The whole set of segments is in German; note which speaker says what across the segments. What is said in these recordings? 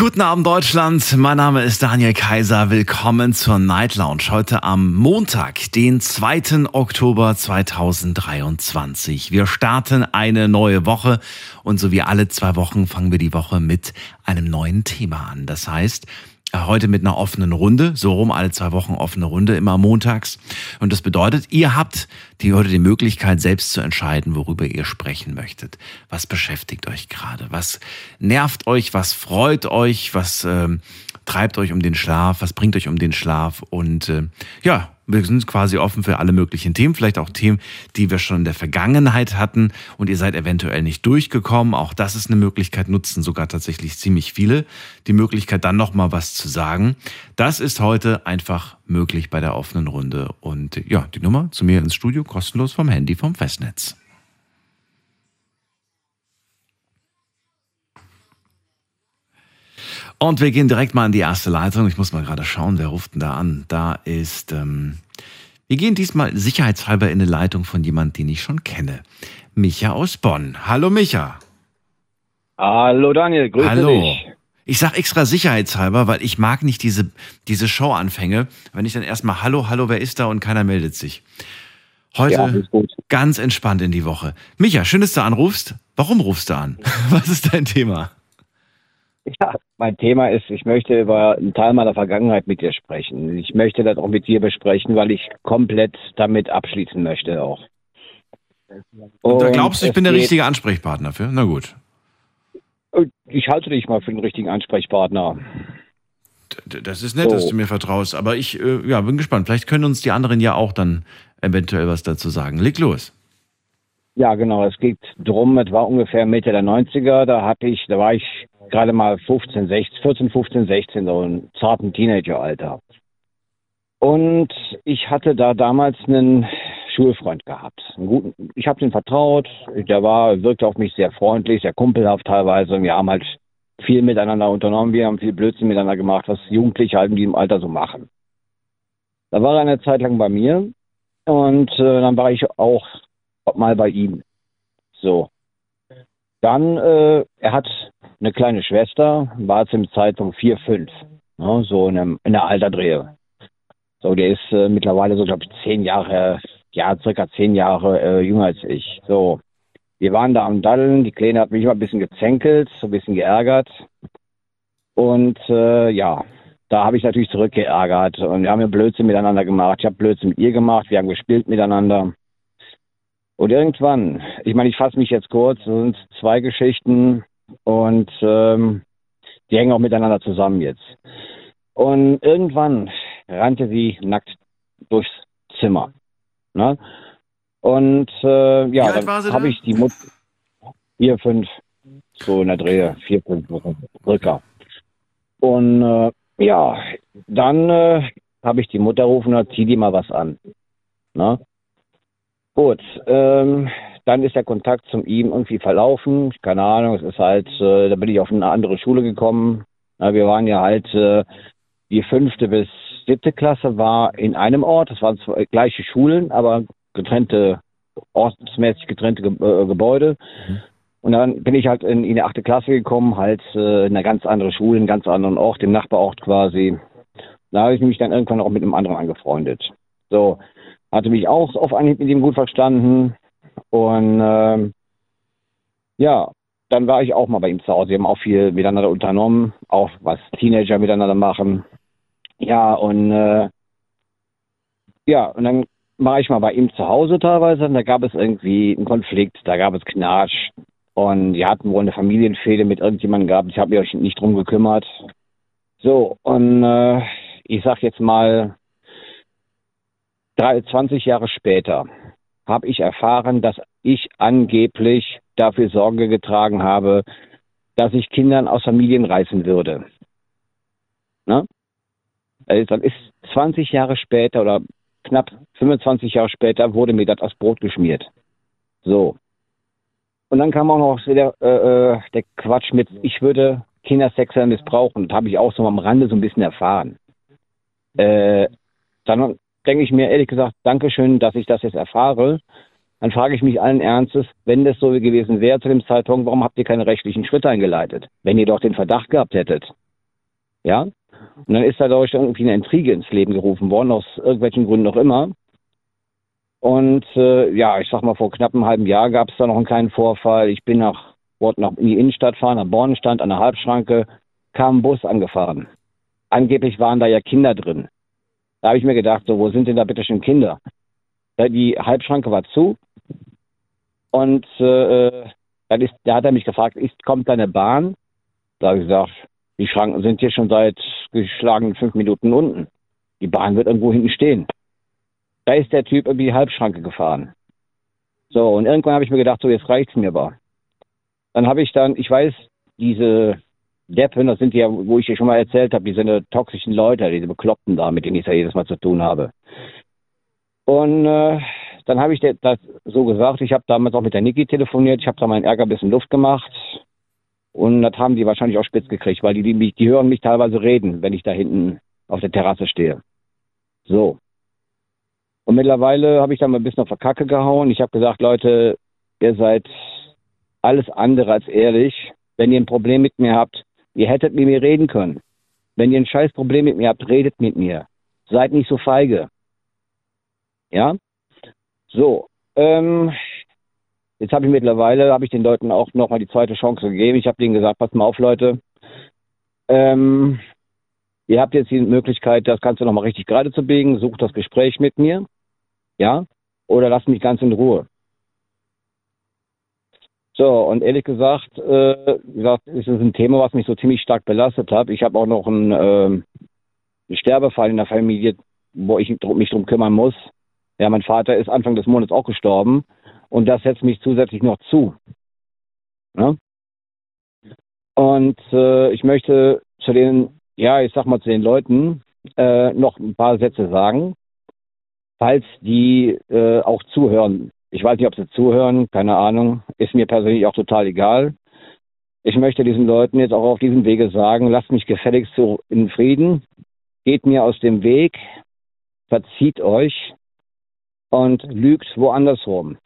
Speaker 1: Guten Abend Deutschland, mein Name ist Daniel Kaiser. Willkommen zur Night Lounge heute am Montag, den 2. Oktober 2023. Wir starten eine neue Woche und so wie alle zwei Wochen fangen wir die Woche mit einem neuen Thema an. Das heißt, Heute mit einer offenen Runde, so rum alle zwei Wochen offene Runde, immer montags. Und das bedeutet, ihr habt die heute die Möglichkeit, selbst zu entscheiden, worüber ihr sprechen möchtet. Was beschäftigt euch gerade? Was nervt euch? Was freut euch? Was ähm, treibt euch um den Schlaf? Was bringt euch um den Schlaf? Und äh, ja, wir sind quasi offen für alle möglichen Themen, vielleicht auch Themen, die wir schon in der Vergangenheit hatten und ihr seid eventuell nicht durchgekommen. Auch das ist eine Möglichkeit, nutzen sogar tatsächlich ziemlich viele die Möglichkeit, dann nochmal was zu sagen. Das ist heute einfach möglich bei der offenen Runde. Und ja, die Nummer zu mir ins Studio kostenlos vom Handy vom Festnetz. Und wir gehen direkt mal in die erste Leitung. Ich muss mal gerade schauen, wer ruft denn da an? Da ist, ähm, wir gehen diesmal sicherheitshalber in eine Leitung von jemand, den ich schon kenne. Micha aus Bonn. Hallo Micha.
Speaker 2: Hallo Daniel, grüße
Speaker 1: Hallo.
Speaker 2: dich.
Speaker 1: Ich sag extra sicherheitshalber, weil ich mag nicht diese, diese Show-Anfänge, wenn ich dann erstmal Hallo, Hallo, wer ist da und keiner meldet sich.
Speaker 2: Ja,
Speaker 1: Heute
Speaker 2: gut.
Speaker 1: ganz entspannt in die Woche. Micha, schön, dass du anrufst. Warum rufst du an? Was ist dein Thema?
Speaker 2: Ja, mein Thema ist, ich möchte über einen Teil meiner Vergangenheit mit dir sprechen. Ich möchte das auch mit dir besprechen, weil ich komplett damit abschließen möchte auch.
Speaker 1: Und da glaubst du, ich bin der richtige Ansprechpartner für? Na gut.
Speaker 2: Ich halte dich mal für den richtigen Ansprechpartner.
Speaker 1: Das ist nett, dass
Speaker 2: So.
Speaker 1: du mir vertraust, aber ich äh, ja, bin gespannt. Vielleicht können uns die anderen ja auch dann eventuell was dazu sagen. Leg los.
Speaker 2: Ja, genau. Es geht drum, es war ungefähr Mitte der 90er. Da hatte ich, da war ich gerade mal 15, 16, 14, 15, 16, so ein zarten Teenageralter. Und ich hatte da damals einen Schulfreund gehabt. Einen guten, ich habe den vertraut. Der war, wirkte auf mich sehr freundlich, sehr kumpelhaft teilweise. Und wir haben halt viel miteinander unternommen. Wir haben viel Blödsinn miteinander gemacht, was Jugendliche halt in diesem Alter so machen. Da war er eine Zeit lang bei mir. Und äh, dann war ich auch mal bei ihm. So. Dann, äh, er hat eine kleine Schwester, war zum Zeitpunkt 4, 5. Ne, so in, einem, in der Alterdrehe. So, der ist äh, mittlerweile so, glaube ich, zehn Jahre, ja, circa zehn Jahre äh, jünger als ich. So. Wir waren da am Daddeln, die Kleine hat mich immer ein bisschen gezänkelt, so ein bisschen geärgert. Und äh, ja, da habe ich natürlich zurückgeärgert und wir haben ja Blödsinn miteinander gemacht. Ich habe Blödsinn mit ihr gemacht, wir haben gespielt miteinander. Und irgendwann, ich meine, ich fasse mich jetzt kurz, es sind zwei Geschichten und ähm, die hängen auch miteinander zusammen jetzt. Und irgendwann rannte sie nackt durchs Zimmer. Ne? Und äh, ja, dann habe ich die Mutter vier, fünf, so in der Drehe, vier, fünf circa. Und äh, ja, dann äh, habe ich die Mutter rufen und zieh dir mal was an. Ne? Gut, ähm, dann ist der Kontakt zum ihm irgendwie verlaufen. Keine Ahnung, es ist halt, äh, da bin ich auf eine andere Schule gekommen. Na, wir waren ja halt, äh, die fünfte bis siebte Klasse war in einem Ort. Das waren zwei gleiche Schulen, aber getrennte, ortsmäßig getrennte Ge äh, Gebäude. Und dann bin ich halt in, in die achte Klasse gekommen, halt äh, in eine ganz andere Schule, einen ganz anderen Ort, im Nachbarort quasi. Da habe ich mich dann irgendwann auch mit einem anderen angefreundet. So, hatte mich auch auf Anhieb mit ihm gut verstanden. Und ähm, ja, dann war ich auch mal bei ihm zu Hause. Wir haben auch viel miteinander unternommen, auch was Teenager miteinander machen. Ja, und äh, ja, und dann war ich mal bei ihm zu Hause teilweise und da gab es irgendwie einen Konflikt, da gab es Knatsch. Und die hatten wohl eine Familienfehde mit irgendjemandem gehabt. Ich habe mich nicht drum gekümmert. So, und äh, ich sag jetzt mal, drei- 20 Jahre später habe ich erfahren, dass ich angeblich dafür Sorge getragen habe, dass ich Kindern aus Familien reißen würde. Ne? Also ist 20 Jahre später oder knapp 25 Jahre später wurde mir das aufs Brot geschmiert. So. Und dann kam auch noch der, äh, äh, der Quatsch mit, ich würde Kinder sexuell missbrauchen. Das habe ich auch so am Rande so ein bisschen erfahren. Äh, dann denke ich mir ehrlich gesagt, Dankeschön, dass ich das jetzt erfahre. Dann frage ich mich allen Ernstes, wenn das so gewesen wäre zu dem Zeitpunkt, warum habt ihr keine rechtlichen Schritte eingeleitet? Wenn ihr doch den Verdacht gehabt hättet. Ja? Und dann ist dadurch irgendwie eine Intrige ins Leben gerufen worden, aus irgendwelchen Gründen noch immer. Und äh, ja, ich sag mal, vor knapp einem halben Jahr gab es da noch einen kleinen Vorfall. Ich bin nach, wollte nach in die Innenstadt fahren, am Bornenstand, an der Halbschranke, kam ein Bus angefahren. Angeblich waren da ja Kinder drin. Da habe ich mir gedacht, so, wo sind denn da bitte schon Kinder? Die Halbschranke war zu und äh, dann ist, da hat er mich gefragt, ist, kommt da eine Bahn? Da habe ich gesagt, die Schranken sind hier schon seit geschlagenen fünf Minuten unten. Die Bahn wird irgendwo hinten stehen. Da ist der Typ irgendwie die Halbschranke gefahren. So, und irgendwann habe ich mir gedacht, so, jetzt reicht's mir aber. Dann habe ich dann, ich weiß, diese Deppen, das sind ja, wo ich dir schon mal erzählt habe, diese toxischen Leute, diese Bekloppten da, mit denen ich ja jedes Mal zu tun habe. Und äh, dann habe ich das so gesagt, ich habe damals auch mit der Niki telefoniert, ich habe da meinen Ärger ein bisschen Luft gemacht. Und das haben die wahrscheinlich auch spitz gekriegt, weil die, die, die hören mich teilweise reden, wenn ich da hinten auf der Terrasse stehe. So. Und mittlerweile habe ich dann mal ein bisschen auf der Kacke gehauen. Ich habe gesagt, Leute, ihr seid alles andere als ehrlich. Wenn ihr ein Problem mit mir habt, ihr hättet mit mir reden können. Wenn ihr ein scheiß Problem mit mir habt, redet mit mir. Seid nicht so feige. Ja? So. Ähm, jetzt habe ich mittlerweile, habe ich den Leuten auch nochmal die zweite Chance gegeben. Ich habe denen gesagt, passt mal auf, Leute. Ähm, ihr habt jetzt die Möglichkeit, das Ganze nochmal richtig gerade zu biegen. Sucht das Gespräch mit mir ja, oder lass mich ganz in Ruhe. So, und ehrlich gesagt, äh, gesagt, ist es ein Thema, was mich so ziemlich stark belastet hat. Ich habe auch noch einen, äh, Sterbefall in der Familie, wo ich mich drum kümmern muss. Ja, mein Vater ist Anfang des Monats auch gestorben und das setzt mich zusätzlich noch zu. Ja? Und äh, ich möchte zu den, ja, ich sag mal zu den Leuten äh, noch ein paar Sätze sagen falls die äh, auch zuhören. Ich weiß nicht, ob sie zuhören, keine Ahnung. Ist mir persönlich auch total egal. Ich möchte diesen Leuten jetzt auch auf diesem Wege sagen, lasst mich gefälligst in Frieden, geht mir aus dem Weg, verzieht euch und lügt woanders rum.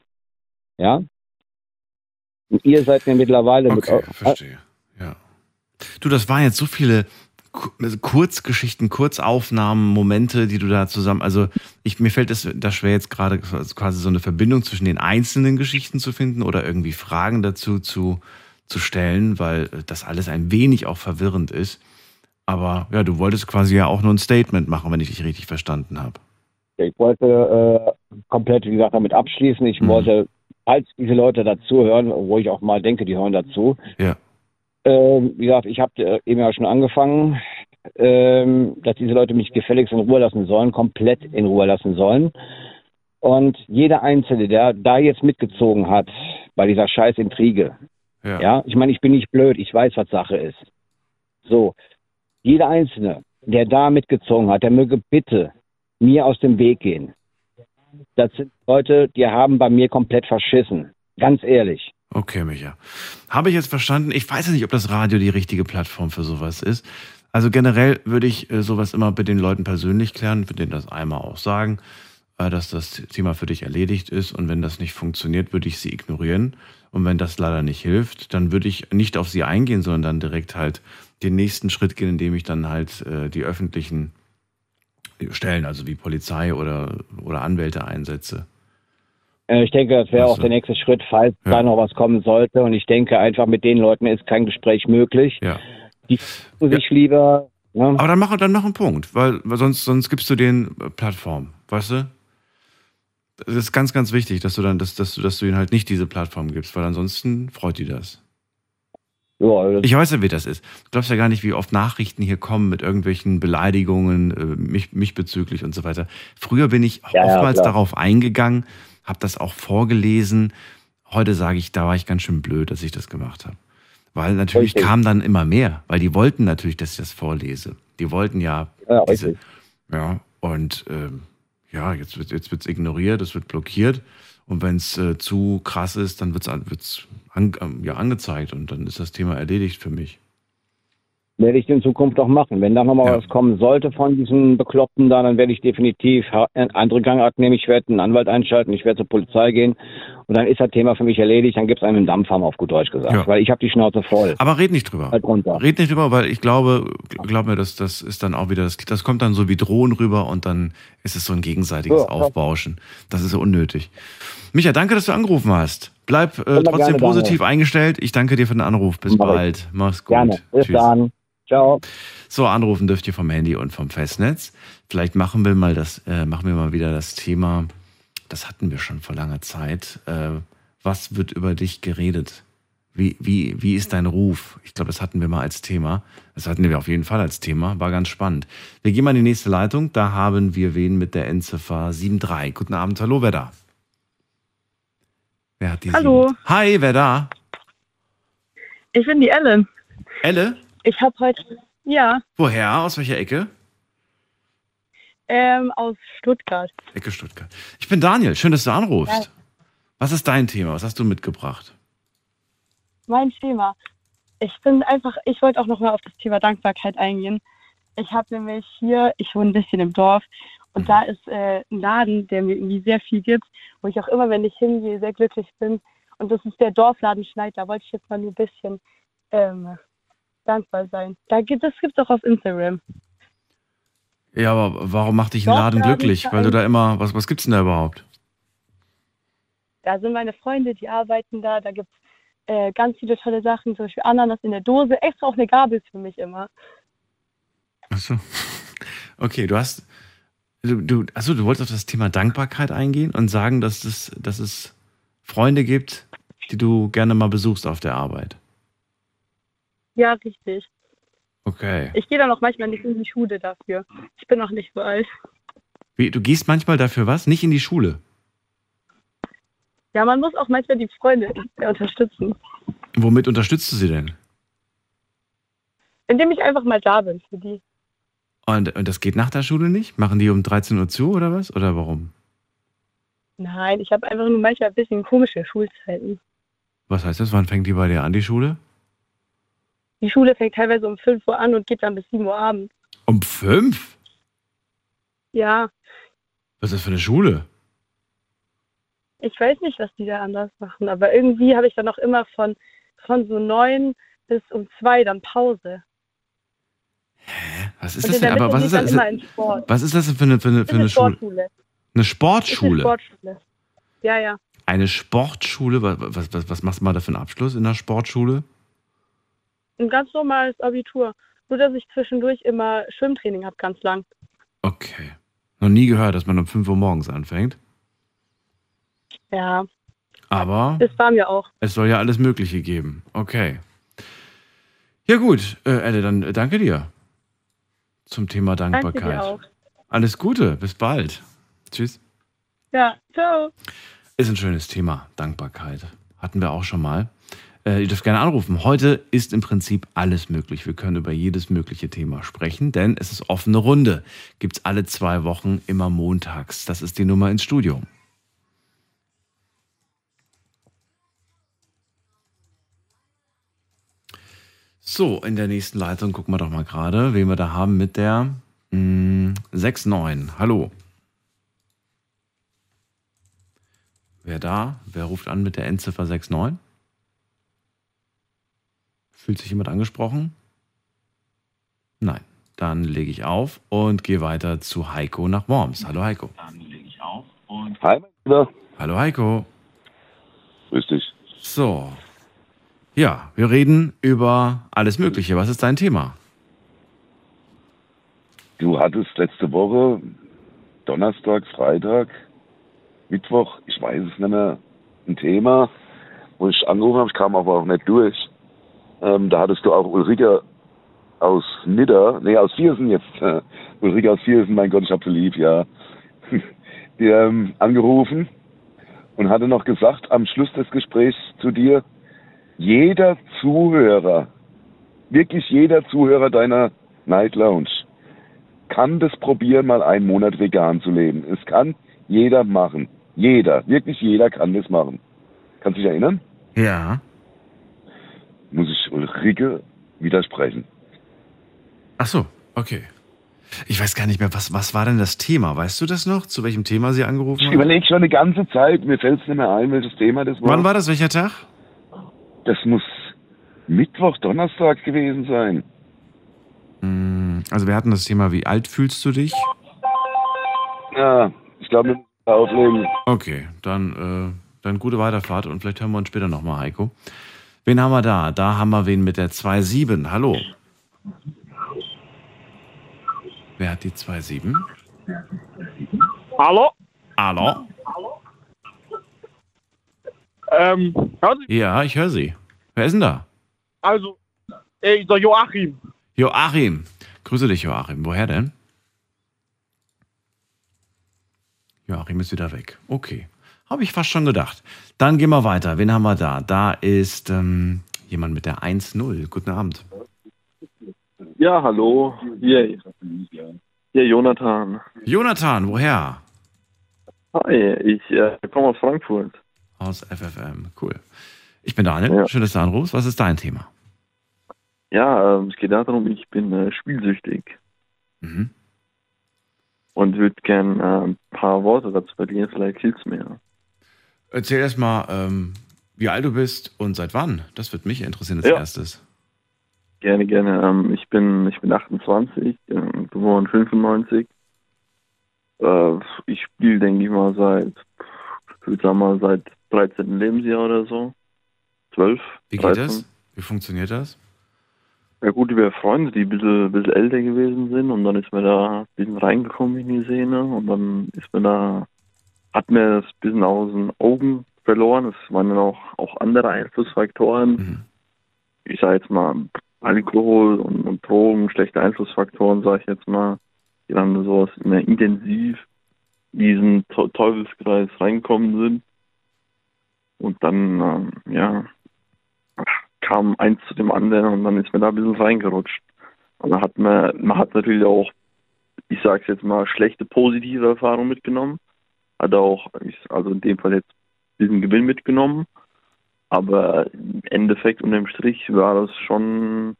Speaker 2: Ja? Und ihr seid mir mittlerweile
Speaker 1: okay, mit. verstehe. Ja. Du, das waren jetzt so viele also Kurzgeschichten, Kurzaufnahmen, Momente, die du da zusammen, also ich, mir fällt es da schwer jetzt gerade quasi so eine Verbindung zwischen den einzelnen Geschichten zu finden oder irgendwie Fragen dazu zu, zu stellen, weil das alles ein wenig auch verwirrend ist. Aber ja, du wolltest quasi ja auch nur ein Statement machen, wenn ich dich richtig verstanden habe.
Speaker 2: Ich wollte äh, komplett, wie gesagt, damit abschließen. Ich mhm. wollte, falls diese Leute dazuhören, wo ich auch mal denke, die hören dazu,
Speaker 1: ja.
Speaker 2: Ähm, wie gesagt, ich habe äh, eben ja schon angefangen, ähm, dass diese Leute mich gefälligst in Ruhe lassen sollen, komplett in Ruhe lassen sollen. Und jeder Einzelne, der da jetzt mitgezogen hat bei dieser scheiß Intrige, ja, ja ich meine, ich bin nicht blöd, ich weiß, was Sache ist. So, jeder Einzelne, der da mitgezogen hat, der möge bitte mir aus dem Weg gehen. Das sind Leute, die haben bei mir komplett verschissen. Ganz ehrlich.
Speaker 1: Okay, Micha. Habe ich jetzt verstanden. Ich weiß ja nicht, ob das Radio die richtige Plattform für sowas ist. Also generell würde ich äh, sowas immer mit den Leuten persönlich klären, für denen das einmal auch sagen, äh, dass das Thema für dich erledigt ist. Und wenn das nicht funktioniert, würde ich sie ignorieren. Und wenn das leider nicht hilft, dann würde ich nicht auf sie eingehen, sondern dann direkt halt den nächsten Schritt gehen, indem ich dann halt äh, die öffentlichen Stellen, also wie Polizei oder, oder Anwälte einsetze.
Speaker 2: Äh, ich denke, das wäre also. auch der nächste Schritt, falls ja. da noch was kommen sollte. Und ich denke einfach, mit den Leuten ist kein Gespräch möglich.
Speaker 1: Ja.
Speaker 2: Die ja. sich lieber.
Speaker 1: Ja. Aber dann mach, dann mach einen Punkt, weil, weil sonst, sonst gibst du den äh, Plattform, weißt du? Das ist ganz, ganz wichtig, dass du dann, dass, dass du, dass du ihnen halt nicht diese Plattform gibst, weil ansonsten freut die das. Ja, ich weiß ja, wie das ist. Du glaubst ja gar nicht, wie oft Nachrichten hier kommen mit irgendwelchen Beleidigungen, äh, mich, mich bezüglich und so weiter. Früher bin ich ja, oftmals ja, darauf eingegangen, habe das auch vorgelesen. Heute sage ich, da war ich ganz schön blöd, dass ich das gemacht habe. Weil natürlich richtig. kam dann immer mehr, weil die wollten natürlich, dass ich das vorlese. Die wollten ja, ja diese, ja, und ähm, ja, jetzt wird jetzt wird's ignoriert, es wird blockiert. Und wenn es äh, zu krass ist, dann wird es wird's an, ähm, ja, angezeigt und dann ist das Thema erledigt für mich.
Speaker 2: Werde ich in Zukunft auch machen. Wenn da nochmal
Speaker 1: Ja.
Speaker 2: was kommen sollte von diesen Bekloppten da, dann werde ich definitiv andere Gangart nehmen. Ich werde einen Anwalt einschalten, ich werde zur Polizei gehen und dann ist das Thema für mich erledigt. Dann gibt es einen Dampfhammer auf gut Deutsch gesagt,
Speaker 1: Ja.
Speaker 2: weil ich habe die Schnauze voll.
Speaker 1: Aber red nicht drüber.
Speaker 2: Halt.
Speaker 1: Red nicht drüber, weil ich glaube, glaub mir, das, das ist dann auch wieder, das, das kommt dann so wie Drohen rüber und dann ist es so ein gegenseitiges
Speaker 2: Ja.
Speaker 1: Aufbauschen. Das ist so unnötig. Micha, danke, dass du angerufen hast. Bleib äh, trotzdem positiv eingestellt. Ich danke dir für den Anruf. Bis
Speaker 2: Mach ich.
Speaker 1: bald. Mach's gut.
Speaker 2: Gerne. Bis
Speaker 1: Tschüss.
Speaker 2: dann. Ciao.
Speaker 1: So, anrufen dürft ihr vom Handy und vom Festnetz. Vielleicht machen wir mal das, äh, machen wir mal wieder das Thema, das hatten wir schon vor langer Zeit. Äh, was wird über dich geredet? Wie, wie, wie ist dein Ruf? Ich glaube, das hatten wir mal als Thema. Das hatten wir auf jeden Fall als Thema. War ganz spannend. Wir gehen mal in die nächste Leitung. Da haben wir wen mit der Endziffer 73. Guten Abend. Hallo, wer da? Wer hat die
Speaker 3: Hallo.
Speaker 1: sieben- Hi, wer da?
Speaker 3: Ich bin die Ellen.
Speaker 1: Elle?
Speaker 3: Ich habe heute, ja,
Speaker 1: Woher? Aus welcher Ecke?
Speaker 3: Ähm, aus Stuttgart.
Speaker 1: Ecke Stuttgart. Ich bin Daniel, schön, dass du anrufst. Was ist dein Thema? Was hast du mitgebracht?
Speaker 3: Mein Thema. Ich bin einfach, ich wollte auch nochmal auf das Thema Dankbarkeit eingehen. Ich habe nämlich hier, ich wohne ein bisschen im Dorf und da ist äh, ein Laden, der mir irgendwie sehr viel gibt, wo ich auch immer, wenn ich hingehe, sehr glücklich bin. Und das ist der Dorfladen Schneid. Da wollte ich jetzt mal nur ein bisschen ähm, dankbar sein. Da gibt, das gibt es auch auf Instagram.
Speaker 1: Ja, aber warum macht dich ein Laden glücklich?
Speaker 3: ich
Speaker 1: Weil du da immer, was, was gibt's denn da überhaupt?
Speaker 3: Da sind meine Freunde, die arbeiten da. Da gibt es äh, ganz viele tolle Sachen, zum Beispiel Ananas in der Dose. Extra auch eine Gabel für mich immer.
Speaker 1: Achso. Okay, du hast, du, du, achso, du wolltest auf das Thema Dankbarkeit eingehen und sagen, dass es, dass es Freunde gibt, die du gerne mal besuchst auf der Arbeit.
Speaker 3: Ja, richtig.
Speaker 1: Okay.
Speaker 3: Ich gehe dann auch manchmal nicht in die Schule dafür. Ich bin noch nicht so alt.
Speaker 1: Wie, du gehst manchmal dafür was? Nicht in die Schule.
Speaker 3: Ja, man muss auch manchmal die Freunde unterstützen.
Speaker 1: Womit unterstützt du sie denn?
Speaker 3: Indem ich einfach mal da bin für die.
Speaker 1: Und, und das geht nach der Schule nicht? Machen die um 13 Uhr zu oder was? Oder warum?
Speaker 3: Nein, ich habe einfach nur manchmal ein bisschen komische Schulzeiten.
Speaker 1: Was heißt das? Wann fängt die bei dir an, die Schule?
Speaker 3: Die Schule fängt teilweise um 5 Uhr an und geht dann bis 7 Uhr abends.
Speaker 1: Um fünf?
Speaker 3: Ja,
Speaker 1: Was ist das für eine Schule?
Speaker 3: ich weiß nicht, was die da anders machen, aber irgendwie habe ich dann auch immer von, von so 9 bis um 2 dann Pause.
Speaker 1: Was ist
Speaker 3: Und
Speaker 1: das denn? Aber was ist das?
Speaker 3: Sport.
Speaker 1: Was ist das denn für eine, für eine,
Speaker 3: Ist
Speaker 1: für eine Schule?
Speaker 3: Sportschule.
Speaker 1: Eine
Speaker 3: Ist eine
Speaker 1: Sportschule?
Speaker 3: Sportschule. Ja, ja.
Speaker 1: Eine Sportschule? Was, was, was, was machst du mal da für einen Abschluss in der Sportschule?
Speaker 3: Ein ganz normales Abitur. Nur, dass ich zwischendurch immer Schwimmtraining habe, ganz lang.
Speaker 1: Okay. Noch nie gehört, dass man um 5 Uhr morgens anfängt.
Speaker 3: Ja,
Speaker 1: Aber
Speaker 3: das war mir auch.
Speaker 1: es soll ja alles Mögliche geben. Okay. Ja gut, äh, Elle, dann äh, danke dir zum Thema
Speaker 3: Danke
Speaker 1: Dankbarkeit.
Speaker 3: dir auch.
Speaker 1: Alles Gute, bis bald. Tschüss.
Speaker 3: Ja, ciao.
Speaker 1: Ist ein schönes Thema, Dankbarkeit. Hatten wir auch schon mal. Äh, ihr dürft gerne anrufen. Heute ist im Prinzip alles möglich. Wir können über jedes mögliche Thema sprechen, denn es ist offene Runde. Gibt es alle zwei Wochen, immer montags. Das ist die Nummer ins Studio. So, in der nächsten Leitung gucken wir doch mal gerade, wen wir da haben mit der mm, 6-9. Hallo. Wer da? Wer ruft an mit der Endziffer 69? Fühlt sich jemand angesprochen? Nein. Dann lege ich auf und gehe weiter zu Heiko nach Worms. Hallo Heiko. Dann lege ich auf und.
Speaker 4: Hi, mein Bruder.
Speaker 1: Hallo Heiko.
Speaker 4: Grüß dich.
Speaker 1: So. Ja, wir reden über alles Mögliche. Was ist dein Thema?
Speaker 4: Du hattest letzte Woche, Donnerstag, Freitag, Mittwoch, ich weiß es nicht mehr, ein Thema, wo ich angerufen habe, ich kam aber auch nicht durch. Ähm, da hattest du auch Ulrike aus Nidder, nee, aus Viersen jetzt. Äh, Ulrike aus Viersen, mein Gott, ich hab sie lieb, ja. Die, ähm, angerufen und hatte noch gesagt, am Schluss des Gesprächs zu dir, jeder Zuhörer, wirklich jeder Zuhörer deiner Night Lounge kann das probieren, mal einen Monat vegan zu leben. Es kann jeder machen. Jeder, wirklich jeder kann das machen. Kannst du dich erinnern?
Speaker 1: Ja.
Speaker 4: Ich Ulrike widersprechen.
Speaker 1: Ach so, okay. Ich weiß gar nicht mehr, was, was war denn das Thema? Weißt du das noch? Zu welchem Thema Sie angerufen
Speaker 4: Ich
Speaker 1: haben?
Speaker 4: überlege schon eine ganze Zeit, mir fällt es nicht mehr ein, welches Thema das war.
Speaker 1: Wann war das? Welcher Tag?
Speaker 4: Das muss Mittwoch, Donnerstag gewesen sein.
Speaker 1: Hm, Also wir hatten das Thema, wie alt fühlst du dich?
Speaker 4: Ja, ich glaube, wir müssen auflegen.
Speaker 1: Okay, dann, äh, dann gute Weiterfahrt und vielleicht hören wir uns später nochmal, Heiko. Wen haben wir da? Da haben wir wen mit der 2.7. Hallo. Wer hat die 2.7?
Speaker 5: Hallo?
Speaker 1: Hallo?
Speaker 5: Ähm, hören Sie,
Speaker 1: Ja, ich höre Sie. Wer ist denn da?
Speaker 5: also, ey, der Joachim.
Speaker 1: Joachim. Grüße dich, Joachim. Woher denn? Joachim ist wieder weg. Okay. Habe ich fast schon gedacht. Dann gehen wir weiter. Wen haben wir da? Da ist ähm, jemand mit der 1-0. Guten Abend.
Speaker 6: Ja, hallo. Hier, hier Jonathan.
Speaker 1: Jonathan, woher?
Speaker 6: Hi, ich äh, komme aus Frankfurt.
Speaker 1: Aus FFM. Cool. Ich bin Daniel.
Speaker 6: Ja.
Speaker 1: Schön, dass du anrufst. Was ist dein Thema?
Speaker 6: Ja, ähm, es geht darum, ich bin äh, spielsüchtig
Speaker 1: Mhm.
Speaker 6: und würde gern äh, ein paar Worte dazu verlieren. Vielleicht hilft's mir.
Speaker 1: Erzähl erst mal, ähm, wie alt du bist und seit wann. Das würde mich interessieren als
Speaker 6: Ja.
Speaker 1: erstes.
Speaker 6: Gerne, gerne. Ähm, ich bin ich bin 28, ähm, geboren 95. Äh, ich spiele, denke ich mal, seit, ich würde sagen mal, seit 13. Lebensjahr oder so. 12.
Speaker 1: Wie geht
Speaker 6: 13.
Speaker 1: das? Wie funktioniert das?
Speaker 6: Ja gut, über Freunde, die ein bisschen, bisschen älter gewesen sind und dann ist mir da ein bisschen reingekommen in die Szene und dann ist mir da, hat mir das ein bisschen aus den Augen verloren. Es waren dann auch, auch andere Einflussfaktoren.
Speaker 1: Mhm.
Speaker 6: Ich sage jetzt mal Alkohol und, und Drogen, schlechte Einflussfaktoren, sage ich jetzt mal, die dann sowas mehr intensiv in diesen Teu- Teufelskreis reingekommen sind. Und dann, ähm, ja, kam eins zu dem anderen und dann ist mir da ein bisschen reingerutscht. Und dann hat man, man hat natürlich auch, ich sag's jetzt mal, schlechte positive Erfahrungen mitgenommen. Hat auch, ich- also in dem Fall jetzt bisschen Gewinn mitgenommen. Aber im Endeffekt unterm Strich war das schon,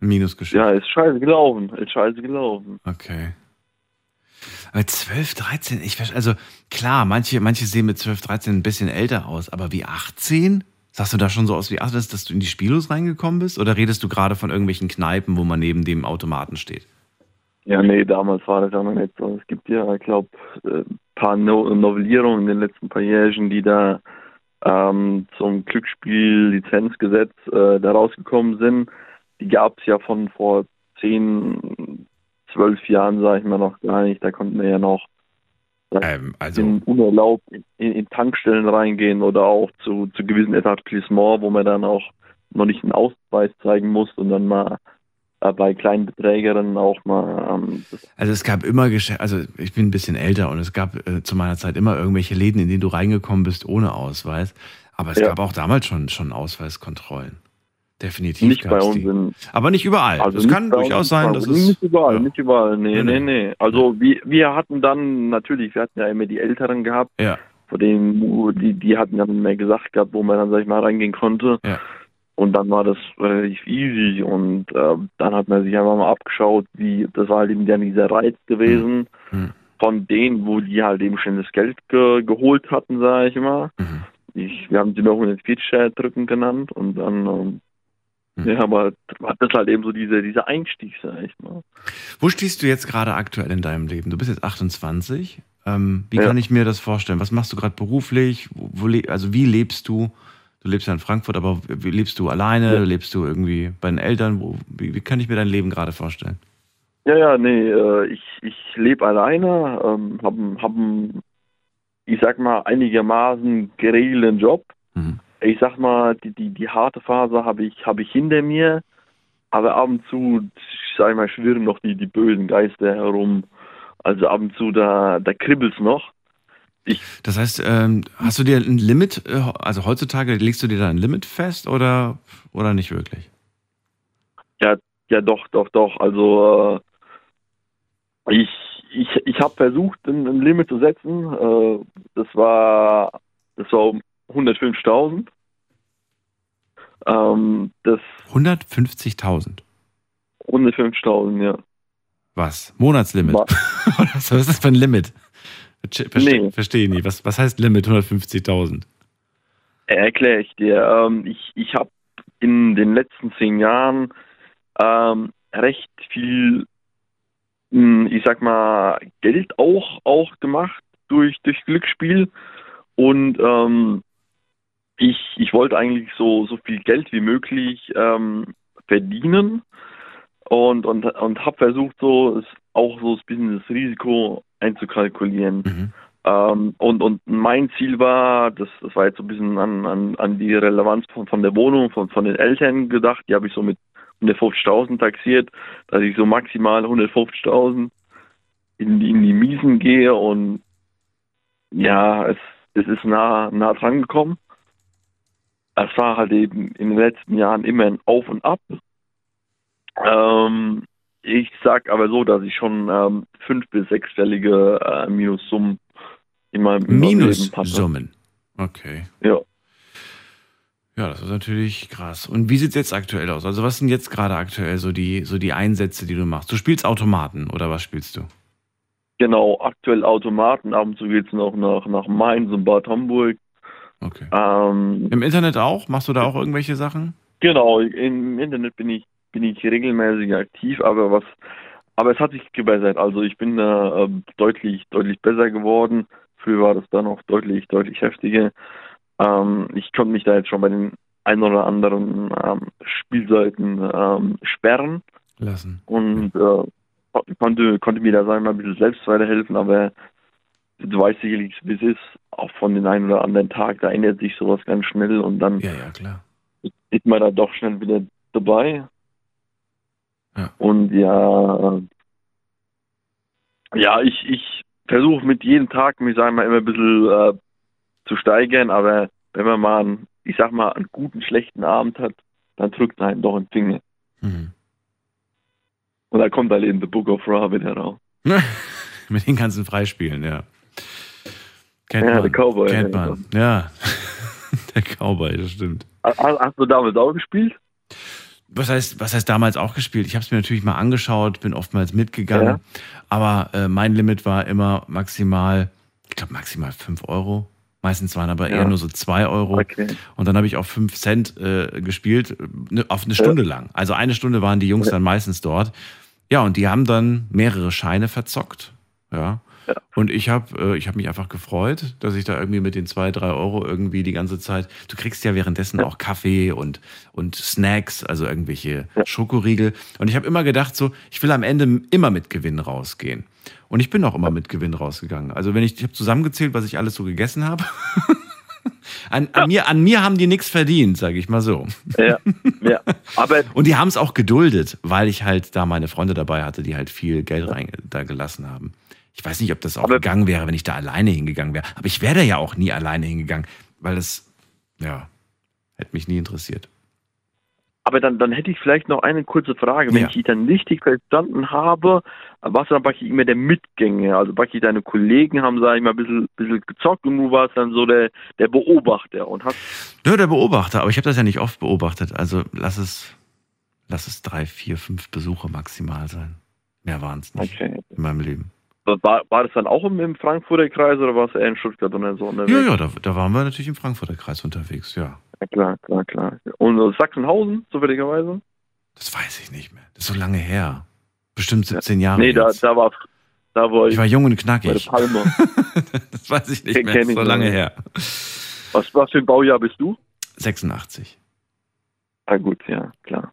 Speaker 1: Minusgeschichte.
Speaker 6: ja, ist scheiße gelaufen, ist scheiße gelaufen.
Speaker 1: Okay. Aber 12, 13, ich verstehe, also klar, manche, manche sehen mit 12, 13 ein bisschen älter aus, aber wie 18? Sahst du da schon so aus wie 18, dass, dass du in die Spielos reingekommen bist? Oder redest du gerade von irgendwelchen Kneipen, wo man neben dem Automaten steht?
Speaker 6: Ja, nee, damals war das ja noch nicht so. Es gibt ja, ich glaube, ein paar no Novellierungen in den letzten paar Jährchen, die da ähm, zum Glücksspiel-Lizenzgesetz äh, da rausgekommen sind. Die gab es ja von vor zehn, zwölf Jahren, sage ich mal, noch gar nicht. Da konnten wir ja noch
Speaker 1: Ähm, also,
Speaker 6: in unerlaubt in, in Tankstellen reingehen oder auch zu, zu gewissen Etablissements, wo man dann auch noch nicht einen Ausweis zeigen muss und dann mal äh, bei kleinen Beträgern auch mal ähm,
Speaker 1: also es gab immer Geschäfte, also ich bin ein bisschen älter und es gab äh, zu meiner Zeit immer irgendwelche Läden, in denen du reingekommen bist ohne Ausweis. Aber es
Speaker 6: Ja.
Speaker 1: gab auch damals schon, schon Ausweiskontrollen. Definitiv
Speaker 6: nicht bei uns
Speaker 1: die.
Speaker 6: in
Speaker 1: Aber nicht überall.
Speaker 6: Also
Speaker 1: es kann durchaus
Speaker 6: in
Speaker 1: sein, dass es.
Speaker 6: Nicht überall,
Speaker 1: ja.
Speaker 6: nicht überall, nee,
Speaker 1: Nee,
Speaker 6: nee,
Speaker 1: nee.
Speaker 6: Also wir, wir hatten dann natürlich, wir hatten ja immer die Älteren gehabt,
Speaker 1: Ja,
Speaker 6: vor denen, die, die hatten dann mehr gesagt gehabt, wo man dann, sag ich mal, reingehen konnte.
Speaker 1: Ja.
Speaker 6: Und dann war das relativ easy und äh, dann hat man sich einfach mal abgeschaut, wie, das war halt eben dann dieser Reiz gewesen
Speaker 1: Mhm.
Speaker 6: von denen, wo die halt eben schon das Geld ge geholt hatten, sage ich mal.
Speaker 1: Mhm.
Speaker 6: Ich, wir haben sie noch 140 drücken genannt und dann, ähm,
Speaker 1: Mhm.
Speaker 6: ja, aber hat das halt eben so diese, dieser Einstieg, sag ich mal.
Speaker 1: Wo stehst du jetzt gerade aktuell in deinem Leben? Du bist jetzt 28. Ähm, wie
Speaker 6: Ja.
Speaker 1: kann ich mir das vorstellen? Was machst du gerade beruflich? Wo, wo, also wie lebst du? Du lebst ja in Frankfurt, aber lebst du alleine?
Speaker 6: Ja.
Speaker 1: Lebst du irgendwie bei den Eltern? Wo, wie, wie kann ich mir dein Leben gerade vorstellen?
Speaker 6: Ja, ja, nee, äh, ich, ich lebe alleine, ähm, hab, einen- hab, einen, ich sag mal, einigermaßen geregelten Job.
Speaker 1: Mhm.
Speaker 6: Ich sag mal, die, die, die harte Phase habe ich, habe ich hinter mir, aber ab und zu, ich sag mal, schwirren noch die, die bösen Geister herum. Also ab und zu, da, da kribbelt's noch.
Speaker 1: Das heißt, ähm, hast du dir ein Limit, äh, also heutzutage legst du dir da ein Limit fest oder, oder nicht wirklich?
Speaker 6: Ja, doch, doch, doch. Also äh, ich, ich, ich habe versucht, ein, ein Limit zu setzen. Äh, das war das war um 105.000. Ähm, das
Speaker 1: 150.000.
Speaker 6: 105.000, ja.
Speaker 1: Was? Monatslimit?
Speaker 6: Ma-
Speaker 1: was ist das für ein Limit? Verstehe
Speaker 6: Nee.
Speaker 1: versteh ich nicht. Was, was heißt Limit 150.000?
Speaker 6: Erkläre ich dir. Ähm, ich ich habe in den letzten zehn Jahren ähm, recht viel, mh, ich sag mal, Geld auch, auch gemacht durch, durch Glücksspiel. Und ähm, ich, ich wollte eigentlich so, so viel Geld wie möglich ähm, verdienen und, und, und habe versucht, so auch so ein bisschen das Risiko einzukalkulieren.
Speaker 1: Mhm.
Speaker 6: Ähm, und, und mein Ziel war, das, das war jetzt so ein bisschen an, an, an die Relevanz von, von der Wohnung, von, von den Eltern gedacht. Die habe ich so mit 150.000 taxiert, dass ich so maximal 150.000 in die, in die Miesen gehe und ja, es, es ist nah, nah dran gekommen. Es war halt eben in den letzten Jahren immer ein Auf und Ab. Ähm, ich sag aber so, dass ich schon ähm, fünf- bis sechsstellige äh, Minussummen in meinem.
Speaker 1: Minussummen. Okay.
Speaker 6: Ja.
Speaker 1: Ja, das ist natürlich krass. Und wie sieht es jetzt aktuell aus? Also was sind jetzt gerade aktuell so die, so die Einsätze, die du machst? Du spielst Automaten oder was spielst du?
Speaker 6: Genau, aktuell Automaten. Ab und zu geht's noch nach, nach Mainz und Bad Homburg.
Speaker 1: Okay.
Speaker 6: Ähm,
Speaker 1: Im Internet auch? Machst du da auch irgendwelche Sachen?
Speaker 6: genau, im Internet bin ich, bin ich regelmäßig aktiv, aber was, aber es hat sich gebessert. Also ich bin da ähm, deutlich, deutlich besser geworden. Früher war das dann noch deutlich, deutlich heftiger. Ähm, ich konnte mich da jetzt schon bei den ein oder anderen ähm, Spielseiten ähm, sperren.
Speaker 1: Lassen.
Speaker 6: und äh, konnte, konnte mir da sagen wir mal ein bisschen selbst weiterhelfen, aber du weißt sicherlich, wie es ist, auch von den einen oder anderen Tag, da ändert sich sowas ganz schnell und dann
Speaker 1: Ja, ja,
Speaker 6: ist man da doch schnell wieder dabei.
Speaker 1: Ja.
Speaker 6: Und ja, äh, ja, ich, ich versuche mit jedem Tag, mich sagen wir immer ein bisschen äh, zu steigern, aber wenn man mal einen, ich sag mal, einen guten, schlechten Abend hat, dann drückt einen doch ein Finger.
Speaker 1: Mhm.
Speaker 6: Und da kommt halt eben The Book of Ra wieder raus.
Speaker 1: Mit den ganzen Freispielen, ja. Kennt
Speaker 6: Ja,
Speaker 1: man.
Speaker 6: der Cowboy,
Speaker 1: Kennt
Speaker 6: ja.
Speaker 1: man. Ja. der Cowboy, das stimmt.
Speaker 6: Hast, hast du damals auch gespielt?
Speaker 1: Was heißt, was heißt damals auch gespielt? Ich habe es mir natürlich mal angeschaut, bin oftmals mitgegangen,
Speaker 6: Ja.
Speaker 1: aber äh, mein Limit war immer maximal, ich glaube maximal 5 Euro. Meistens waren aber
Speaker 6: Ja.
Speaker 1: eher nur so 2 Euro.
Speaker 6: Okay.
Speaker 1: Und dann habe ich auf 5 Cent äh, gespielt, ne, auf eine Stunde lang. Also eine Stunde waren die Jungs dann meistens dort. Ja, und die haben dann mehrere Scheine verzockt. Ja.
Speaker 6: Ja.
Speaker 1: Und ich habe äh, ich hab mich einfach gefreut, dass ich da irgendwie mit den zwei, drei Euro irgendwie die ganze Zeit. Du kriegst ja währenddessen auch Kaffee und, und Snacks, also irgendwelche Schokoriegel. Und ich habe immer gedacht, so, ich will am Ende immer mit Gewinn rausgehen. Und ich bin auch immer mit Gewinn rausgegangen. Also wenn ich, ich habe zusammengezählt, was ich alles so gegessen habe. An, an, mir, an mir haben die nichts verdient, sage ich mal so.
Speaker 6: Ja, ja. Aber
Speaker 1: Und die haben es auch geduldet, weil ich halt da meine Freunde dabei hatte, die halt viel Geld rein da gelassen haben. Ich weiß nicht, ob das auch
Speaker 6: Aber-
Speaker 1: gegangen wäre, wenn ich da alleine hingegangen wäre. Aber ich wäre da ja auch nie alleine hingegangen, weil das, ja, hätte mich nie interessiert.
Speaker 6: Aber dann, dann hätte ich vielleicht noch eine kurze Frage. Wenn
Speaker 1: Ja.
Speaker 6: ich dich dann richtig verstanden habe, warst du dann praktisch immer der Mitgänger. Also praktisch deine Kollegen haben, sag ich mal, ein bisschen, bisschen gezockt und du warst dann so der, der Beobachter und hast.
Speaker 1: Ja, der Beobachter, aber ich habe das ja nicht oft beobachtet. Also lass es, lass es drei, vier, fünf Besuche maximal sein. Mehr waren es nicht
Speaker 6: Okay.
Speaker 1: in meinem Leben.
Speaker 6: War, war das dann auch im, im Frankfurter Kreis oder war es eher in Stuttgart oder so?
Speaker 1: Ja, ja, da, da waren wir natürlich im Frankfurter Kreis unterwegs, ja.
Speaker 6: ja. Klar, klar, klar. Und Sachsenhausen, zufälligerweise?
Speaker 1: Das weiß ich nicht mehr. Das ist so lange her. Bestimmt 17 Jahre.
Speaker 6: nee, da, da war da war
Speaker 1: ich war jung und
Speaker 6: bei
Speaker 1: knackig.
Speaker 6: Palme.
Speaker 1: das weiß ich nicht
Speaker 6: Den
Speaker 1: mehr. Das ist
Speaker 6: ich
Speaker 1: so lange her.
Speaker 6: Was, was für ein Baujahr bist du?
Speaker 1: 86.
Speaker 6: Ah gut, ja, klar.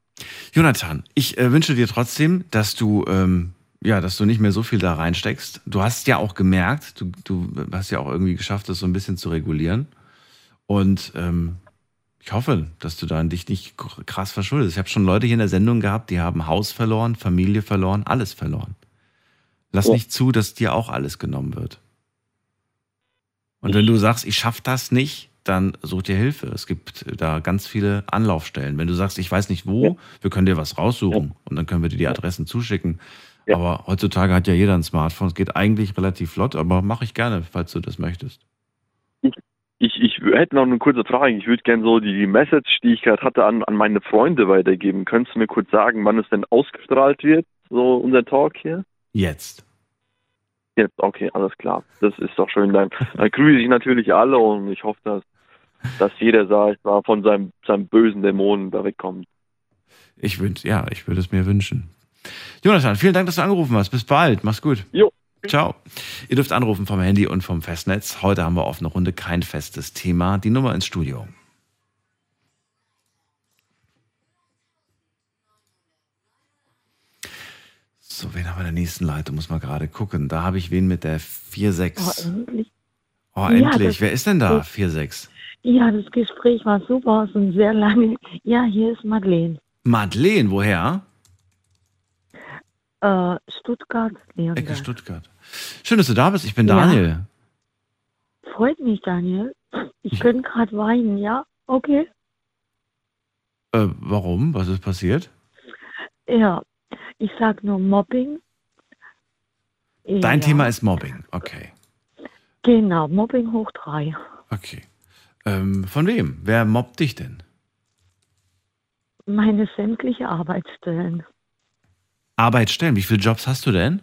Speaker 1: Jonathan, ich äh, wünsche dir trotzdem, dass du, ähm, ja, dass du nicht mehr so viel da reinsteckst. Du hast ja auch gemerkt, du, du hast ja auch irgendwie geschafft, das so ein bisschen zu regulieren. Und ähm, ich hoffe, dass du da dich nicht krass verschuldest. Ich habe schon Leute hier in der Sendung gehabt, die haben Haus verloren, Familie verloren, alles verloren. Lass
Speaker 6: Ja.
Speaker 1: nicht zu, dass dir auch alles genommen wird. Und wenn du sagst, ich schaff das nicht, dann such dir Hilfe. Es gibt da ganz viele Anlaufstellen. Wenn du sagst, ich weiß nicht wo, wir können dir was raussuchen und dann können wir dir die Adressen zuschicken.
Speaker 6: Ja.
Speaker 1: Aber heutzutage hat ja jeder ein Smartphone. Es geht eigentlich relativ flott, aber mache ich gerne, falls du das möchtest.
Speaker 6: Ich, ich hätte noch eine kurze Frage. Ich würde gerne so die Message, die ich gerade hatte, an, an meine Freunde weitergeben. Könntest du mir kurz sagen, wann es denn ausgestrahlt wird, so unser Talk hier?
Speaker 1: Jetzt.
Speaker 6: Jetzt, okay, alles klar. Das ist doch schön. Dann, dann grüße ich natürlich alle und ich hoffe, dass, dass jeder, sag ich mal, von seinem, seinem bösen Dämonen da wegkommt.
Speaker 1: Ich wünsche, ja, ich würde es mir wünschen. Jonathan, vielen Dank, dass du angerufen hast. Bis bald. Mach's gut.
Speaker 6: Jo.
Speaker 1: Ciao. Ihr dürft anrufen vom Handy und vom Festnetz. Heute haben wir offene Runde kein festes Thema. Die Nummer ins Studio. So, wen haben wir in der nächsten Leitung? Muss man gerade gucken. Da habe ich wen mit der 4-6.
Speaker 7: Oh, endlich.
Speaker 1: Oh, endlich.
Speaker 7: das-
Speaker 1: Wer ist denn da? 4-6.
Speaker 7: Ja, das Gespräch war super, es ist sehr lange. Ja, hier ist Madeleine.
Speaker 1: Madeleine, woher?
Speaker 7: Äh, Stuttgart,
Speaker 1: Ecke
Speaker 7: Leonberg.
Speaker 1: Stuttgart. Schön, dass du da bist. Ich bin. Daniel.
Speaker 7: Freut mich, Daniel. Ich könnte gerade weinen, ja? Okay.
Speaker 1: Äh, warum? Was ist passiert?
Speaker 7: Ja, ich sag nur Mobbing.
Speaker 1: Dein
Speaker 7: ja.
Speaker 1: Thema ist Mobbing. Okay.
Speaker 7: Genau, Mobbing hoch drei.
Speaker 1: Okay. Ähm, von wem? Wer mobbt dich denn?
Speaker 7: Meine sämtliche Arbeitsstellen.
Speaker 1: Arbeitsstellen. Wie viele Jobs hast du denn?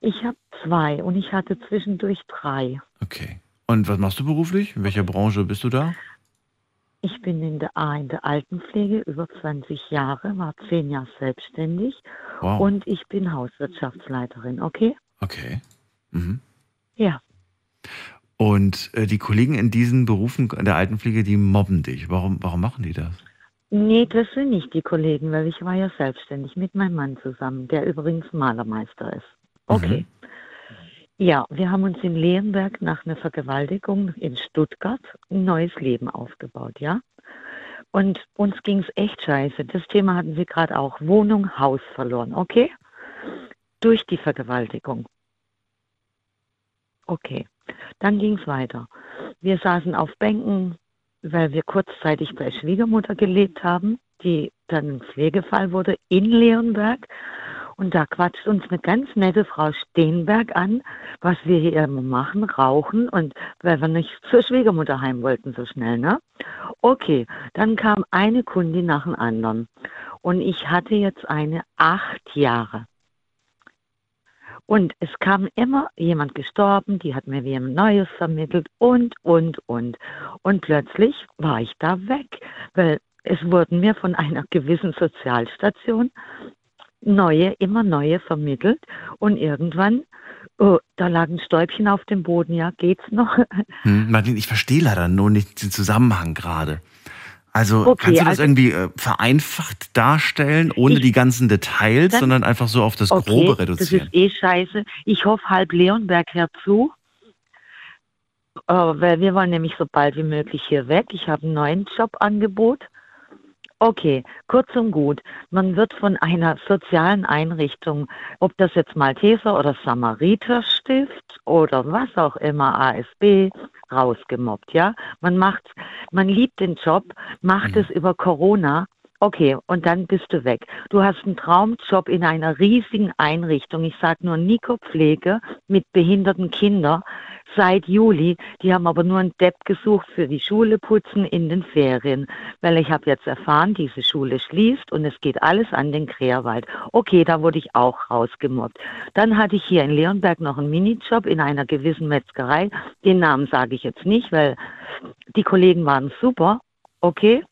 Speaker 7: Ich habe zwei und ich hatte zwischendurch drei.
Speaker 1: Okay. Und was machst du beruflich? In welcher Branche bist du da?
Speaker 7: Ich bin in der A in der Altenpflege über 20 Jahre, war zehn Jahre selbstständig
Speaker 1: Wow.
Speaker 7: und ich bin Hauswirtschaftsleiterin, okay?
Speaker 1: Okay. Mhm.
Speaker 7: Ja.
Speaker 1: Und äh, die Kollegen in diesen Berufen in der Altenpflege, die mobben dich. Warum, warum machen die das?
Speaker 7: Nee, das sind nicht die Kollegen, weil ich war ja selbstständig mit meinem Mann zusammen, der übrigens Malermeister ist. Okay. Ja, wir haben uns in Lehenberg nach einer Vergewaltigung in Stuttgart ein neues Leben aufgebaut, ja. Und uns ging es echt scheiße. Das Thema hatten Sie gerade auch. Wohnung, Haus verloren, okay? Durch die Vergewaltigung. Okay, dann ging es weiter. Wir saßen auf Bänken, weil wir kurzzeitig bei Schwiegermutter gelebt haben, die dann ein Pflegefall wurde in Leonberg. Und da quatscht uns eine ganz nette Frau Steenberg an, was wir hier immer machen, rauchen und weil wir nicht zur Schwiegermutter heim wollten so schnell, ne? Okay, dann kam eine Kundin nach dem anderen. Und ich hatte jetzt eine acht Jahre. Und es kam immer jemand gestorben, die hat mir jemand Neues vermittelt und, und, und. Und plötzlich war ich da weg, weil es wurden mir von einer gewissen Sozialstation neue, immer neue vermittelt. Und irgendwann, oh, da lag ein Stäubchen auf dem Boden, ja, geht's noch?
Speaker 1: Hm, Martin, ich verstehe leider nur nicht den Zusammenhang gerade. Also
Speaker 7: Okay,
Speaker 1: kannst du das
Speaker 7: also-
Speaker 1: irgendwie äh, vereinfacht darstellen, ohne
Speaker 7: Ich-
Speaker 1: die ganzen Details,
Speaker 7: Dann-
Speaker 1: sondern einfach so auf das Grobe reduzieren?
Speaker 7: Das ist eh scheiße. Ich hoffe, halb Leonberg hört zu. Äh, weil wir wollen nämlich so bald wie möglich hier weg. Ich habe einen neuen Jobangebot. Okay, kurz und gut. Man wird von einer sozialen Einrichtung, ob das jetzt Malteser oder Samariterstift oder was auch immer, ASB, rausgemobbt, ja. Man macht, man liebt den Job, macht es über Corona. Okay, und dann bist du weg. Du hast einen Traumjob in einer riesigen Einrichtung. Ich sage nur Nico Pflege mit behinderten Kindern seit Juli. Die haben aber nur einen Depp gesucht für die Schule putzen in den Ferien. Weil ich habe jetzt erfahren, diese Schule schließt und es geht alles an den Querwald. Okay, da wurde ich auch rausgemobbt. Dann hatte ich hier in Leonberg noch einen Minijob in einer gewissen Metzgerei. Den Namen sage ich jetzt nicht, weil die Kollegen waren super. Okay.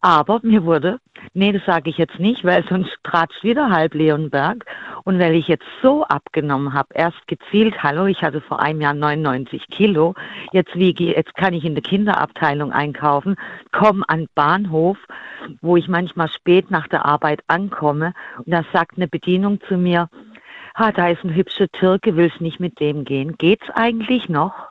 Speaker 7: Aber mir wurde, nee, das sage ich jetzt nicht, weil sonst tratscht wieder halb Leonberg. Und weil ich jetzt so abgenommen habe, erst gezielt, hallo, ich hatte vor einem Jahr 99 Kilo, jetzt wiege, jetzt kann ich in der Kinderabteilung einkaufen, komme an Bahnhof, wo ich manchmal spät nach der Arbeit ankomme. Und da sagt eine Bedienung zu mir, ha, da ist ein hübscher Türke, willst nicht mit dem gehen? Geht's eigentlich noch?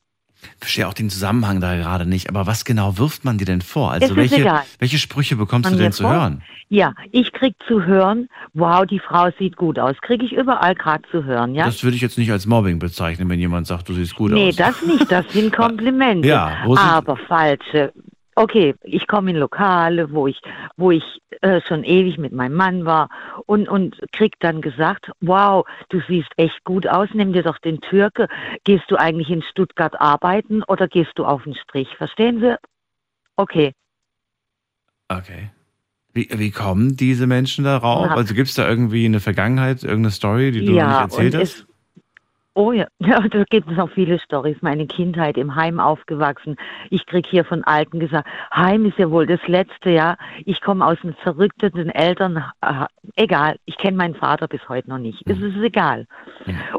Speaker 1: Ich verstehe auch den Zusammenhang da gerade nicht, aber was genau wirft man dir denn vor? Also welche,
Speaker 7: egal.
Speaker 1: welche Sprüche bekommst
Speaker 7: Man
Speaker 1: du denn zu
Speaker 7: vor-
Speaker 1: hören?
Speaker 7: Ja, ich krieg zu hören, wow, die Frau sieht gut aus. Kriege ich überall gerade zu hören, ja?
Speaker 1: Das würde ich jetzt nicht als Mobbing bezeichnen, wenn jemand sagt, du siehst gut
Speaker 7: nee,
Speaker 1: aus.
Speaker 7: das nicht, das sind Komplimente.
Speaker 1: Ja,
Speaker 7: aber falsche, Okay, ich komme in Lokale, wo ich, wo ich äh, schon ewig mit meinem Mann war und, und krieg dann gesagt, wow, du siehst echt gut aus, nimm dir doch den Türke. Gehst du eigentlich in Stuttgart arbeiten oder gehst du auf den Strich? Verstehen Sie? Okay.
Speaker 1: Okay. Wie, wie kommen diese Menschen darauf?
Speaker 7: Ja.
Speaker 1: Also gibt es da irgendwie eine Vergangenheit, irgendeine Story, die du noch nicht erzählt hast?
Speaker 7: Oh ja, ja, da gibt es noch viele Stories. Meine Kindheit im Heim aufgewachsen. Ich krieg hier von Alten gesagt, Heim ist ja wohl das Letzte, ja. Ich komme aus einem verrückten Eltern, äh, egal. Ich kenne meinen Vater bis heute noch nicht. Es ist egal.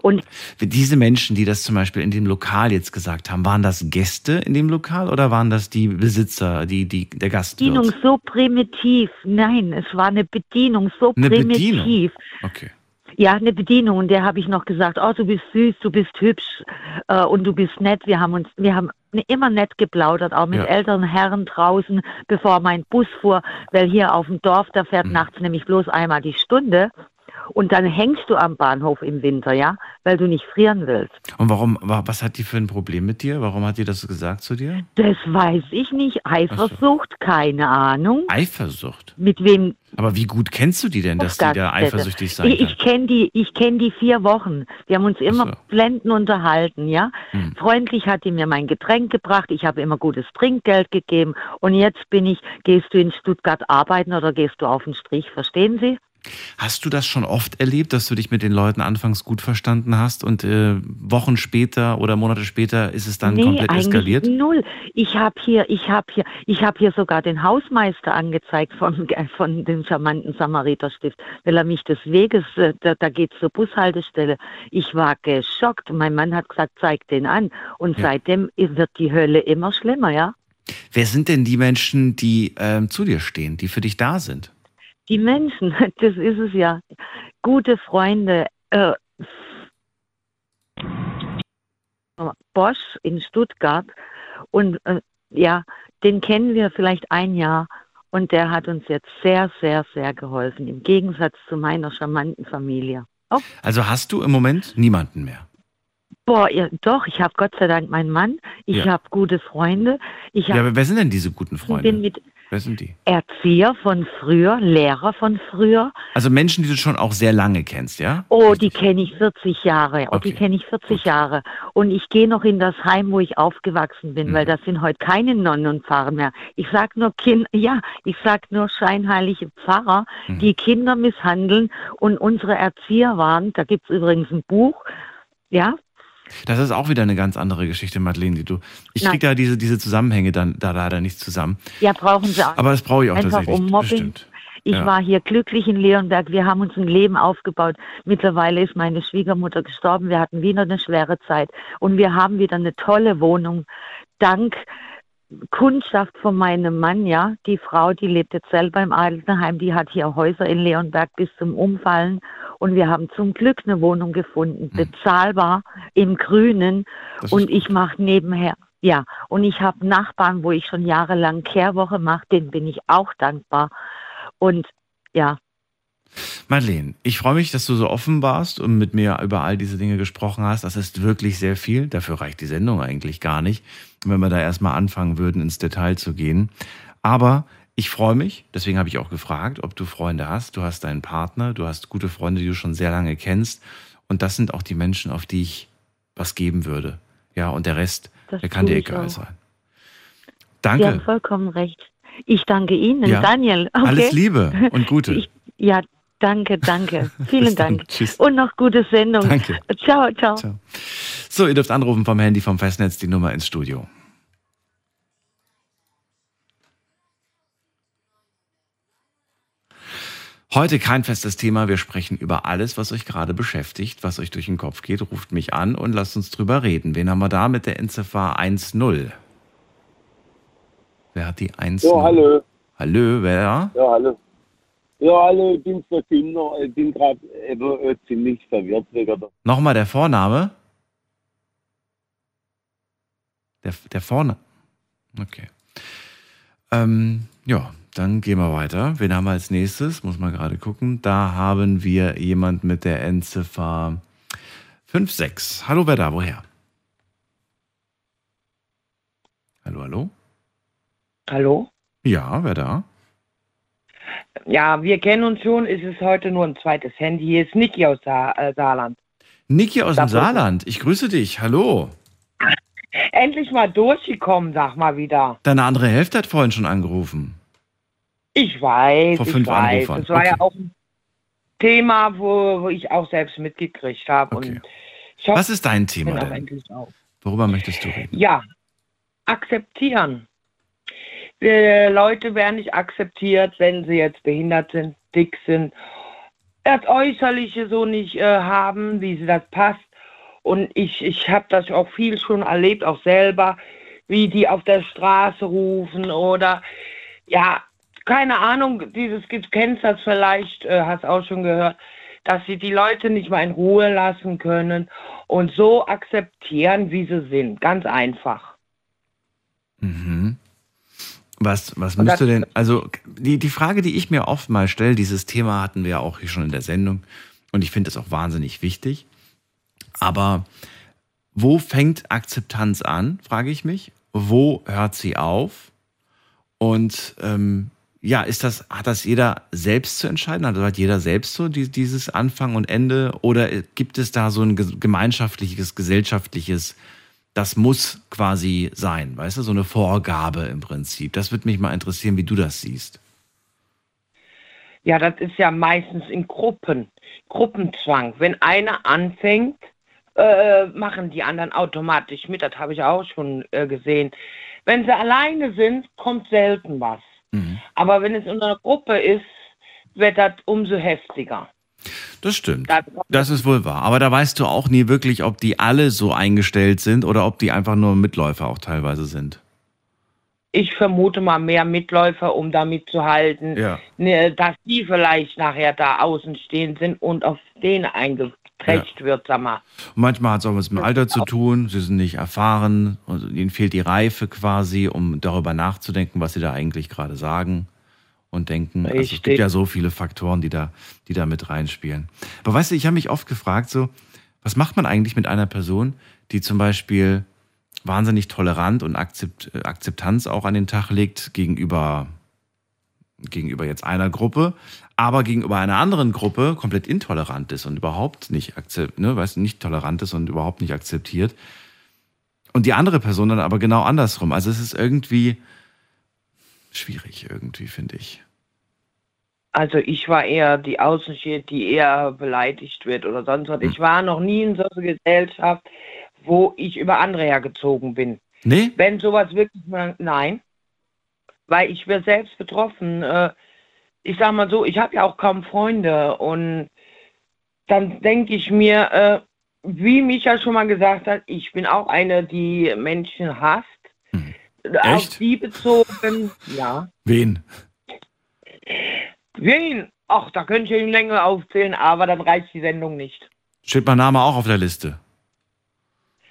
Speaker 7: Und
Speaker 1: Diese Menschen, die das zum Beispiel in dem Lokal jetzt gesagt haben, waren das Gäste in dem Lokal oder waren das die Besitzer, die, die, der
Speaker 7: Bedienung
Speaker 1: Gastwirt?
Speaker 7: so primitiv. Nein, es war eine Bedienung so
Speaker 1: Eine
Speaker 7: primitiv.
Speaker 1: Bedienung? Okay.
Speaker 7: Ja, eine Bedienung. Und der habe ich noch gesagt, oh, du bist süß, du bist hübsch äh, und du bist nett. Wir haben uns, wir haben immer nett geplaudert, auch mit
Speaker 1: Ja.
Speaker 7: älteren Herren draußen, bevor mein Bus fuhr, weil hier auf dem Dorf, da
Speaker 1: Mhm.
Speaker 7: fährt nachts nämlich bloß einmal die Stunde. Und dann hängst du am Bahnhof im Winter, ja, weil du nicht frieren willst.
Speaker 1: Und warum, wa- was hat die für ein Problem mit dir? Warum hat die das gesagt zu dir?
Speaker 7: Das weiß ich nicht. Eifersucht, keine Ahnung.
Speaker 1: Eifersucht.
Speaker 7: Mit wem
Speaker 1: Aber wie gut kennst du die denn, dass die da eifersüchtig sein
Speaker 7: Ich,
Speaker 1: kann?
Speaker 7: ich kenne die, ich kenne die vier Wochen. Wir haben uns immer
Speaker 1: so.
Speaker 7: blendend unterhalten, ja.
Speaker 1: Hm.
Speaker 7: Freundlich hat die mir mein Getränk gebracht. Ich habe immer gutes Trinkgeld gegeben. Und jetzt bin ich, gehst du in Stuttgart arbeiten oder gehst du auf den Strich? Verstehen Sie?
Speaker 1: Hast du das schon oft erlebt, dass du dich mit den Leuten anfangs gut verstanden hast und äh, Wochen später oder Monate später ist es dann komplett
Speaker 7: eigentlich
Speaker 1: eskaliert?
Speaker 7: null. Ich habe hier, ich habe hier, ich habe hier sogar den Hausmeister angezeigt von, von dem charmanten Samariterstift, weil er mich des Weges, äh, da, da geht's zur Bushaltestelle. Ich war geschockt. Mein Mann hat gesagt, zeig den an. Und
Speaker 1: Ja.
Speaker 7: seitdem wird die Hölle immer schlimmer, ja.
Speaker 1: Wer sind denn die Menschen, die ähm, zu dir stehen, die für dich da sind?
Speaker 7: Die Menschen, das ist es ja. Gute Freunde, äh, Bosch in Stuttgart und äh, ja, den kennen wir vielleicht ein Jahr und der hat uns jetzt sehr, sehr, sehr geholfen, im Gegensatz zu meiner charmanten Familie. Oh,
Speaker 1: Also hast du im Moment niemanden mehr?
Speaker 7: boah, ja, doch, ich habe Gott sei Dank meinen Mann, ich
Speaker 1: Ja.
Speaker 7: habe gute Freunde, ich
Speaker 1: Ja,
Speaker 7: hab,
Speaker 1: aber wer sind denn diese guten
Speaker 7: bin
Speaker 1: Freunde?
Speaker 7: mit
Speaker 1: Wer sind die?
Speaker 7: Erzieher von früher, Lehrer von früher,
Speaker 1: Also Menschen, die du schon auch sehr lange kennst, ja?
Speaker 7: Oh, die kenne ich 40 Jahre. Oh,
Speaker 1: Okay,
Speaker 7: die kenne ich 40 Jahre. Und ich gehe noch in das Heim, wo ich aufgewachsen bin,
Speaker 1: Mhm.
Speaker 7: weil das sind heute keine Nonnen und Pfarrer mehr. Ich sag nur Kind, ja, ich sag nur scheinheilige Pfarrer,
Speaker 1: Mhm.
Speaker 7: die Kinder misshandeln und unsere Erzieher waren, da gibt's übrigens ein Buch, ja,
Speaker 1: Das ist auch wieder eine ganz andere Geschichte, Madeleine, die du. Ich
Speaker 7: Nein.
Speaker 1: krieg da diese, diese Zusammenhänge dann da leider nicht zusammen.
Speaker 7: ja, brauchen sie auch.
Speaker 1: Aber das brauche ich auch
Speaker 7: Einfach
Speaker 1: tatsächlich.
Speaker 7: um Mobbing. Ich
Speaker 1: Ja.
Speaker 7: war hier glücklich in Leonberg. Wir haben uns ein Leben aufgebaut. Mittlerweile ist meine Schwiegermutter gestorben. Wir hatten wieder eine schwere Zeit. Und wir haben wieder eine tolle Wohnung. Dank Kundschaft von meinem Mann, ja. Die Frau, die lebt jetzt selber im Altenheim. Die hat hier Häuser in Leonberg bis zum Umfallen. Und wir haben zum Glück eine Wohnung gefunden. Bezahlbar im Grünen.
Speaker 1: Das
Speaker 7: Und ich mache nebenher. Ja, und ich habe Nachbarn, wo ich schon jahrelang Kehrwoche mache, denen bin ich auch dankbar. Und ja,
Speaker 1: Madeleine, ich freue mich, dass du so offen warst und mit mir über all diese Dinge gesprochen hast. Das ist wirklich sehr viel. Dafür reicht die Sendung eigentlich gar nicht, wenn wir da erstmal anfangen würden, ins Detail zu gehen. Aber ich freue mich, deswegen habe ich auch gefragt, ob du Freunde hast. Du hast deinen Partner, du hast gute Freunde, die du schon sehr lange kennst. Und das sind auch die Menschen, auf die ich was geben würde. Ja, und der Rest,
Speaker 7: Das
Speaker 1: der kann dir egal
Speaker 7: auch.
Speaker 1: sein.
Speaker 7: Sie haben
Speaker 1: Danke.
Speaker 7: vollkommen recht. Ich danke Ihnen,
Speaker 1: Ja.
Speaker 7: Daniel. Okay?
Speaker 1: Alles Liebe und Gute.
Speaker 7: Ich, ja, danke, danke. Vielen. Dank.
Speaker 1: Tschüss.
Speaker 7: Und noch gute Sendung.
Speaker 1: Danke.
Speaker 7: Ciao, ciao.
Speaker 1: Ciao. So, ihr dürft anrufen vom Handy vom Festnetz die Nummer ins Studio. Heute kein festes Thema. Wir sprechen über alles, was euch gerade beschäftigt, was euch durch den Kopf geht. Ruft mich an und lasst uns drüber reden. Wen haben wir da mit der Endziffer 1-0? Wer hat die 1
Speaker 5: Ja, hallo.
Speaker 1: Hallo, wer?
Speaker 5: Ja, hallo. Ja, hallo, ich bin's der Kinder. Ich bin gerade eben äh, ziemlich verwirrt wegen der.
Speaker 1: Nochmal der Vorname? Der, der Vorname? Okay. Ähm, ja, dann gehen wir weiter. Wen haben wir als nächstes? Muss man gerade gucken. Da haben wir jemand mit der Endziffer 56. Hallo, wer da? Woher? Hallo, hallo?
Speaker 8: Hallo?
Speaker 1: Ja, wer da?
Speaker 8: Ja, wir kennen uns schon. Es ist heute nur ein zweites Handy. Hier ist Niki aus Sa äh, Saarland.
Speaker 1: Niki aus dem. Saarland. Ich grüße dich. Hallo.
Speaker 8: Endlich mal durchgekommen, sag mal wieder.
Speaker 1: Deine andere Hälfte hat vorhin schon angerufen.
Speaker 8: Ich weiß,
Speaker 1: Vor
Speaker 8: ich
Speaker 1: fünf
Speaker 8: weiß.
Speaker 1: Anrufern.
Speaker 8: Das war ja
Speaker 1: Okay.
Speaker 8: auch ein Thema, wo, wo ich auch selbst mitgekriegt habe.
Speaker 1: Okay.
Speaker 8: Ich hoffe,
Speaker 1: Was ist dein
Speaker 8: ich
Speaker 1: Thema denn? Worüber möchtest du reden?
Speaker 8: Ja, akzeptieren. Die Leute werden nicht akzeptiert, wenn sie jetzt behindert sind, dick sind, das Äußerliche so nicht äh, haben, wie sie das passt. Und ich, ich habe das auch viel schon erlebt, auch selber, wie die auf der Straße rufen oder ja, keine Ahnung, dieses, du kennst das vielleicht, äh, hast auch schon gehört, dass sie die Leute nicht mal in Ruhe lassen können und so akzeptieren, wie sie sind. Ganz einfach.
Speaker 1: Mhm. Was, was
Speaker 8: Und
Speaker 1: müsste
Speaker 8: das-
Speaker 1: denn, also die, die Frage, die ich mir oft mal stelle, dieses Thema hatten wir ja auch hier schon in der Sendung und ich finde das auch wahnsinnig wichtig. Aber wo fängt Akzeptanz an, frage ich mich. Wo hört sie auf? Und ähm, ja, ist das, hat das jeder selbst zu entscheiden? Also hat jeder selbst so die, dieses Anfang und Ende? Oder gibt es da so ein ge- gemeinschaftliches, gesellschaftliches, das muss quasi sein, weißt du, so eine Vorgabe im Prinzip? Das würde mich mal interessieren, wie du das siehst.
Speaker 8: Ja, das ist ja meistens in Gruppen, Gruppenzwang. Wenn einer anfängt, äh, machen die anderen automatisch mit. Das habe ich auch schon äh, gesehen. Wenn sie alleine sind, kommt selten was. Aber wenn es in einer Gruppe ist, wird das umso heftiger.
Speaker 1: Das stimmt.
Speaker 8: Das,
Speaker 1: ist wohl wahr. Aber da weißt du auch nie wirklich, ob die alle so eingestellt sind oder ob die einfach nur Mitläufer auch teilweise sind.
Speaker 8: ich vermute mal mehr Mitläufer, um da mitzuhalten,
Speaker 1: Ja.
Speaker 8: ne, dass die vielleicht nachher da außen stehen sind und auf den eingeträcht wird, sag mal.
Speaker 1: Und manchmal hat es auch was mit dem Alter zu tun. Sie sind nicht erfahren und ihnen fehlt die Reife quasi, um darüber nachzudenken, was sie da eigentlich gerade sagen und denken. Also es gibt ja so viele Faktoren, die da, die da mit reinspielen. Aber weißt du, ich habe mich oft gefragt, so, was macht man eigentlich mit einer Person, die zum Beispiel wahnsinnig tolerant und Akzept, Akzeptanz auch an den Tag legt gegenüber, gegenüber jetzt einer Gruppe, aber gegenüber einer anderen Gruppe komplett intolerant ist und überhaupt nicht akzept, ne, weißt nicht tolerant ist und überhaupt nicht akzeptiert. Und die andere Person dann aber genau andersrum. Also es ist irgendwie schwierig irgendwie, finde ich.
Speaker 8: Also ich war eher die Außenstehende, die eher beleidigt wird oder sonst was. Ich war noch nie in so einer Gesellschaft, wo ich über andere hergezogen bin.
Speaker 1: Nee?
Speaker 8: Wenn sowas wirklich mal, nein, weil ich bin selbst betroffen. Äh, ich sag mal so, ich habe ja auch kaum Freunde und dann denke ich mir, äh, wie Micha schon mal gesagt hat, ich bin auch eine, die Menschen hasst. Auf
Speaker 1: Echt?
Speaker 8: die bezogen, ja.
Speaker 1: Wen?
Speaker 8: Wen? Ach, da könnte ich Ihnen länger aufzählen, aber dann reicht die Sendung nicht.
Speaker 1: Steht mein Name auch auf der Liste?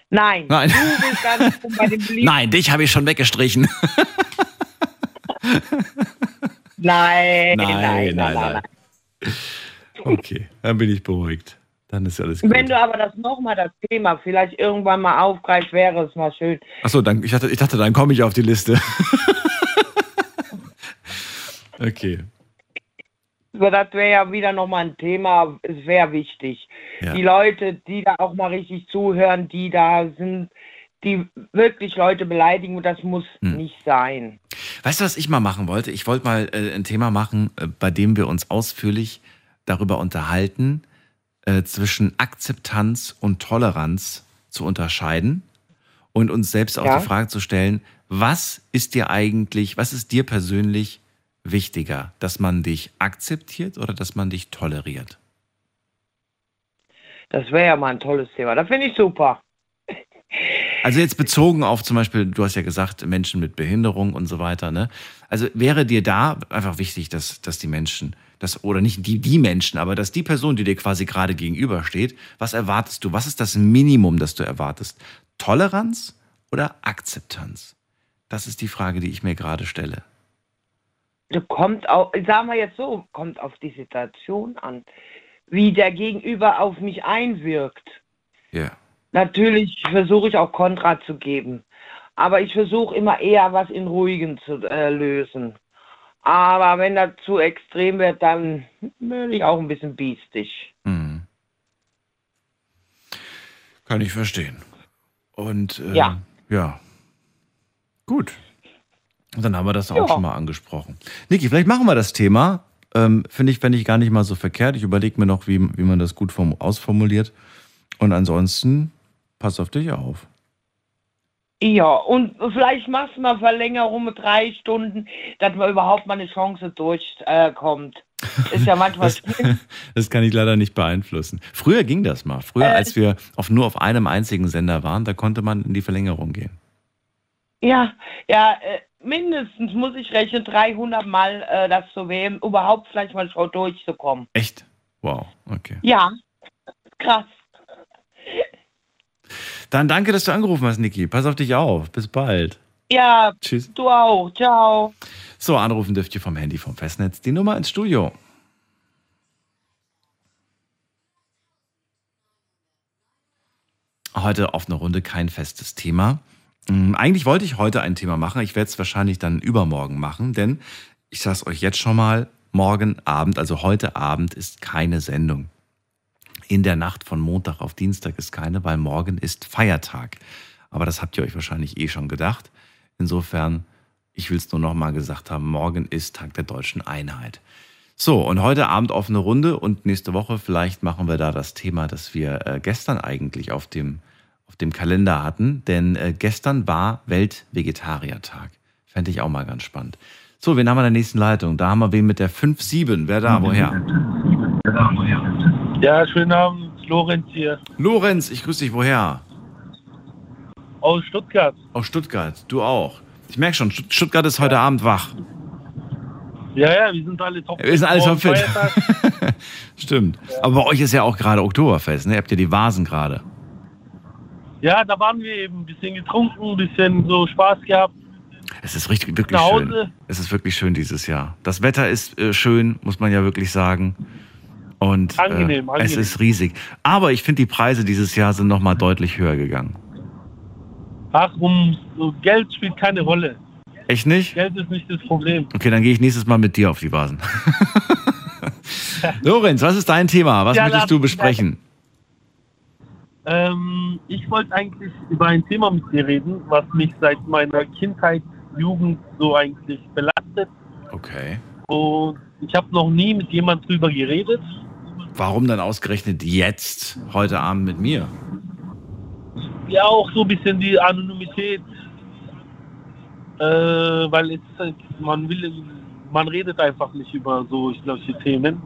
Speaker 8: Nein.
Speaker 1: Nein.
Speaker 8: Du bist oben bei dem
Speaker 1: Nein, dich habe ich schon weggestrichen.
Speaker 8: Nein,
Speaker 1: Nein,
Speaker 8: nein, nein.
Speaker 1: Okay, dann bin ich beruhigt. Dann ist alles gut.
Speaker 8: Wenn du aber das nochmal, das Thema, vielleicht irgendwann mal aufgreifst, wäre es mal schön.
Speaker 1: Achso, ich, dachte, ich dachte, dann komme ich auf die Liste. okay.
Speaker 8: So, das wäre ja wieder nochmal ein Thema, es wäre wichtig.
Speaker 1: Ja.
Speaker 8: Die Leute, die da auch mal richtig zuhören, die da sind, die wirklich Leute beleidigen, das muss
Speaker 1: Hm.
Speaker 8: nicht sein.
Speaker 1: Weißt du, was ich mal machen wollte? Ich wollte mal äh, ein Thema machen, äh, bei dem wir uns ausführlich darüber unterhalten, äh, zwischen Akzeptanz und Toleranz zu unterscheiden und uns selbst auch
Speaker 8: Ja.
Speaker 1: die Frage zu stellen, was ist dir eigentlich, was ist dir persönlich wichtiger, dass man dich akzeptiert oder dass man dich toleriert?
Speaker 8: Das wäre ja mal ein tolles Thema. Das finde ich super.
Speaker 1: Also jetzt bezogen auf zum Beispiel, du hast ja gesagt, Menschen mit Behinderung und so weiter, ne? Also wäre dir da einfach wichtig, dass, dass die Menschen, dass, oder nicht die, die Menschen, aber dass die Person, die dir quasi gerade gegenübersteht, was erwartest du? Was ist das Minimum, das du erwartest? Toleranz oder Akzeptanz? Das ist die Frage, die ich mir gerade stelle.
Speaker 8: Kommt auch, sagen wir jetzt so, kommt auf die Situation an, wie der Gegenüber auf mich einwirkt.
Speaker 1: Ja.
Speaker 8: Natürlich versuche ich auch Kontra zu geben. Aber ich versuche immer eher was in ruhigen zu äh, lösen. Aber wenn das zu extrem wird, dann werde ich auch ein bisschen biestig.
Speaker 1: Mhm. Kann ich verstehen. Und äh,
Speaker 8: Ja.
Speaker 1: ja. Gut. Und dann haben wir das auch
Speaker 8: Ja.
Speaker 1: schon mal angesprochen. Niki, vielleicht machen wir das Thema. Ähm, Finde ich, fände ich gar nicht mal so verkehrt. Ich überlege mir noch, wie, wie man das gut form ausformuliert. Und ansonsten, pass auf dich auf.
Speaker 8: Ja, und vielleicht machst du mal Verlängerung mit drei Stunden, dass man überhaupt mal eine Chance durchkommt. Äh, ist ja manchmal
Speaker 1: Das, das kann ich leider nicht beeinflussen. Früher ging das mal. Früher,
Speaker 8: Äh.
Speaker 1: als wir auf, nur auf einem einzigen Sender waren, da konnte man in die Verlängerung gehen.
Speaker 8: Ja, ja, äh, mindestens muss ich rechnen, 300 Mal äh, das zu wählen, überhaupt vielleicht mal schon durchzukommen.
Speaker 1: Echt? Wow, okay.
Speaker 8: Ja, krass.
Speaker 1: Dann danke, dass du angerufen hast, Niki. Pass auf dich auf. Bis bald.
Speaker 8: Ja,
Speaker 1: Tschüss.
Speaker 8: du auch. Ciao.
Speaker 1: So, anrufen dürft ihr vom Handy vom Festnetz. Die Nummer ins Studio. Heute auf eine Runde kein festes Thema. Hm, Eigentlich wollte ich heute ein Thema machen. Ich werde es wahrscheinlich dann übermorgen machen, denn ich sage es euch jetzt schon mal, morgen Abend, also heute Abend ist keine Sendung. In der Nacht von Montag auf Dienstag ist keine, weil morgen ist Feiertag. Aber das habt ihr euch wahrscheinlich eh schon gedacht. Insofern, ich will es nur noch mal gesagt haben, morgen ist Tag der deutschen Einheit. So, und heute Abend offene Runde und nächste Woche vielleicht machen wir da das Thema, das wir äh, gestern eigentlich auf dem, auf dem Kalender hatten. Denn äh, gestern war Weltvegetariertag. Fände ich auch mal ganz spannend. So, wen haben wir in der nächsten Leitung? Da haben wir wen mit der 5-7. Wer da? Woher?
Speaker 9: Ja, schönen Abend, Lorenz hier
Speaker 1: Lorenz, ich grüße dich. Woher?
Speaker 9: aus Stuttgart.
Speaker 1: Aus Stuttgart. Du auch. Ich merke schon, Stutt- Stuttgart ist heute Abend wach.
Speaker 9: Ja, ja, wir sind alle top.
Speaker 1: Wir sind alle topfit. Stimmt. Aber bei euch ist ja auch gerade Oktoberfest, ne? Ihr habt ja die Vasen gerade.
Speaker 9: Ja, da waren wir eben ein bisschen getrunken, ein bisschen so Spaß gehabt.
Speaker 1: Es ist richtig, wirklich schön. Es ist wirklich schön dieses Jahr. Das Wetter ist äh, schön, muss man ja wirklich sagen. Und
Speaker 9: Angenehm,
Speaker 1: äh,
Speaker 9: angenehm.
Speaker 1: es ist riesig. Aber ich finde, die Preise dieses Jahr sind nochmal deutlich höher gegangen.
Speaker 9: Ach, um Geld spielt keine Rolle.
Speaker 1: Echt nicht?
Speaker 9: Geld ist nicht das Problem.
Speaker 1: Okay, dann gehe ich nächstes Mal mit dir auf die Vasen. Lorenz, was ist dein Thema? Was
Speaker 9: Ja,
Speaker 1: möchtest du besprechen?
Speaker 9: Ähm, ich wollte eigentlich über ein Thema mit dir reden, was mich seit meiner Kindheit, Jugend so eigentlich belastet.
Speaker 1: Okay.
Speaker 9: Und ich habe noch nie mit jemand drüber geredet.
Speaker 1: Warum dann ausgerechnet jetzt, heute Abend mit mir?
Speaker 9: Ja, auch so ein bisschen die Anonymität. Äh, weil es ist halt, man will, man redet einfach nicht über so solche Themen.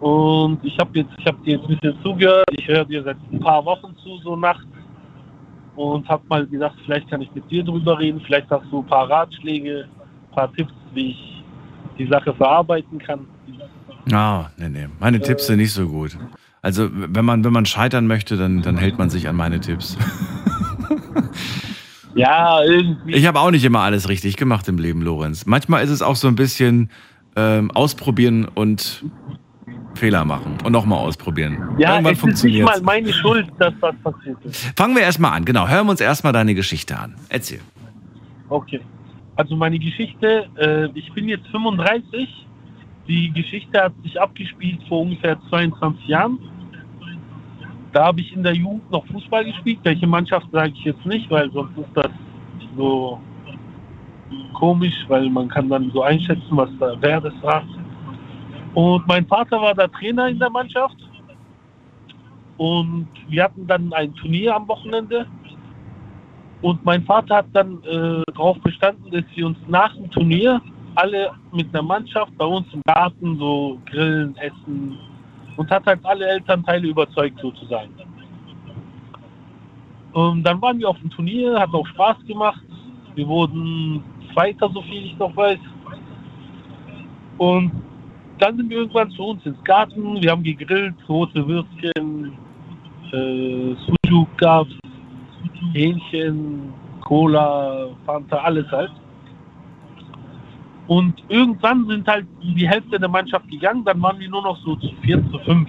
Speaker 9: Und ich habe jetzt, ich habe dir jetzt ein bisschen zugehört. Ich höre dir seit ein paar Wochen zu, so nachts. Und habe mal gedacht, vielleicht kann ich mit dir drüber reden. Vielleicht hast du ein paar Ratschläge, ein paar Tipps, wie ich die Sache verarbeiten kann.
Speaker 1: Ah, nee, nee. Meine Tipps sind nicht so gut. Also, wenn man, wenn man scheitern möchte, dann, dann hält man sich an meine Tipps.
Speaker 9: Ja, irgendwie.
Speaker 1: Ich habe auch nicht immer alles richtig gemacht im Leben, Lorenz. Manchmal ist es auch so ein bisschen ähm, ausprobieren und Fehler machen und nochmal ausprobieren.
Speaker 9: Ja,
Speaker 1: Irgendwann
Speaker 9: es ist nicht mal meine Schuld, dass das passiert ist.
Speaker 1: Fangen wir erstmal an, genau. Hören wir uns erstmal deine Geschichte an. Erzähl.
Speaker 9: Okay. Also meine Geschichte, äh, ich bin jetzt 35. Die Geschichte hat sich abgespielt vor ungefähr 22 Jahren. Da habe ich in der Jugend noch Fußball gespielt. Welche Mannschaft sage ich jetzt nicht, weil sonst ist das so komisch, weil man kann dann so einschätzen, was da wer das war. Und mein Vater war da Trainer in der Mannschaft. Und wir hatten dann ein Turnier am Wochenende. Und mein Vater hat dann äh, darauf bestanden, dass wir uns nach dem Turnier alle mit einer Mannschaft bei uns im Garten so grillen, essen und hat halt alle Elternteile überzeugt sozusagen. Und dann waren wir auf dem Turnier, hat auch Spaß gemacht. Wir wurden Zweiter, so viel ich noch weiß. Und dann sind wir irgendwann zu uns ins Garten. Wir haben gegrillt, rote Würstchen, äh, Sujuk gab's, Hähnchen, Cola, Fanta, alles halt. Und irgendwann sind halt die Hälfte der Mannschaft gegangen, dann waren wir nur noch so zu vier, zu fünf.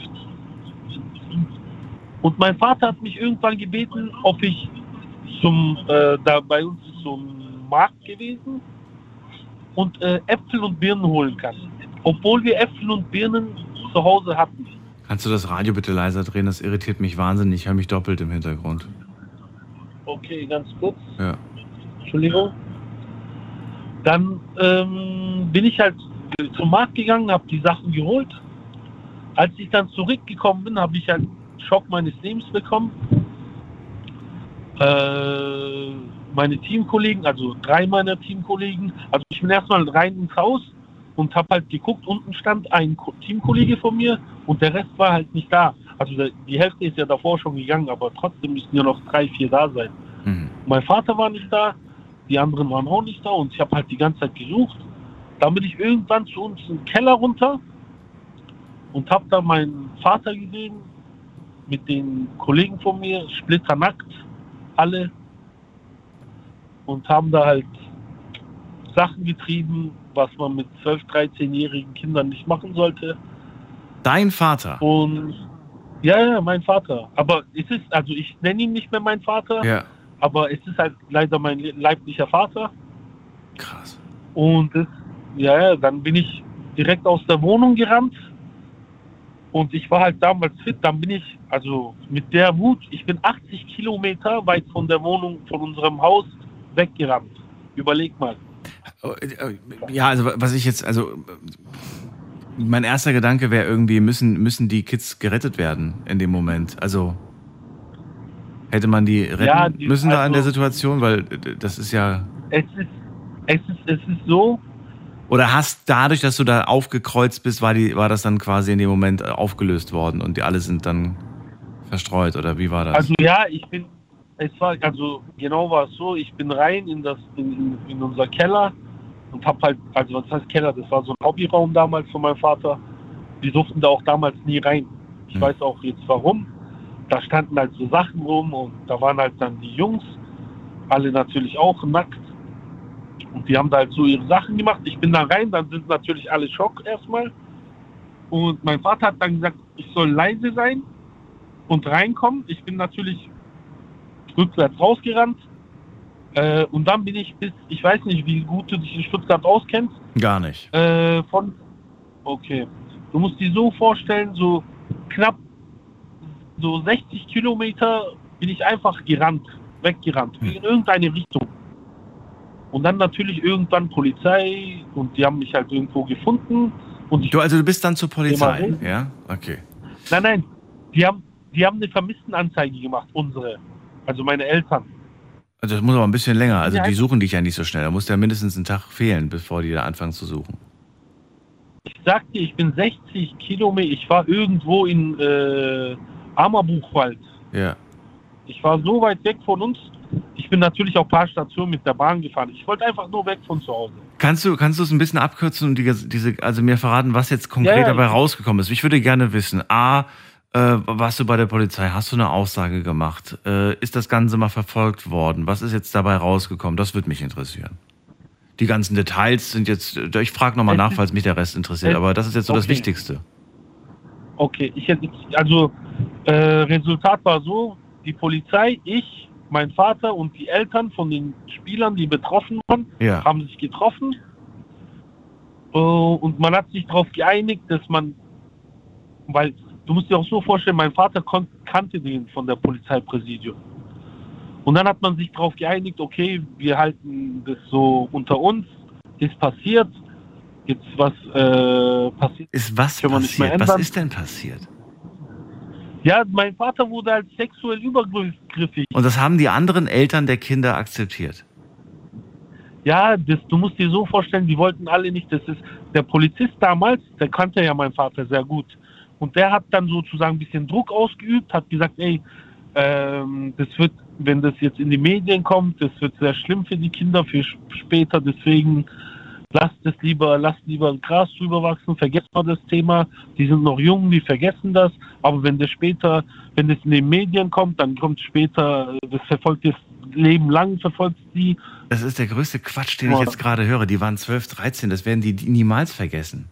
Speaker 9: Und mein Vater hat mich irgendwann gebeten, ob ich zum, äh, da bei uns ein Markt gewesen und äh, Äpfel und Birnen holen kann. Obwohl wir Äpfel und Birnen zu Hause hatten.
Speaker 1: Kannst du das Radio bitte leiser drehen? Das irritiert mich wahnsinnig. Ich höre mich doppelt im Hintergrund.
Speaker 9: Okay, ganz kurz.
Speaker 1: Ja.
Speaker 9: Entschuldigung. Dann ähm, bin ich halt zum Markt gegangen, habe die Sachen geholt. Als ich dann zurückgekommen bin, habe ich halt Schock meines Lebens bekommen. Äh, meine Teamkollegen, also drei meiner Teamkollegen, also ich bin erstmal rein ins Haus und habe halt geguckt, unten stand ein Ko- Teamkollege von mir und der Rest war halt nicht da. Also die Hälfte ist ja davor schon gegangen, aber trotzdem müssen ja noch drei, vier da sein. Mein Vater war nicht da, die anderen waren auch nicht da und ich habe halt die ganze Zeit gesucht. Dann bin ich irgendwann zu uns im Keller runter und habe da meinen Vater gesehen mit den Kollegen von mir, splitternackt, alle und haben da halt Sachen getrieben, was man mit 12-, 13-jährigen Kindern nicht machen sollte.
Speaker 1: Dein Vater?
Speaker 9: Und ja, ja, mein Vater. Aber es ist, also ich nenne ihn nicht mehr mein Vater,
Speaker 1: Ja.
Speaker 9: Aber es ist halt leider mein le- leiblicher Vater.
Speaker 1: Krass.
Speaker 9: Und das, ja, dann bin ich direkt aus der Wohnung gerannt. Und ich war halt damals fit. Dann bin ich, also mit der Wut, ich bin 80 Kilometer weit von der Wohnung, von unserem Haus weggerannt. Überleg mal.
Speaker 1: Ja, also was ich jetzt, also mein erster Gedanke wäre irgendwie, müssen, müssen die Kids gerettet werden in dem Moment? Also hätte man die retten
Speaker 9: Ja, die-
Speaker 1: müssen da in der
Speaker 9: also-
Speaker 1: Situation, weil das ist ja.
Speaker 9: Es ist, es ist, es ist so,
Speaker 1: Oder hast dadurch, dass du da aufgekreuzt bist, war, die, war das dann quasi in dem Moment äh, aufgelöst worden und die alle sind dann verstreut oder wie war das?
Speaker 9: Also ja, ich bin, es war, also genau war es so, ich bin rein in das, in, in, unser Keller und hab halt, also was heißt Keller, das war so ein Hobbyraum damals von meinem Vater. Wir durften da auch damals nie rein. Ich
Speaker 1: Hm.
Speaker 9: weiß auch jetzt warum. Da standen halt so Sachen rum und da waren halt dann die Jungs, alle natürlich auch nackt. Und die haben da halt so ihre Sachen gemacht. Ich bin da rein, dann sind natürlich alle Schock erstmal. Und mein Vater hat dann gesagt, ich soll leise sein und reinkommen. Ich bin natürlich rückwärts rausgerannt. Äh, und dann bin ich bis, ich weiß nicht, wie gut du dich in Stuttgart auskennst.
Speaker 1: Gar nicht.
Speaker 9: Äh, von, okay. Du musst dir so vorstellen, so knapp so 60 Kilometer bin ich einfach gerannt, weggerannt, in irgendeine Richtung. Und dann natürlich irgendwann Polizei und die haben mich halt irgendwo gefunden. Und
Speaker 1: Du, also du bist dann zur Polizei, ja? Okay.
Speaker 9: Nein, nein, die haben, die haben eine Vermisstenanzeige gemacht, unsere. Also meine Eltern.
Speaker 1: Also das muss aber ein bisschen länger. Also die suchen dich ja nicht so schnell. Da muss ja mindestens einen Tag fehlen, bevor die da anfangen zu suchen.
Speaker 9: Ich sag dir, ich bin 60 Kilometer, ich war irgendwo in äh, Ammerbuchwald.
Speaker 1: Ja.
Speaker 9: Ich war so weit weg von uns. Ich bin natürlich auch ein paar Stationen mit der Bahn gefahren. Ich wollte einfach nur weg von zu Hause.
Speaker 1: Kannst du, kannst du es ein bisschen abkürzen und die, diese, also mir verraten, was jetzt konkret
Speaker 9: Ja, ja,
Speaker 1: dabei rausgekommen ist? Ich würde gerne wissen, A, äh, warst du bei der Polizei? Hast du eine Aussage gemacht? Äh, ist das Ganze mal verfolgt worden? Was ist jetzt dabei rausgekommen? Das würde mich interessieren. Die ganzen Details sind jetzt, ich frage nochmal nach, falls mich der Rest interessiert,
Speaker 9: es-
Speaker 1: aber das ist jetzt so das
Speaker 9: okay.
Speaker 1: Wichtigste.
Speaker 9: Okay, ich hätte, also äh, Resultat war so, die Polizei, ich, mein Vater und die Eltern von den Spielern, die betroffen waren,
Speaker 1: Ja.
Speaker 9: haben sich getroffen. Äh, und man hat sich darauf geeinigt, dass man, weil du musst dir auch so vorstellen, mein Vater kannte den von der Polizeipräsidium. Und dann hat man sich darauf geeinigt, okay, wir halten das so unter uns, ist passiert, jetzt was äh, passiert.
Speaker 1: Ist was passiert? Was ist denn passiert?
Speaker 9: Ja, mein Vater wurde als sexuell übergriffig.
Speaker 1: Und das haben die anderen Eltern der Kinder akzeptiert.
Speaker 9: Ja, das, du musst dir so vorstellen, die wollten alle nicht, das ist der Polizist damals, der kannte ja meinen Vater sehr gut. Und der hat dann sozusagen ein bisschen Druck ausgeübt, hat gesagt, ey, ähm, das wird, wenn das jetzt in die Medien kommt, das wird sehr schlimm für die Kinder, für später, deswegen lasst es lieber, lasst lieber Gras drüber wachsen, vergesst mal das Thema, die sind noch jung, die vergessen das, aber wenn das später, wenn das in den Medien kommt, dann kommt später, das verfolgt das Leben lang, verfolgt sie,
Speaker 1: Das ist der größte Quatsch, den ich jetzt gerade höre. Die waren 12, 13, das werden die niemals vergessen.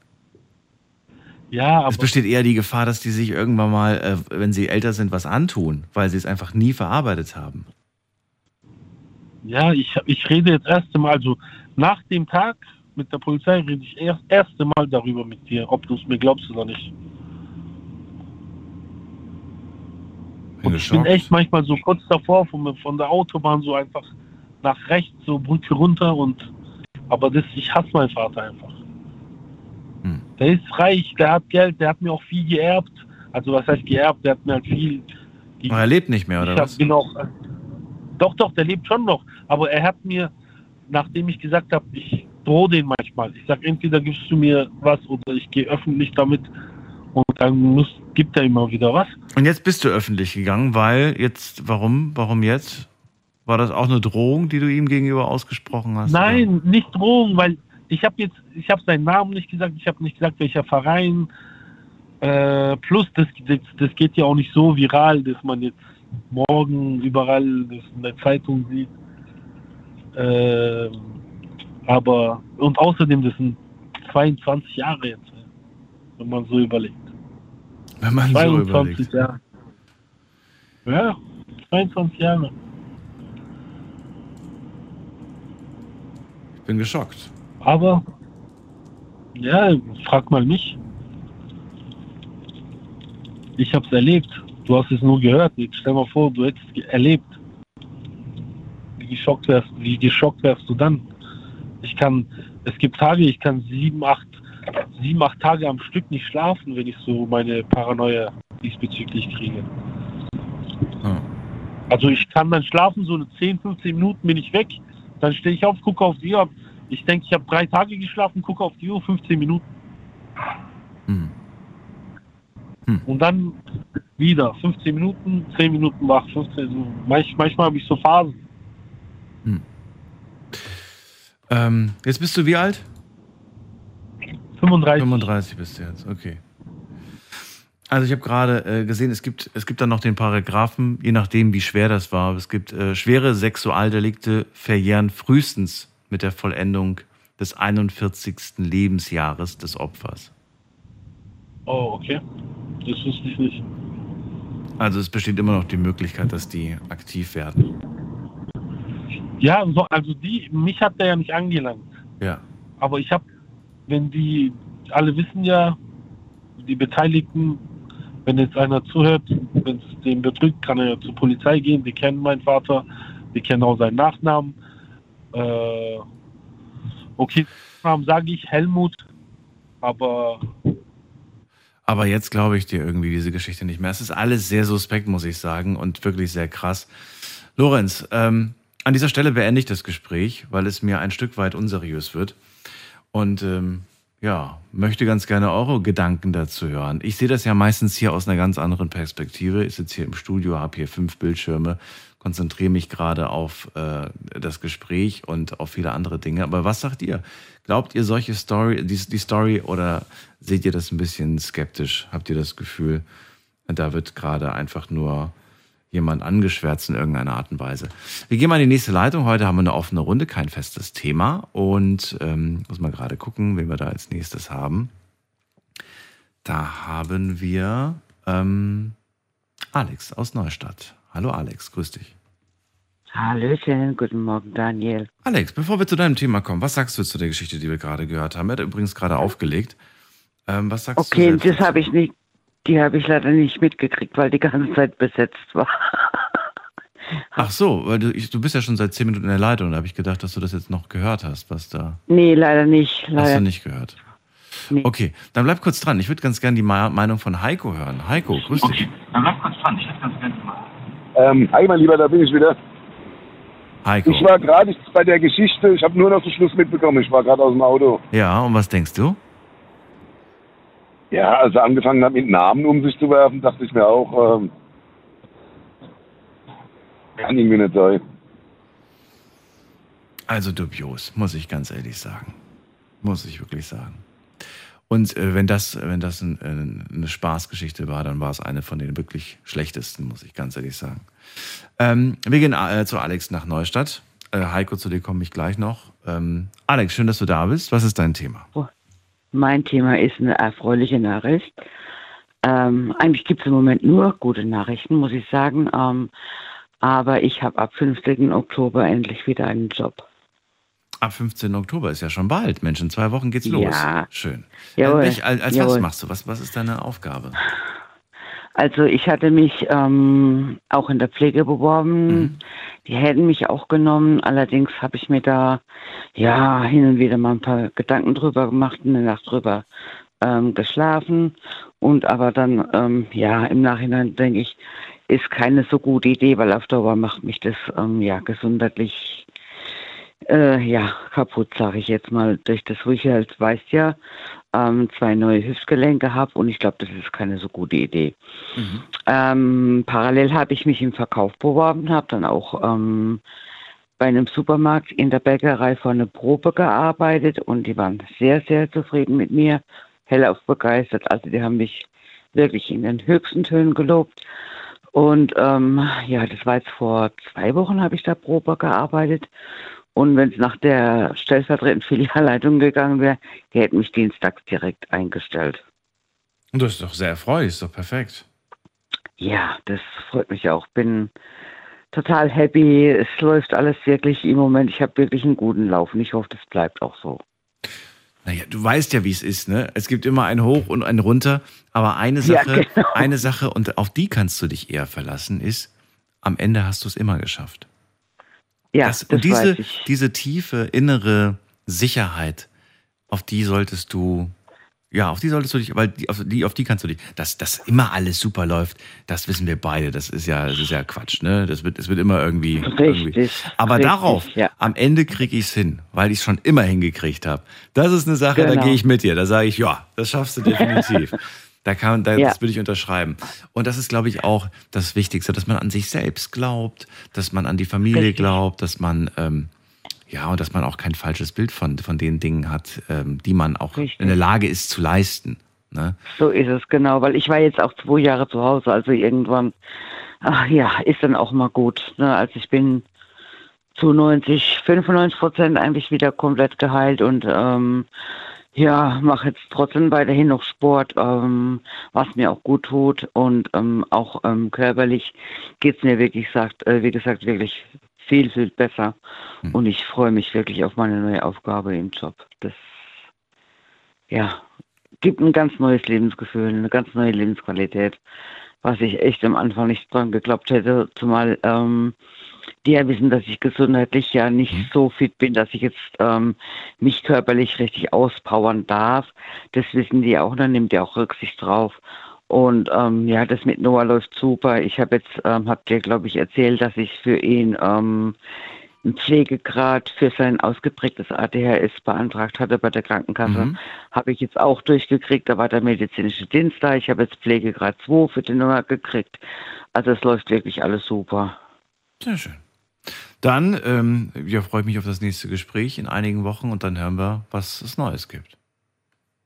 Speaker 9: Ja, aber
Speaker 1: Es besteht eher die Gefahr, dass die sich irgendwann mal, äh, wenn sie älter sind, was antun, weil sie es einfach nie verarbeitet haben.
Speaker 9: Ja, ich, ich rede jetzt erste Mal, also nach dem Tag mit der Polizei rede ich erst erste Mal darüber mit dir, ob du es mir glaubst oder nicht. Und ich bin echt manchmal so kurz davor von, von der Autobahn so einfach nach rechts, so Brücke runter und aber das, ich hasse meinen Vater einfach.
Speaker 1: Hm.
Speaker 9: Der ist reich, der hat Geld, der hat mir auch viel geerbt. Also was heißt geerbt, der hat mir halt viel.
Speaker 1: Aber er lebt nicht mehr, oder
Speaker 9: ich
Speaker 1: was?
Speaker 9: Hab, genau, doch, doch, der lebt schon noch. Aber er hat mir, nachdem ich gesagt habe, ich drohe den manchmal. Ich sage, entweder gibst du mir was oder ich gehe öffentlich damit und dann muss, gibt er immer wieder was.
Speaker 1: Und jetzt bist du öffentlich gegangen, weil jetzt, warum? Warum jetzt? War das auch eine Drohung, die du ihm gegenüber ausgesprochen hast?
Speaker 9: Nein, nicht Drohung, weil ich habe jetzt, ich habe seinen Namen nicht gesagt, ich habe nicht gesagt, welcher Verein. Äh, plus, das, das, das geht ja auch nicht so viral, dass man jetzt morgen überall das in der Zeitung sieht. Äh, aber, und außerdem, das sind 22 Jahre jetzt, wenn man so überlegt.
Speaker 1: Wenn man so
Speaker 9: 22
Speaker 1: überlegt.
Speaker 9: Jahre. Ja, 22 Jahre.
Speaker 1: Ich bin geschockt.
Speaker 9: Aber, ja, frag mal mich. Ich hab's erlebt. Du hast es nur gehört. Jetzt stell mal vor, du hättest es erlebt. Wie geschockt wärst, wie geschockt wärst du dann? Ich kann, es gibt Tage, ich kann sieben, acht, sieben, acht Tage am Stück nicht schlafen, wenn ich so meine Paranoia diesbezüglich kriege. Also ich kann dann schlafen, so 10, 15 Minuten bin ich weg, dann stehe ich auf, gucke auf die Uhr. Ich denke, ich habe drei Tage geschlafen, gucke auf die Uhr, 15 Minuten. Und dann wieder 15 Minuten, 10 Minuten wach, 15, so. Manch, manchmal habe ich so Phasen.
Speaker 1: Ähm, jetzt bist du wie alt?
Speaker 9: 35.
Speaker 1: 35 bist du jetzt, okay. Also ich habe gerade äh, gesehen, es gibt, es gibt dann noch den Paragraphen, je nachdem wie schwer das war. Es gibt äh, schwere Sexualdelikte verjähren frühestens mit der Vollendung des 41. Lebensjahres des Opfers.
Speaker 9: Oh, okay. Das wusste ich nicht.
Speaker 1: Also es besteht immer noch die Möglichkeit, dass die aktiv werden.
Speaker 9: Ja, so, also die, mich hat der ja nicht angelangt.
Speaker 1: Ja.
Speaker 9: Aber ich habe, wenn die, alle wissen ja, die Beteiligten, wenn jetzt einer zuhört, wenn es den bedrückt, kann er ja zur Polizei gehen. Die kennen meinen Vater, die kennen auch seinen Nachnamen. Äh, okay, Namen sage ich Helmut, aber
Speaker 1: Aber jetzt glaube ich dir irgendwie diese Geschichte nicht mehr. Es ist alles sehr suspekt, muss ich sagen, und wirklich sehr krass. Lorenz, ähm, an dieser Stelle beende ich das Gespräch, weil es mir ein Stück weit unseriös wird. Und ähm, ja, möchte ganz gerne eure Gedanken dazu hören. Ich sehe das ja meistens hier aus einer ganz anderen Perspektive. Ich sitze hier im Studio, habe hier fünf Bildschirme, konzentriere mich gerade auf äh, das Gespräch und auf viele andere Dinge. Aber was sagt ihr? Glaubt ihr solche Story, die, die Story oder seht ihr das ein bisschen skeptisch? Habt ihr das Gefühl, da wird gerade einfach nur jemand angeschwärzt in irgendeiner Art und Weise? Wir gehen mal in die nächste Leitung. Heute haben wir eine offene Runde, kein festes Thema. Und ähm, muss mal gerade gucken, wen wir da als nächstes haben. Da haben wir ähm, Alex aus Neustadt. Hallo Alex, grüß dich.
Speaker 10: Hallöchen, guten Morgen, Daniel.
Speaker 1: Alex, bevor wir zu deinem Thema kommen, was sagst du zu der Geschichte, die wir gerade gehört haben? Er hat übrigens gerade aufgelegt. Ähm, was sagst
Speaker 10: Okay,
Speaker 1: du?
Speaker 10: das habe ich nicht, die habe ich leider nicht mitgekriegt, weil die ganze Zeit besetzt war.
Speaker 1: Ach so, weil du, ich, du bist ja schon seit zehn Minuten in der Leitung. Da habe ich gedacht, dass du das jetzt noch gehört hast, was da.
Speaker 10: Nee, leider nicht.
Speaker 1: Hast
Speaker 10: Leider.
Speaker 1: du nicht gehört? Okay, dann bleib kurz dran. Ich würde ganz gerne die Me- Meinung von Heiko hören. Heiko, grüß dich.
Speaker 4: Dann bleib kurz dran, ich hätte ganz gerne mal. Ähm, hi, mein Lieber, da bin ich wieder.
Speaker 1: Heiko.
Speaker 4: Ich war gerade bei der Geschichte, ich habe nur noch den Schluss mitbekommen, ich war gerade aus dem Auto.
Speaker 1: Ja, und was denkst du?
Speaker 4: Ja, als er angefangen hat, mit Namen um sich zu werfen, dachte ich mir auch, ähm, kann irgendwie nicht sein.
Speaker 1: Also dubios, muss ich ganz ehrlich sagen. Muss ich wirklich sagen. Und äh, wenn das, wenn das ein, äh, eine Spaßgeschichte war, dann war es eine von den wirklich schlechtesten, muss ich ganz ehrlich sagen. Ähm, wir gehen äh, zu Alex nach Neustadt. Äh, Heiko, zu dir komme ich gleich noch. Ähm, Alex, schön, dass du da bist. Was ist dein Thema?
Speaker 10: Mein Thema ist eine erfreuliche Nachricht. Ähm, eigentlich gibt es im Moment nur gute Nachrichten, muss ich sagen. Ähm, Aber ich habe ab 15. Oktober endlich wieder einen Job.
Speaker 1: Ab 15. Oktober ist ja schon bald. Mensch, in zwei Wochen geht's los.
Speaker 10: Ja.
Speaker 1: Schön.
Speaker 10: Jawohl.
Speaker 1: Äh, welch- als als was
Speaker 10: Jawohl.
Speaker 1: machst du? Was, was ist deine Aufgabe?
Speaker 10: Also ich hatte mich ähm, auch in der Pflege beworben. Die hätten mich auch genommen. Allerdings habe ich mir da ja hin und wieder mal ein paar Gedanken drüber gemacht, eine Nacht drüber ähm, geschlafen. Und aber dann ähm, ja im Nachhinein denke ich, ist keine so gute Idee, weil auf Dauer macht mich das ähm, ja gesundheitlich äh, ja kaputt, sage ich jetzt mal. Durch das, wo ich halt weiß ja, ähm, zwei neue Hüftgelenke habe und ich glaube, das ist keine so gute Idee. Ähm, parallel habe ich mich im Verkauf beworben, habe dann auch ähm, bei einem Supermarkt in der Bäckerei vor einer Probe gearbeitet und die waren sehr, sehr zufrieden mit mir, hellauf begeistert. Also die haben mich wirklich in den höchsten Tönen gelobt. Und ähm, ja, das war jetzt vor zwei Wochen habe ich da Probe gearbeitet. Und wenn es nach der stellvertretenden Filialleitung gegangen wäre, die hätten mich dienstags direkt eingestellt.
Speaker 1: Und das ist doch sehr erfreulich, ist doch perfekt.
Speaker 10: Ja, das freut mich auch. Bin total happy. Es läuft alles wirklich im Moment. Ich habe wirklich einen guten Lauf und ich hoffe, das bleibt auch so.
Speaker 1: Naja, du weißt ja, wie es ist, ne? Es gibt immer ein Hoch und ein Runter, aber eine
Speaker 10: Ja,
Speaker 1: Sache,
Speaker 10: genau.
Speaker 1: eine Sache, und auf die kannst du dich eher verlassen, ist, am Ende hast du es immer geschafft.
Speaker 10: Ja,
Speaker 1: das,
Speaker 10: das
Speaker 1: und diese,
Speaker 10: weiß ich.
Speaker 1: diese tiefe innere Sicherheit, auf die solltest du, ja, auf die solltest du dich, weil die, auf, die, auf die kannst du dich, dass das immer alles super läuft, das wissen wir beide. Das ist ja, das ist ja Quatsch, ne? Das wird, es wird immer irgendwie. irgendwie.
Speaker 10: Richtig,
Speaker 1: Aber
Speaker 10: richtig,
Speaker 1: darauf,
Speaker 10: ja.
Speaker 1: am Ende kriege ich es hin, weil ich es schon immer hingekriegt habe. Das ist eine Sache, da
Speaker 10: Genau.
Speaker 1: gehe ich mit dir. Da sage ich, ja, das schaffst du definitiv. Da kann, da,
Speaker 10: Ja.
Speaker 1: Das würde ich unterschreiben. Und das ist, glaube ich, auch das Wichtigste, dass man an sich selbst glaubt, dass man an die Familie
Speaker 10: Richtig.
Speaker 1: glaubt, dass man ähm, ja und dass man auch kein falsches Bild von, von den Dingen hat, ähm, die man auch in der Lage ist zu leisten. Ne?
Speaker 10: So ist es genau, weil ich war jetzt auch zwei Jahre zu Hause, also irgendwann, ach ja, ist dann auch mal gut. Ne? Also ich bin zu 90, 95 Prozent eigentlich wieder komplett geheilt und ähm, ja, mache jetzt trotzdem weiterhin noch Sport, ähm, was mir auch gut tut und ähm, auch ähm, körperlich geht's mir wirklich, sagt, äh, wie gesagt, wirklich viel, viel besser. Und ich freue mich wirklich auf meine neue Aufgabe im Job. Das, ja, gibt ein ganz neues Lebensgefühl, eine ganz neue Lebensqualität, was ich echt am Anfang nicht dran geglaubt hätte, zumal ähm, die ja wissen, dass ich gesundheitlich ja nicht so fit bin, dass ich jetzt ähm, mich körperlich richtig auspowern darf. Das wissen die auch, dann nimmt ihr auch Rücksicht drauf. Und ähm, ja, das mit Noah läuft super. Ich habe jetzt, ähm, habt ihr, glaube ich, erzählt, dass ich für ihn ähm, einen Pflegegrad für sein ausgeprägtes ADHS beantragt hatte bei der Krankenkasse.
Speaker 1: Mhm.
Speaker 10: Habe ich jetzt auch durchgekriegt. Da war der medizinische Dienst da. Ich habe jetzt Pflegegrad 2 für den Noah gekriegt. Also es läuft wirklich alles super.
Speaker 1: Sehr schön. Dann ähm, ja, freue ich mich auf das nächste Gespräch in einigen Wochen und dann hören wir, was es Neues gibt.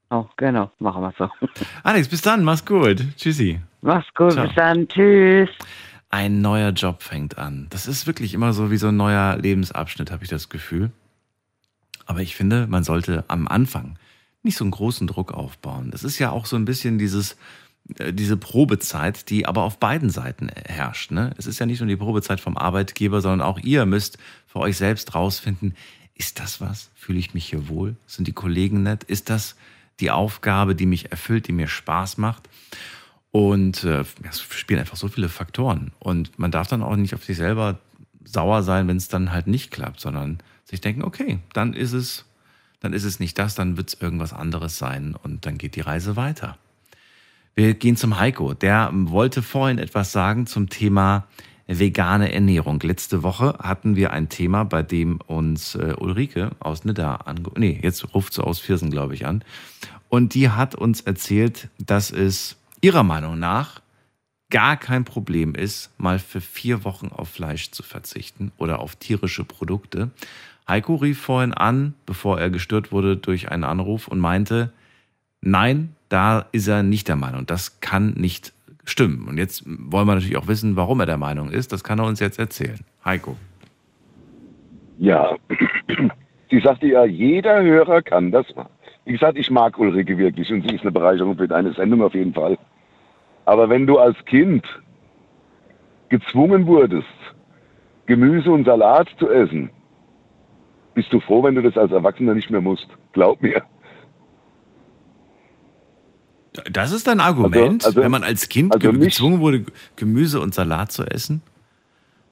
Speaker 10: Oh, genau, machen wir so.
Speaker 1: Alex, bis dann, mach's gut. Tschüssi.
Speaker 10: Mach's gut,
Speaker 1: Ciao.
Speaker 10: bis dann. Tschüss.
Speaker 1: Ein neuer Job fängt an. Das ist wirklich immer so wie so ein neuer Lebensabschnitt, habe ich das Gefühl. Aber ich finde, man sollte am Anfang nicht so einen großen Druck aufbauen. Das ist ja auch so ein bisschen dieses, diese Probezeit, die aber auf beiden Seiten herrscht. Ne? Es ist ja nicht nur die Probezeit vom Arbeitgeber, sondern auch ihr müsst für euch selbst rausfinden, ist das was? Fühle ich mich hier wohl? Sind die Kollegen nett? Ist das die Aufgabe, die mich erfüllt, die mir Spaß macht? Und äh, es spielen einfach so viele Faktoren. Und man darf dann auch nicht auf sich selber sauer sein, wenn es dann halt nicht klappt, sondern sich denken, okay, dann ist es, dann ist es nicht das, dann wird es irgendwas anderes sein und dann geht die Reise weiter. Wir gehen zum Heiko. Der wollte vorhin etwas sagen zum Thema vegane Ernährung. Letzte Woche hatten wir ein Thema, bei dem uns äh, Ulrike aus Nidda ange nee, jetzt ruft sie aus Viersen, glaube ich, an. Und die hat uns erzählt, dass es ihrer Meinung nach gar kein Problem ist, mal für vier Wochen auf Fleisch zu verzichten oder auf tierische Produkte. Heiko rief vorhin an, bevor er gestört wurde durch einen Anruf und meinte, nein, da ist er nicht der Meinung. Das kann nicht stimmen. Und jetzt wollen wir natürlich auch wissen, warum er der Meinung ist. Das kann er uns jetzt erzählen. Heiko.
Speaker 4: Ja, sie sagte ja, jeder Hörer kann das machen. Wie gesagt, ich mag Ulrike wirklich und sie ist eine Bereicherung für deine Sendung auf jeden Fall. Aber wenn du als Kind gezwungen wurdest, Gemüse und Salat zu essen, bist du froh, wenn du das als Erwachsener nicht mehr musst. Glaub mir.
Speaker 1: Das ist ein Argument,
Speaker 4: Also- also-
Speaker 1: wenn man als Kind
Speaker 4: also mich-
Speaker 1: gezwungen wurde, Gemüse und Salat zu essen?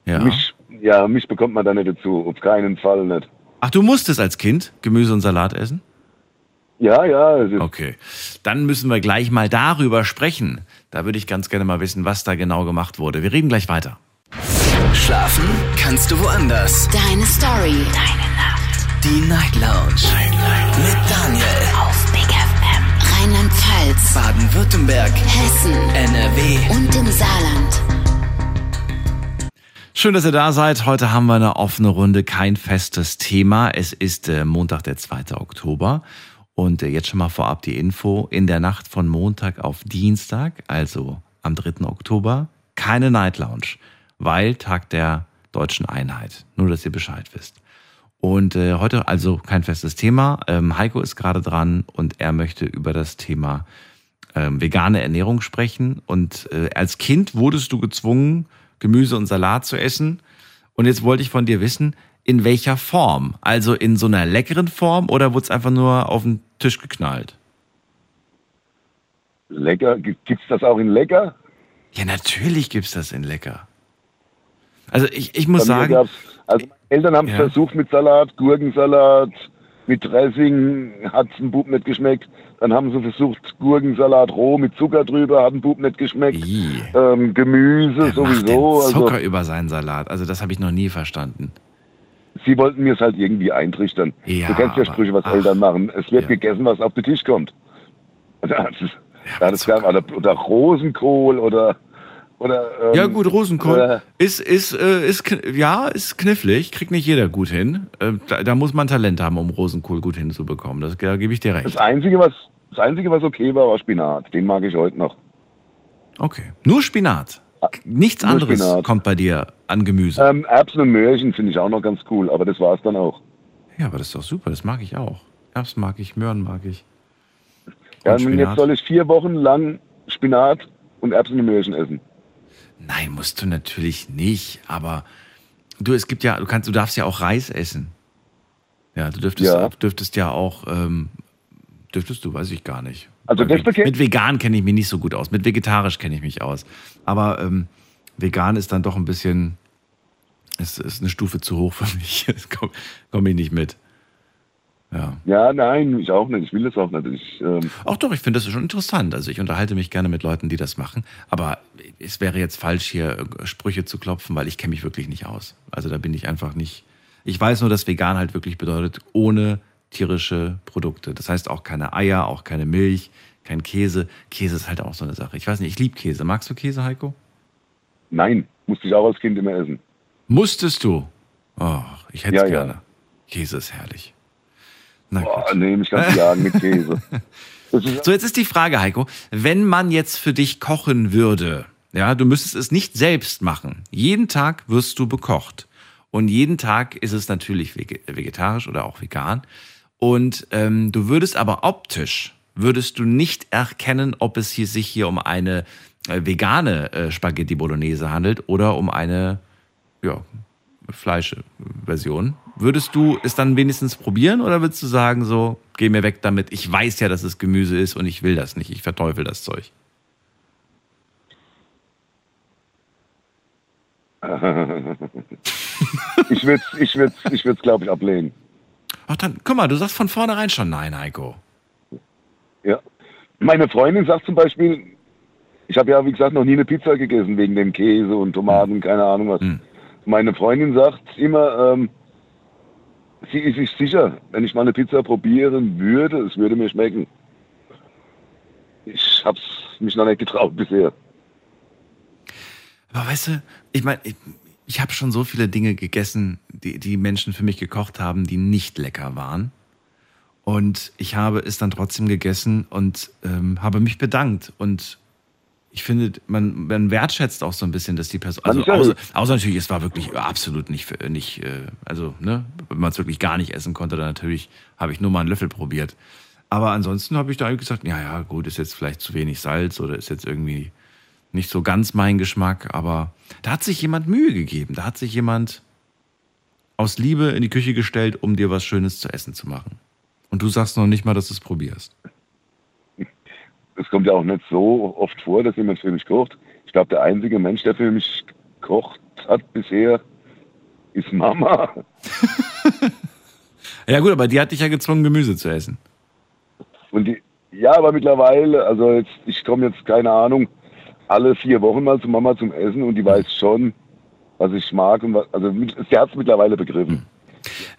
Speaker 1: Ja.
Speaker 4: Mich, ja, mich bekommt man da nicht dazu. Auf keinen Fall nicht.
Speaker 1: Ach, du musstest als Kind Gemüse und Salat essen?
Speaker 4: Ja, ja. es ist-
Speaker 1: Okay. Dann müssen wir gleich mal darüber sprechen. Da würde ich ganz gerne mal wissen, was da genau gemacht wurde. Wir reden gleich weiter.
Speaker 11: Schlafen kannst du woanders.
Speaker 12: Deine Story. Deine Nacht.
Speaker 11: Die Night Lounge. Mit Daniel.
Speaker 12: Auf. Rheinland-Pfalz.
Speaker 11: Baden-Württemberg.
Speaker 12: Hessen.
Speaker 11: NRW.
Speaker 12: Und im Saarland.
Speaker 1: Schön, dass ihr da seid. Heute haben wir eine offene Runde, kein festes Thema. Es ist äh, Montag, der 2. Oktober. Und äh, jetzt schon mal vorab die Info. In der Nacht von Montag auf Dienstag, also am 3. Oktober, keine Night Lounge, weil Tag der deutschen Einheit. Nur, dass ihr Bescheid wisst. Und äh, heute also kein festes Thema. Ähm, Heiko ist gerade dran und er möchte über das Thema ähm, vegane Ernährung sprechen. Und äh, als Kind wurdest du gezwungen, Gemüse und Salat zu essen. Und jetzt wollte ich von dir wissen, in welcher Form? Also in so einer leckeren Form oder wurde es einfach nur auf den Tisch geknallt?
Speaker 4: Lecker. G- Gibt's das auch in lecker?
Speaker 1: Ja, natürlich gibt's das in lecker. Also ich, ich muss
Speaker 4: Bei
Speaker 1: sagen,
Speaker 4: also meine Eltern haben es
Speaker 1: Ja.
Speaker 4: versucht mit Salat, Gurkensalat, mit Dressing, hat dem Bub nicht geschmeckt. Dann haben sie versucht, Gurkensalat roh mit Zucker drüber, hat dem Bub nicht geschmeckt. Ähm, Gemüse
Speaker 1: macht
Speaker 4: sowieso.
Speaker 1: denn
Speaker 4: Also,
Speaker 1: Zucker über seinen Salat. Also das habe ich noch nie verstanden.
Speaker 4: sie wollten mir es halt irgendwie eintrichtern.
Speaker 1: Ja,
Speaker 4: du kennst ja Sprüche, was
Speaker 1: ach.
Speaker 4: Eltern machen. Es wird gegessen, was auf den Tisch kommt. Das ist, ja, das gab, oder, oder Rosenkohl oder oder ähm,
Speaker 1: Ja gut, Rosenkohl
Speaker 4: äh,
Speaker 1: ist ist äh, ist ja ist knifflig, kriegt nicht jeder gut hin. Äh, da, da muss man Talent haben, um Rosenkohl gut hinzubekommen. Das da gebe ich dir recht.
Speaker 4: das einzige, was das einzige, was okay war, war Spinat. Den mag ich heute noch.
Speaker 1: Okay, nur Spinat. Nichts
Speaker 4: Nur
Speaker 1: anderes
Speaker 4: Spinat.
Speaker 1: kommt bei dir an Gemüse.
Speaker 4: Ähm, Erbsen und Möhrchen finde ich auch noch ganz cool, aber das war es dann auch.
Speaker 1: Ja, aber das ist doch super. Das mag ich auch. Erbsen mag ich, Möhren mag ich.
Speaker 4: Ja,
Speaker 1: Und
Speaker 4: und
Speaker 1: Spinat?
Speaker 4: jetzt soll ich vier Wochen lang Spinat und Erbsen und Möhrchen essen.
Speaker 1: Nein, musst du natürlich nicht. Aber du, es gibt ja, du kannst, du darfst ja auch Reis essen. Ja, du dürftest,
Speaker 4: Ja.
Speaker 1: dürftest ja auch, ähm, dürftest du, weiß ich gar nicht.
Speaker 4: Also das bekennt-
Speaker 1: Mit vegan kenne ich mich nicht so gut aus. Mit vegetarisch kenne ich mich aus. Aber ähm, vegan ist dann doch ein bisschen, es ist eine Stufe zu hoch für mich. Das komme komm ich nicht mit. Ja.
Speaker 4: Ja, nein, ich auch nicht. Ich will das auch nicht. Ich, ähm,
Speaker 1: Auch doch, ich finde das schon interessant. Also ich unterhalte mich gerne mit Leuten, die das machen. Aber es wäre jetzt falsch, hier Sprüche zu klopfen, weil ich kenne mich wirklich nicht aus. Also da bin ich einfach nicht. Ich weiß nur, dass vegan halt wirklich bedeutet, ohne tierische Produkte. Das heißt auch keine Eier, auch keine Milch, kein Käse. Käse ist halt auch so eine Sache. Ich weiß nicht, ich liebe Käse. Magst du Käse, Heiko?
Speaker 4: nein, musste ich auch als Kind immer essen.
Speaker 1: Musstest du? Oh, ich hätte es
Speaker 4: Ja, ja.
Speaker 1: gerne. Käse ist herrlich. Na
Speaker 4: Boah, nee, mich kannst du jagen mit Käse.
Speaker 1: So, jetzt ist die Frage, Heiko, wenn man jetzt für dich kochen würde, ja, du müsstest es nicht selbst machen. Jeden Tag wirst du bekocht. Und jeden Tag ist es natürlich vege- vegetarisch oder auch vegan. Und ähm, du würdest aber optisch, würdest du nicht erkennen, ob es hier, sich hier um eine äh, vegane äh, Spaghetti Bolognese handelt oder um eine, ja, Fleischversion. Würdest du es dann wenigstens probieren oder würdest du sagen, so, geh mir weg damit, ich weiß ja, dass es Gemüse ist und ich will das nicht, ich verteufel das Zeug?
Speaker 4: ich würde es, ich würd's, ich würd's, glaube ich, ablehnen.
Speaker 1: Ach dann, guck mal, du sagst von vornherein schon nein, Heiko.
Speaker 4: Ja. Meine Freundin sagt zum Beispiel, ich habe ja, wie gesagt, noch nie eine Pizza gegessen wegen dem Käse und Tomaten, keine Ahnung was. Meine Freundin sagt immer, ähm, sie ist sich sicher, wenn ich mal eine Pizza probieren würde, es würde mir schmecken. Ich habe es mich noch nicht getraut bisher.
Speaker 1: Aber weißt du, ich meine, ich, ich habe schon so viele Dinge gegessen, die, die Menschen für mich gekocht haben, die nicht lecker waren. Und ich habe es dann trotzdem gegessen und ähm, habe mich bedankt. Und ich finde, man, man wertschätzt auch so ein bisschen, dass die Person. Also, außer, außer natürlich, es war wirklich absolut nicht, für- nicht äh, also, ne, wenn man es wirklich gar nicht essen konnte, dann natürlich habe ich nur mal einen Löffel probiert. Aber ansonsten habe ich da gesagt, ja, ja, gut, ist jetzt vielleicht zu wenig Salz oder ist jetzt irgendwie nicht so ganz mein Geschmack, aber da hat sich jemand Mühe gegeben. Da hat sich jemand aus Liebe in die Küche gestellt, um dir was Schönes zu essen zu machen. Und du sagst noch nicht mal, dass du es probierst.
Speaker 4: Es kommt ja auch nicht so oft vor, dass jemand für mich kocht. Ich glaube, der einzige Mensch, der für mich gekocht hat bisher, ist Mama.
Speaker 1: Ja gut, aber die hat dich ja gezwungen, Gemüse zu essen.
Speaker 4: Und die, ja, aber mittlerweile, also jetzt, ich komme jetzt, keine Ahnung, alle vier Wochen mal zu Mama zum Essen und die weiß schon, was ich mag und was, also sie hat es mittlerweile begriffen.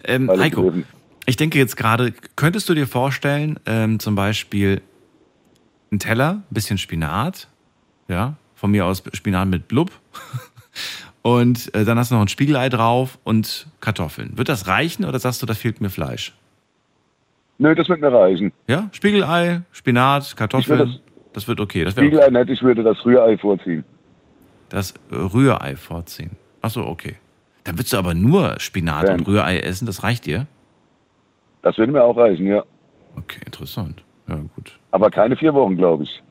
Speaker 1: Ähm, Heiko,
Speaker 4: begriffen.
Speaker 1: ich denke jetzt gerade, könntest du dir vorstellen, ähm, zum Beispiel einen Teller, ein bisschen Spinat, ja, von mir aus Spinat mit Blub. Und äh, dann hast du noch ein Spiegelei drauf und Kartoffeln. Wird das reichen oder sagst du, da fehlt mir Fleisch?
Speaker 4: Nö, das wird mir reichen.
Speaker 1: Ja, Spiegelei, Spinat, Kartoffeln.
Speaker 4: Würd
Speaker 1: das, wird okay. Das
Speaker 4: Spiegelei nicht, ich würde das Rührei vorziehen.
Speaker 1: das Rührei vorziehen. Ach so, okay. Dann würdest du aber nur Spinat
Speaker 4: Ja.
Speaker 1: und Rührei essen, das reicht dir?
Speaker 4: Das würde mir auch reichen, ja.
Speaker 1: Okay, interessant. Ja, gut.
Speaker 4: Aber keine vier Wochen, glaube ich.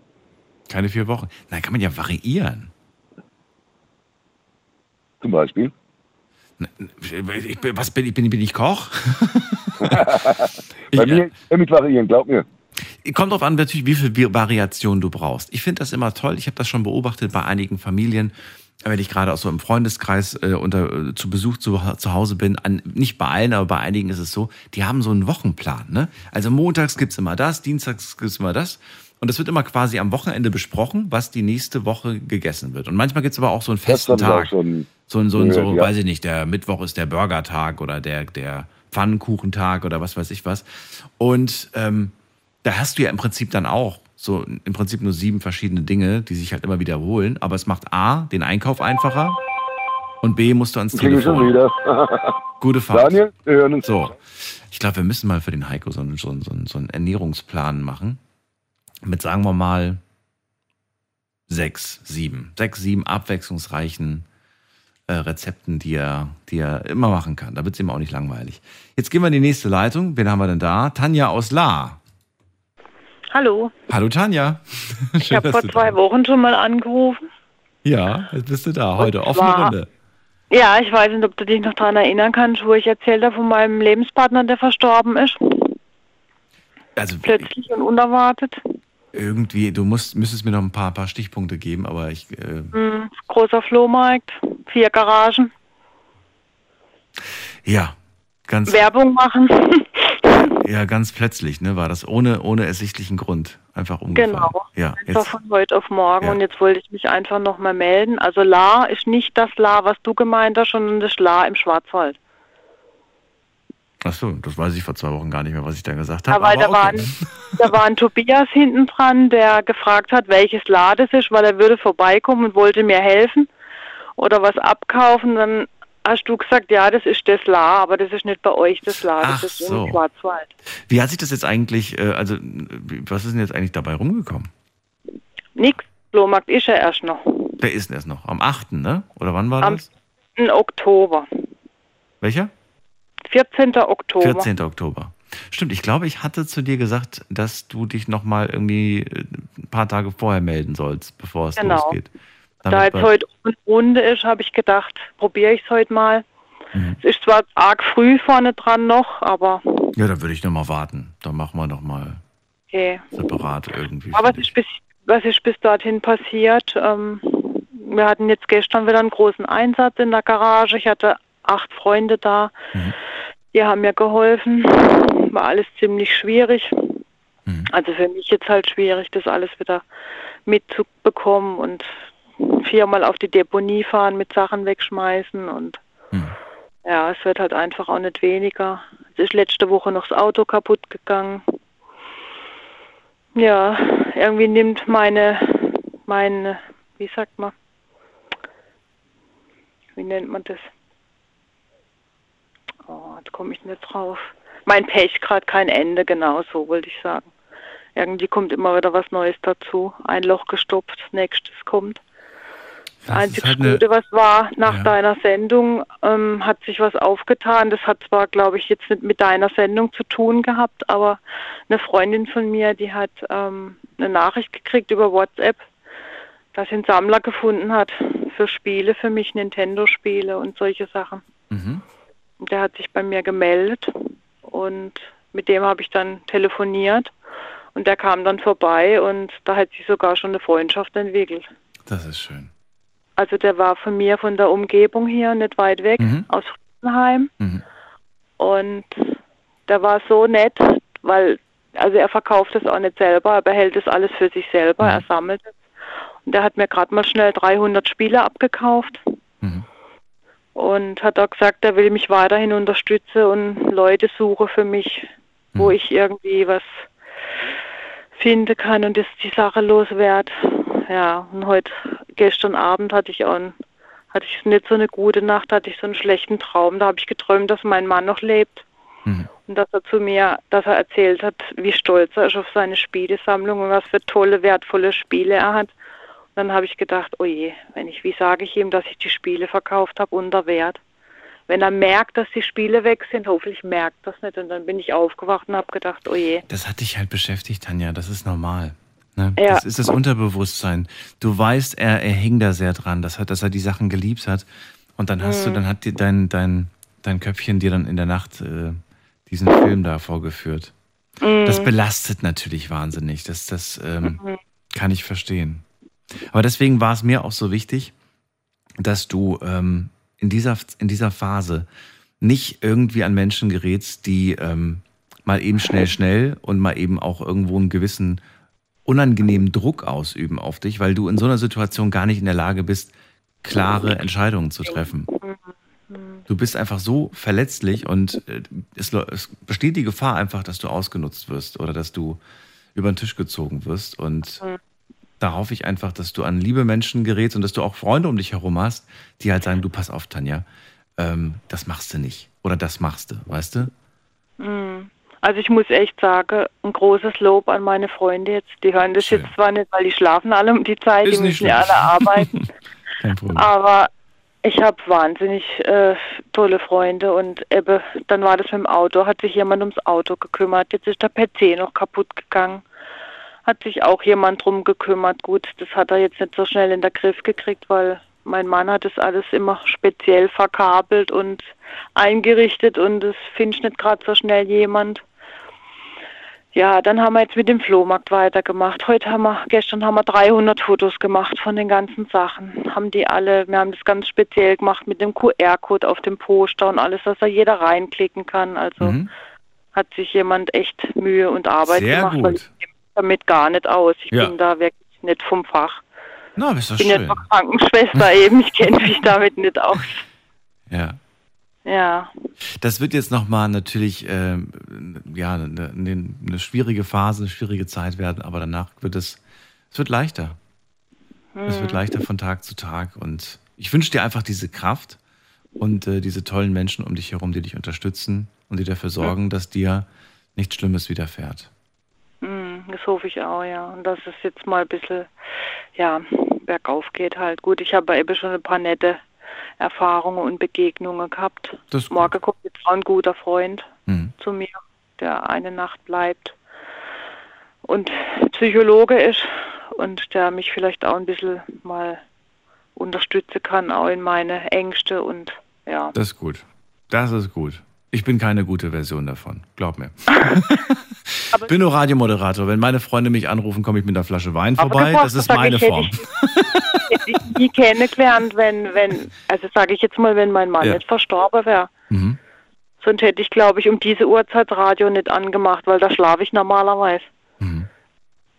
Speaker 1: Keine vier Wochen. Na, kann man ja variieren.
Speaker 4: Zum Beispiel.
Speaker 1: Ich, bin- was bin ich? Bin, bin ich Koch?
Speaker 4: Bei mir mit variieren, glaub mir.
Speaker 1: Kommt drauf an, natürlich, wie viel Vi- Variation du brauchst. Ich finde das immer toll. Ich habe das schon beobachtet bei einigen Familien, wenn ich gerade auch so im Freundeskreis äh, unter, äh, zu Besuch zu, zu Hause bin. An, nicht bei allen, aber bei einigen ist es so, die haben so einen Wochenplan. Ne? Also montags gibt's immer das, dienstags gibt's immer das. Und es wird immer quasi am Wochenende besprochen, was die nächste Woche gegessen wird. Und manchmal gibt's aber auch so einen festen Tag. So ein, so ein, so,
Speaker 4: gehört, ja.
Speaker 1: weiß ich nicht, der Mittwoch ist der Burgertag oder der, der Pfannkuchentag oder was weiß ich was. Und ähm, da hast du ja im Prinzip dann auch so im Prinzip nur sieben verschiedene Dinge, die sich halt immer wiederholen. Aber es macht A, den Einkauf einfacher und B, musst du ans
Speaker 4: Klinge schon
Speaker 1: Telefon.
Speaker 4: wieder.
Speaker 1: Gute Fahrt.
Speaker 4: Daniel, wir hören uns.
Speaker 1: So, ich glaube, wir müssen mal für den Heiko so einen, so einen, so einen, so einen Ernährungsplan machen. Mit, sagen wir mal, sechs, sieben. Sechs, sieben abwechslungsreichen äh, Rezepten, die er, die er immer machen kann. Da wird es ihm auch nicht langweilig. Jetzt gehen wir in die nächste Leitung. Wen haben wir denn da? Tanja aus La.
Speaker 13: Hallo,
Speaker 1: Hallo Tanja.
Speaker 13: ich
Speaker 1: Schön,
Speaker 13: habe
Speaker 1: dass
Speaker 13: vor zwei Wochen schon mal angerufen.
Speaker 1: Ja, jetzt bist du da. Heute offene
Speaker 13: zwar-
Speaker 1: Runde.
Speaker 13: Ja, ich weiß nicht, ob du dich noch daran erinnern kannst, wo ich erzählt habe von meinem Lebenspartner, der verstorben ist.
Speaker 1: Also
Speaker 13: Plötzlich und unerwartet.
Speaker 1: irgendwie, du musst, müsstest mir noch ein paar, paar Stichpunkte geben, aber ich, äh,
Speaker 13: Hm, großer Flohmarkt, vier Garagen,
Speaker 1: ja, ganz,
Speaker 13: Werbung machen.
Speaker 1: ja, ganz plötzlich, ne, war das ohne, ohne ersichtlichen Grund einfach umgefallen.
Speaker 13: Genau.
Speaker 1: Ja,
Speaker 13: war
Speaker 1: jetzt,
Speaker 13: von heute auf morgen
Speaker 1: Ja.
Speaker 13: und jetzt wollte ich mich einfach nochmal melden. Also La ist nicht das La, was du gemeint hast, sondern das La im Schwarzwald.
Speaker 1: ach so, das weiß ich vor zwei Wochen gar nicht mehr, was ich da gesagt habe.
Speaker 13: Aber,
Speaker 1: Aber
Speaker 13: da, war
Speaker 1: okay.
Speaker 13: ein, da war ein Tobias hinten dran, der gefragt hat, welches La das ist, weil er würde vorbeikommen und wollte mir helfen oder was abkaufen. Dann hast du gesagt, ja, das ist das La, aber das ist nicht bei euch das La, das
Speaker 1: Ach
Speaker 13: ist
Speaker 1: so.
Speaker 13: im Schwarzwald.
Speaker 1: Wie hat sich das jetzt eigentlich, äh, also, was ist denn jetzt eigentlich dabei rumgekommen?
Speaker 13: Nix, Flohmarkt ist ja erst noch.
Speaker 1: Der ist erst noch, am 8., ne? Oder wann war
Speaker 13: Am
Speaker 1: das?
Speaker 13: 1. Oktober.
Speaker 1: Welcher?
Speaker 13: 14. Oktober.
Speaker 1: 14. Oktober. Stimmt, ich glaube, ich hatte zu dir gesagt, dass du dich nochmal irgendwie äh, ein paar Tage vorher melden sollst, bevor es
Speaker 13: Genau.
Speaker 1: losgeht.
Speaker 13: Da jetzt heute Runde ist, habe ich gedacht, probiere ich es heute mal.
Speaker 1: Mhm.
Speaker 13: Es ist zwar arg früh vorne dran noch, aber
Speaker 1: Ja, dann würde ich nochmal warten. Dann machen wir nochmal
Speaker 13: okay.
Speaker 1: separat irgendwie.
Speaker 13: Aber was ist bis, was ist bis dorthin passiert? Ähm, wir hatten jetzt gestern wieder einen großen Einsatz in der Garage. Ich hatte acht Freunde da. Die haben mir geholfen. War alles ziemlich schwierig. Also für mich jetzt halt schwierig, das alles wieder mitzubekommen und viermal auf die Deponie fahren, mit Sachen wegschmeißen und ja, es wird halt einfach auch nicht weniger. Es ist letzte Woche noch das Auto kaputt gegangen. Ja, irgendwie nimmt meine, meine, wie sagt man, wie nennt man das? Oh, jetzt komme ich nicht drauf. Mein Pech gerade kein Ende, genau so wollte ich sagen. Irgendwie kommt immer wieder was Neues dazu. Ein Loch gestopft, nächstes kommt. Das einzige
Speaker 1: halt
Speaker 13: Gute, was war nach
Speaker 1: Ja.
Speaker 13: deiner Sendung, ähm, hat sich was aufgetan. Das hat zwar, glaube ich, jetzt nicht mit deiner Sendung zu tun gehabt, aber eine Freundin von mir, die hat ähm, eine Nachricht gekriegt über WhatsApp, dass sie einen Sammler gefunden hat für Spiele, für mich Nintendo-Spiele und solche Sachen.
Speaker 1: Mhm.
Speaker 13: Und der hat sich bei mir gemeldet und mit dem habe ich dann telefoniert und der kam dann vorbei und da hat sich sogar schon eine Freundschaft entwickelt.
Speaker 1: Das ist schön.
Speaker 13: Also der war von mir von der Umgebung hier nicht weit weg,
Speaker 1: Mhm.
Speaker 13: aus Friesenheim.
Speaker 1: Mhm.
Speaker 13: Und der war so nett, weil, also er verkauft es auch nicht selber, er behält es alles für sich selber, er sammelt es. Und er hat mir gerade mal schnell 300 Spiele abgekauft. Und hat auch gesagt, er will mich weiterhin unterstützen und Leute suche für mich, wo ich irgendwie was finden kann und das die Sache loswerde. Ja, und heute, gestern Abend hatte ich auch ein, hatte ich nicht so eine gute Nacht, hatte ich so einen schlechten Traum. Da habe ich geträumt, dass mein Mann noch lebt. Und dass er zu mir, dass er erzählt hat, wie stolz er ist auf seine Spielesammlung und was für tolle, wertvolle Spiele er hat. Und dann habe ich gedacht, oh je, wenn ich, wie sage ich ihm, dass ich die Spiele verkauft habe unter Wert? Wenn er merkt, dass die Spiele weg sind, hoffentlich merkt das nicht. Und dann bin ich aufgewacht und habe gedacht, oh je.
Speaker 1: Das hat dich halt beschäftigt, Tanja. Das ist normal. Ne?
Speaker 13: Ja.
Speaker 1: Das ist das Unterbewusstsein. Du weißt, er, er hing da sehr dran, dass er, dass er die Sachen geliebt hat. Und dann hast
Speaker 13: Mhm.
Speaker 1: du, dann hat dir dein, dein, dein Köpfchen dir dann in der Nacht äh, diesen Film da vorgeführt.
Speaker 13: Mhm.
Speaker 1: Das belastet natürlich wahnsinnig. Das, das ähm,
Speaker 13: Mhm.
Speaker 1: kann ich verstehen. Aber deswegen war es mir auch so wichtig, dass du ähm, in, dieser, in dieser Phase nicht irgendwie an Menschen gerätst, die ähm, mal eben schnell, schnell und mal eben auch irgendwo einen gewissen unangenehmen Druck ausüben auf dich, weil du in so einer Situation gar nicht in der Lage bist, klare Entscheidungen zu treffen. Du bist einfach so verletzlich und äh, es, es besteht die Gefahr einfach, dass du ausgenutzt wirst oder dass du über den Tisch gezogen wirst. Und da hoffe ich einfach, dass du an liebe Menschen gerätst und dass du auch Freunde um dich herum hast, die halt sagen, du pass auf, Tanja, ähm, das machst du nicht oder das machst du, weißt du?
Speaker 13: Mm. Also ich muss echt sagen, ein großes Lob an meine Freunde jetzt. Die hören das jetzt zwar nicht, weil die schlafen alle um die Zeit,
Speaker 1: Ist
Speaker 13: die müssen ja alle arbeiten. Aber ich habe wahnsinnig äh, tolle Freunde und eben, dann war das mit dem Auto, hat sich jemand ums Auto gekümmert. Jetzt ist der PC noch kaputt gegangen. Hat sich auch jemand drum gekümmert. Gut, das hat er jetzt nicht so schnell in den Griff gekriegt, weil mein Mann hat das alles immer speziell verkabelt und eingerichtet und das finde ich nicht gerade so schnell jemand. Ja, dann haben wir jetzt mit dem Flohmarkt weitergemacht. Heute haben wir, gestern haben wir 300 Fotos gemacht von den ganzen Sachen. Haben die alle, wir haben das ganz speziell gemacht mit dem QR-Code auf dem Poster und alles, dass da jeder reinklicken kann. Also
Speaker 1: Mhm.
Speaker 13: hat sich jemand echt Mühe und Arbeit
Speaker 1: Sehr
Speaker 13: gemacht, weil
Speaker 1: gut.
Speaker 13: ich kenne mich damit gar nicht aus. Ich
Speaker 1: Ja.
Speaker 13: bin da wirklich nicht vom Fach.
Speaker 1: Na, aber ist doch
Speaker 13: Ich bin ja
Speaker 1: schön.
Speaker 13: nur Krankenschwester eben, ich kenne mich damit nicht aus.
Speaker 1: Ja.
Speaker 13: Ja.
Speaker 1: Das wird jetzt nochmal natürlich ähm, ja, eine, eine, eine schwierige Phase, eine schwierige Zeit werden, aber danach wird es, es wird leichter. Es wird
Speaker 13: Hm.
Speaker 1: leichter von Tag zu Tag und ich wünsche dir einfach diese Kraft und äh, diese tollen Menschen um dich herum, die dich unterstützen und die dafür sorgen, dass dir nichts Schlimmes widerfährt.
Speaker 13: Hm, Das hoffe ich auch, ja. Und dass es jetzt mal ein bisschen, ja, bergauf geht halt. Gut, ich habe eben schon ein paar nette Erfahrungen und Begegnungen gehabt.
Speaker 1: Das.
Speaker 13: Morgen kommt jetzt auch ein guter Freund
Speaker 1: Mhm.
Speaker 13: zu mir, der eine Nacht bleibt und Psychologe ist und der mich vielleicht auch ein bisschen mal unterstützen kann, auch in meine Ängste und ja.
Speaker 1: Das ist gut. Das ist gut. Ich bin keine gute Version davon, glaub mir. Ich bin nur Radiomoderator. Wenn meine Freunde mich anrufen, komme ich mit einer Flasche Wein
Speaker 13: Aber
Speaker 1: vorbei. Das ist meine
Speaker 13: ich, hätte
Speaker 1: Form.
Speaker 13: Hätte ich nie kennengelernt, wenn, wenn, also sage ich jetzt mal, wenn mein Mann
Speaker 1: Ja.
Speaker 13: nicht verstorben wäre.
Speaker 1: Mhm.
Speaker 13: Sonst hätte ich, glaube ich, um diese Uhrzeit Radio nicht angemacht, weil da schlafe ich normalerweise.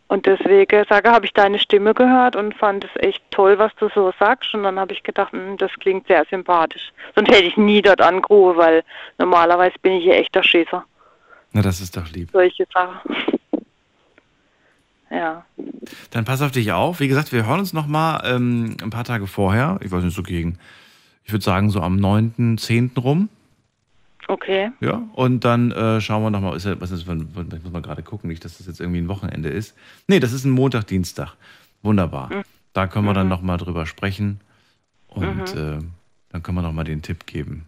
Speaker 13: Und deswegen sage, habe ich deine Stimme gehört und fand es echt toll, was du so sagst. Und dann habe ich gedacht, hm, das klingt sehr sympathisch. Sonst hätte ich nie dort angerufen, weil normalerweise bin ich hier echter Schisser.
Speaker 1: Na, das ist doch lieb.
Speaker 13: Solche Sachen. Ja.
Speaker 1: Dann pass auf dich auf. Wie gesagt, wir hören uns noch mal ähm, ein paar Tage vorher. Ich weiß nicht, so gegen, ich würde sagen, so am 9., 10. rum.
Speaker 13: Okay.
Speaker 1: Ja, und dann äh, schauen wir nochmal, ist ja, was ist, ich muss mal gerade gucken, nicht, dass das jetzt irgendwie ein Wochenende ist. Nee, das ist ein Montag, Dienstag. Wunderbar.
Speaker 13: Mhm.
Speaker 1: Da können wir dann nochmal drüber sprechen und
Speaker 13: Mhm.
Speaker 1: äh, dann können wir nochmal den Tipp geben.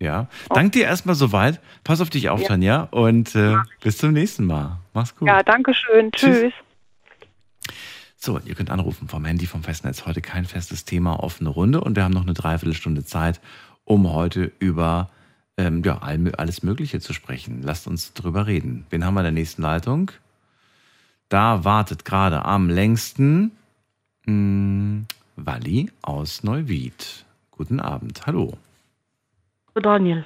Speaker 1: Ja, dank dir erstmal soweit. Pass auf dich auf,
Speaker 13: Ja.
Speaker 1: Tanja, und äh, bis zum nächsten Mal. Mach's gut.
Speaker 13: Ja, danke schön.
Speaker 1: Tschüss.
Speaker 13: Tschüss.
Speaker 1: So, ihr könnt anrufen vom Handy, vom Festnetz. Heute kein festes Thema, offene Runde. Und wir haben noch eine Dreiviertelstunde Zeit, um heute über ähm, ja, alles Mögliche zu sprechen. Lasst uns drüber reden. Wen haben wir in der nächsten Leitung? Da wartet gerade am längsten mh, hm, Walli aus Neuwied. Guten Abend. Hallo.
Speaker 14: Daniel.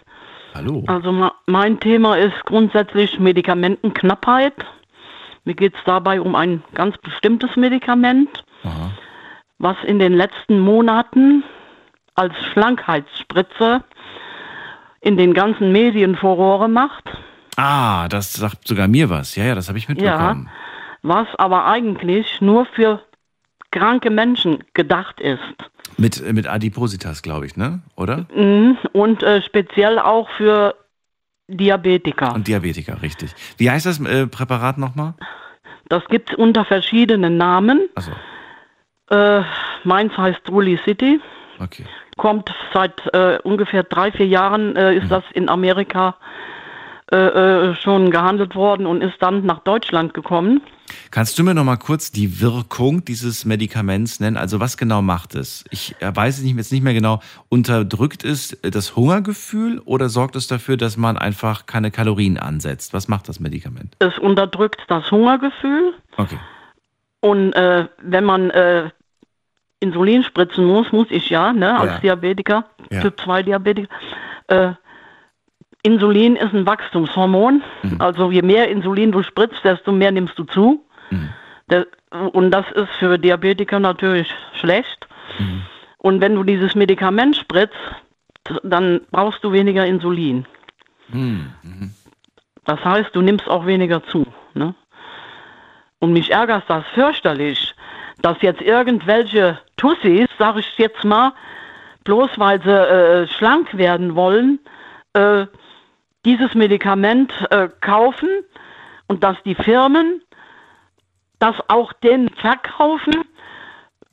Speaker 1: Hallo.
Speaker 14: Also mein Thema ist grundsätzlich Medikamentenknappheit. Mir geht es dabei um ein ganz bestimmtes Medikament,
Speaker 1: Aha.
Speaker 14: was in den letzten Monaten als Schlankheitsspritze in den ganzen Medien Furore macht.
Speaker 1: Ah, das sagt sogar mir was. Ja, ja, das habe ich mitbekommen.
Speaker 14: Ja, was aber eigentlich nur für kranke Menschen gedacht ist.
Speaker 1: Mit, mit Adipositas, glaube ich, ne? Oder?
Speaker 14: Mhm. Und äh, speziell auch für Diabetiker.
Speaker 1: Und Diabetiker, richtig. Wie heißt das äh, Präparat nochmal?
Speaker 14: Das gibt es unter verschiedenen Namen.
Speaker 1: Also.
Speaker 14: Äh, meins heißt Truly City.
Speaker 1: Okay.
Speaker 14: Kommt seit äh, ungefähr drei, vier Jahren, äh, ist
Speaker 1: Mhm.
Speaker 14: das in Amerika äh, äh, schon gehandelt worden und ist dann nach Deutschland gekommen.
Speaker 1: Kannst du mir noch mal kurz die Wirkung dieses Medikaments nennen? Also was genau macht es? Ich äh, weiß es jetzt nicht mehr genau. Unterdrückt es das Hungergefühl oder sorgt es dafür, dass man einfach keine Kalorien ansetzt? Was macht das Medikament?
Speaker 14: Es unterdrückt das Hungergefühl.
Speaker 1: Okay.
Speaker 14: Und äh, wenn man äh, Insulin spritzen muss, muss ich ja, ne, als
Speaker 1: Ja.
Speaker 14: Diabetiker,
Speaker 1: Ja.
Speaker 14: Typ 2 Diabetiker. Äh, Insulin ist ein Wachstumshormon.
Speaker 1: Mhm.
Speaker 14: Also je mehr Insulin du spritzt, desto mehr nimmst du zu.
Speaker 1: Mhm.
Speaker 14: Der, und das ist für Diabetiker natürlich schlecht.
Speaker 1: Mhm.
Speaker 14: Und wenn du dieses Medikament spritzt, dann brauchst du weniger Insulin.
Speaker 1: Hm, mhm.
Speaker 14: Das heißt, du nimmst auch weniger zu. Ne? Und mich ärgert das fürchterlich, dass jetzt irgendwelche Tussis, sag ich jetzt mal, bloß weil sie äh, schlank werden wollen, äh, dieses Medikament äh, kaufen und dass die Firmen das auch denen verkaufen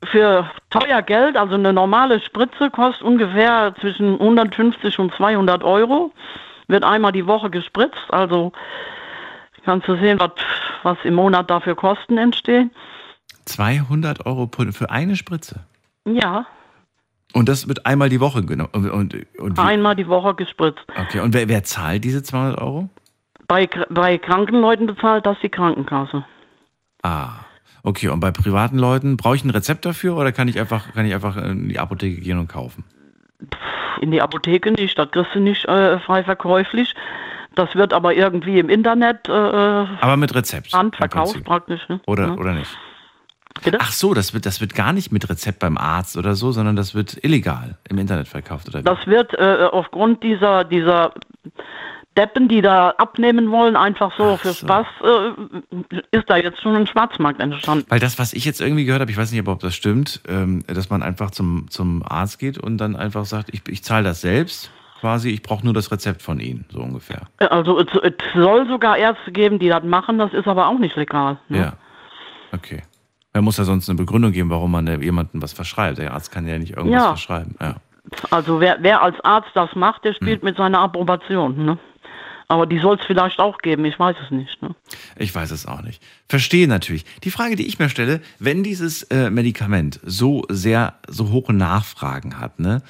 Speaker 14: für teuer Geld. Also eine normale Spritze kostet ungefähr zwischen 150 und 200 Euro. Wird einmal die Woche gespritzt. Also kannst du sehen, was, was im Monat dafür Kosten entstehen.
Speaker 1: 200 Euro für eine Spritze.
Speaker 14: Ja,
Speaker 1: Und das wird einmal die Woche genommen. Und, und,
Speaker 14: einmal die Woche gespritzt.
Speaker 1: okay. Und wer, wer zahlt diese 200 Euro?
Speaker 14: Bei, bei kranken Leuten bezahlt das die Krankenkasse.
Speaker 1: Ah, okay. Und bei privaten Leuten brauche ich ein Rezept dafür oder kann ich einfach, kann ich einfach in die Apotheke gehen und kaufen?
Speaker 14: In die Apotheke nicht, das kriegst du nicht äh, frei verkäuflich. Das wird aber irgendwie im Internet äh,
Speaker 1: Aber mit Rezept.
Speaker 14: Handverkauf praktisch. Ne?
Speaker 1: Oder,
Speaker 14: ja.
Speaker 1: oder nicht? Ach so, das wird, das wird gar nicht mit Rezept beim Arzt oder so, sondern das wird illegal im Internet verkauft oder wie?
Speaker 14: Das wird äh, aufgrund dieser, dieser Deppen, die da abnehmen wollen, einfach so für Spaß, äh, ist da jetzt schon ein Schwarzmarkt entstanden.
Speaker 1: Weil das, was ich jetzt irgendwie gehört habe, ich weiß nicht, ob das stimmt, ähm, dass man einfach zum, zum Arzt geht und dann einfach sagt, ich, ich zahle das selbst quasi, ich brauche nur das Rezept von Ihnen, so ungefähr.
Speaker 14: Äh, Also es, es soll sogar Ärzte geben, die das machen, das ist aber auch nicht legal. Ne?
Speaker 1: Ja. Okay. Man muss ja sonst eine Begründung geben, warum man jemandem was verschreibt. Der Arzt kann ja nicht irgendwas
Speaker 14: Ja.
Speaker 1: verschreiben. Ja.
Speaker 14: Also wer, wer als Arzt das macht, der spielt mit seiner Approbation. Ne? Aber die soll es vielleicht auch geben, ich weiß es nicht. Ne?
Speaker 1: Ich weiß es auch nicht. Verstehe natürlich. Die Frage, die ich mir stelle, wenn dieses äh, Medikament so sehr, so hohe Nachfragen hat, ne,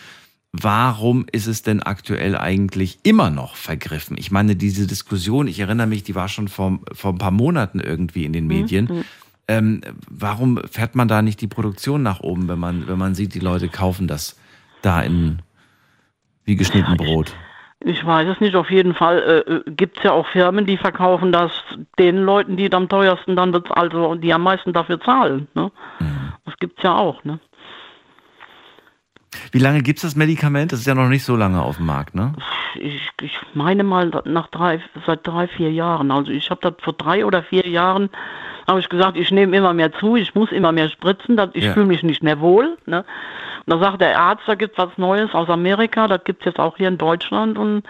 Speaker 1: warum ist es denn aktuell eigentlich immer noch vergriffen? Ich meine, diese Diskussion, ich erinnere mich, die war schon vor, vor ein paar Monaten irgendwie in den Medien.
Speaker 14: Mhm.
Speaker 1: Ähm, warum fährt man da nicht die Produktion nach oben, wenn man, wenn man sieht, die Leute kaufen das da in wie geschnitten Brot?
Speaker 14: Ich weiß es nicht, auf jeden Fall äh, gibt es ja auch Firmen, die verkaufen das den Leuten, die am teuersten dann bez- also die am meisten dafür zahlen. Ne? Das gibt's ja auch. Ne?
Speaker 1: Wie lange gibt es das Medikament? Das ist ja noch nicht so lange auf dem Markt, ne?
Speaker 14: Ich, ich meine mal nach drei, seit drei, vier Jahren. Also ich habe das vor drei oder vier Jahren, habe ich gesagt, ich nehme immer mehr zu, ich muss immer mehr spritzen, ich
Speaker 1: Ja.
Speaker 14: fühle mich nicht mehr wohl. Ne? Und da sagt der Arzt, da gibt was Neues aus Amerika, das gibt es jetzt auch hier in Deutschland. Und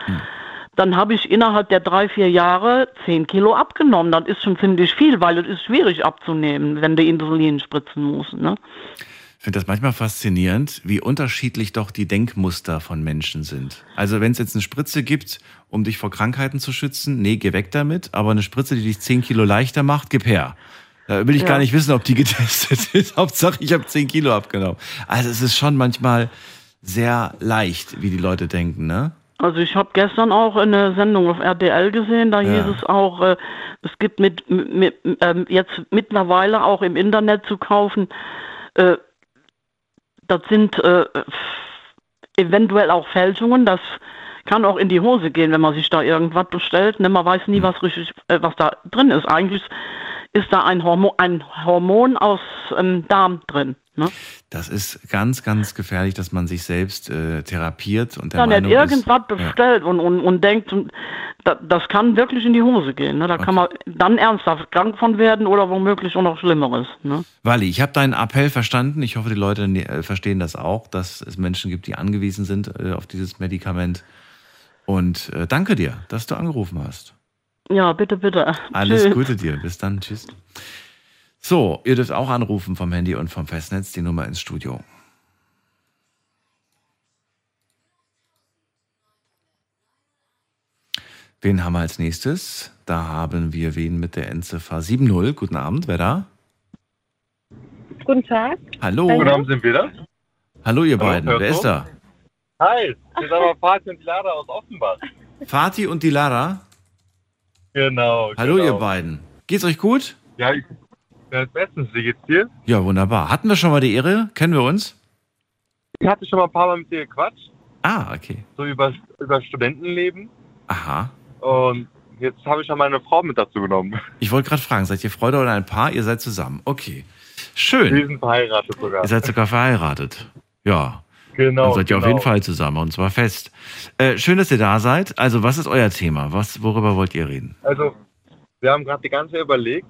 Speaker 14: dann habe ich innerhalb der drei, vier Jahre zehn Kilo abgenommen. Das ist schon ziemlich viel, weil es ist schwierig abzunehmen, wenn du Insulin spritzen musst. Ne?
Speaker 1: Ich finde das manchmal faszinierend, wie unterschiedlich doch die Denkmuster von Menschen sind. Also wenn es jetzt eine Spritze gibt, um dich vor Krankheiten zu schützen, nee, geh weg damit. Aber eine Spritze, die dich 10 Kilo leichter macht, gib her. Da will ich
Speaker 14: Ja.
Speaker 1: gar nicht wissen, ob die getestet ist. Hauptsache, ich habe 10 Kilo abgenommen. Also es ist schon manchmal sehr leicht, wie die Leute denken, ne?
Speaker 14: Also ich habe gestern auch eine Sendung auf RTL gesehen, da
Speaker 1: Ja.
Speaker 14: hieß es auch, äh, es gibt mit, mit ähm, jetzt mittlerweile auch im Internet zu kaufen, äh, das sind äh, eventuell auch Fälschungen, das kann auch in die Hose gehen, wenn man sich da irgendwas bestellt. Ne? Man weiß nie, was richtig, äh, was da drin ist. Eigentlich ist da ein Hormon, ein Hormon aus ähm, Darm drin. Ne?
Speaker 1: Das ist ganz, ganz gefährlich, dass man sich selbst äh, therapiert und der
Speaker 14: dann nicht
Speaker 1: Meinung
Speaker 14: irgendwas
Speaker 1: ist, ja.
Speaker 14: bestellt und, und, und denkt, da, das kann wirklich in die Hose gehen. Ne? Da kann man dann ernsthaft krank von werden oder womöglich auch noch Schlimmeres. Ne?
Speaker 1: Wally, ich habe deinen Appell verstanden. Ich hoffe, die Leute äh, verstehen das auch, dass es Menschen gibt, die angewiesen sind äh, auf dieses Medikament. Und äh, danke dir, dass du angerufen hast.
Speaker 14: Ja, bitte, bitte.
Speaker 1: Alles
Speaker 14: Tschüss.
Speaker 1: Gute dir. Bis dann. Tschüss. So, ihr dürft auch anrufen vom Handy und vom Festnetz, die Nummer ins Studio. Wen haben wir als nächstes? Da haben wir wen mit der Endziffer 70. Guten Abend, wer da?
Speaker 15: Guten Tag.
Speaker 1: Hallo.
Speaker 15: Guten Abend,
Speaker 16: sind wir das?
Speaker 1: Hallo, ihr
Speaker 16: Hallo,
Speaker 1: beiden. Wer ist da?
Speaker 16: Hi, hier ist aber Fatih und Lara aus Offenbach.
Speaker 1: Fatih und die Lara.
Speaker 16: Genau.
Speaker 1: Hallo,
Speaker 16: genau.
Speaker 1: ihr beiden. Geht's euch gut?
Speaker 16: Ja, ich, ja, bestens. Wie geht's dir?
Speaker 1: Ja, wunderbar. Hatten wir schon mal die Ehre? Kennen wir uns?
Speaker 16: Ich hatte schon mal ein paar Mal mit dir gequatscht,
Speaker 1: Ah, okay.
Speaker 16: so über, über Studentenleben.
Speaker 1: Aha.
Speaker 16: Und jetzt habe ich schon meine Frau mit dazu genommen.
Speaker 1: Ich wollte gerade fragen, seid ihr Freunde oder ein Paar? Ihr seid zusammen. Okay. Schön.
Speaker 16: Wir sind verheiratet sogar.
Speaker 1: Ihr seid sogar verheiratet. Ja.
Speaker 16: Genau,
Speaker 1: Dann seid ihr auf
Speaker 16: genau.
Speaker 1: jeden Fall zusammen und zwar fest. Äh, schön, dass ihr da seid. Also, was ist euer Thema? Was, worüber wollt ihr reden?
Speaker 16: Also, wir haben gerade die ganze Zeit überlegt,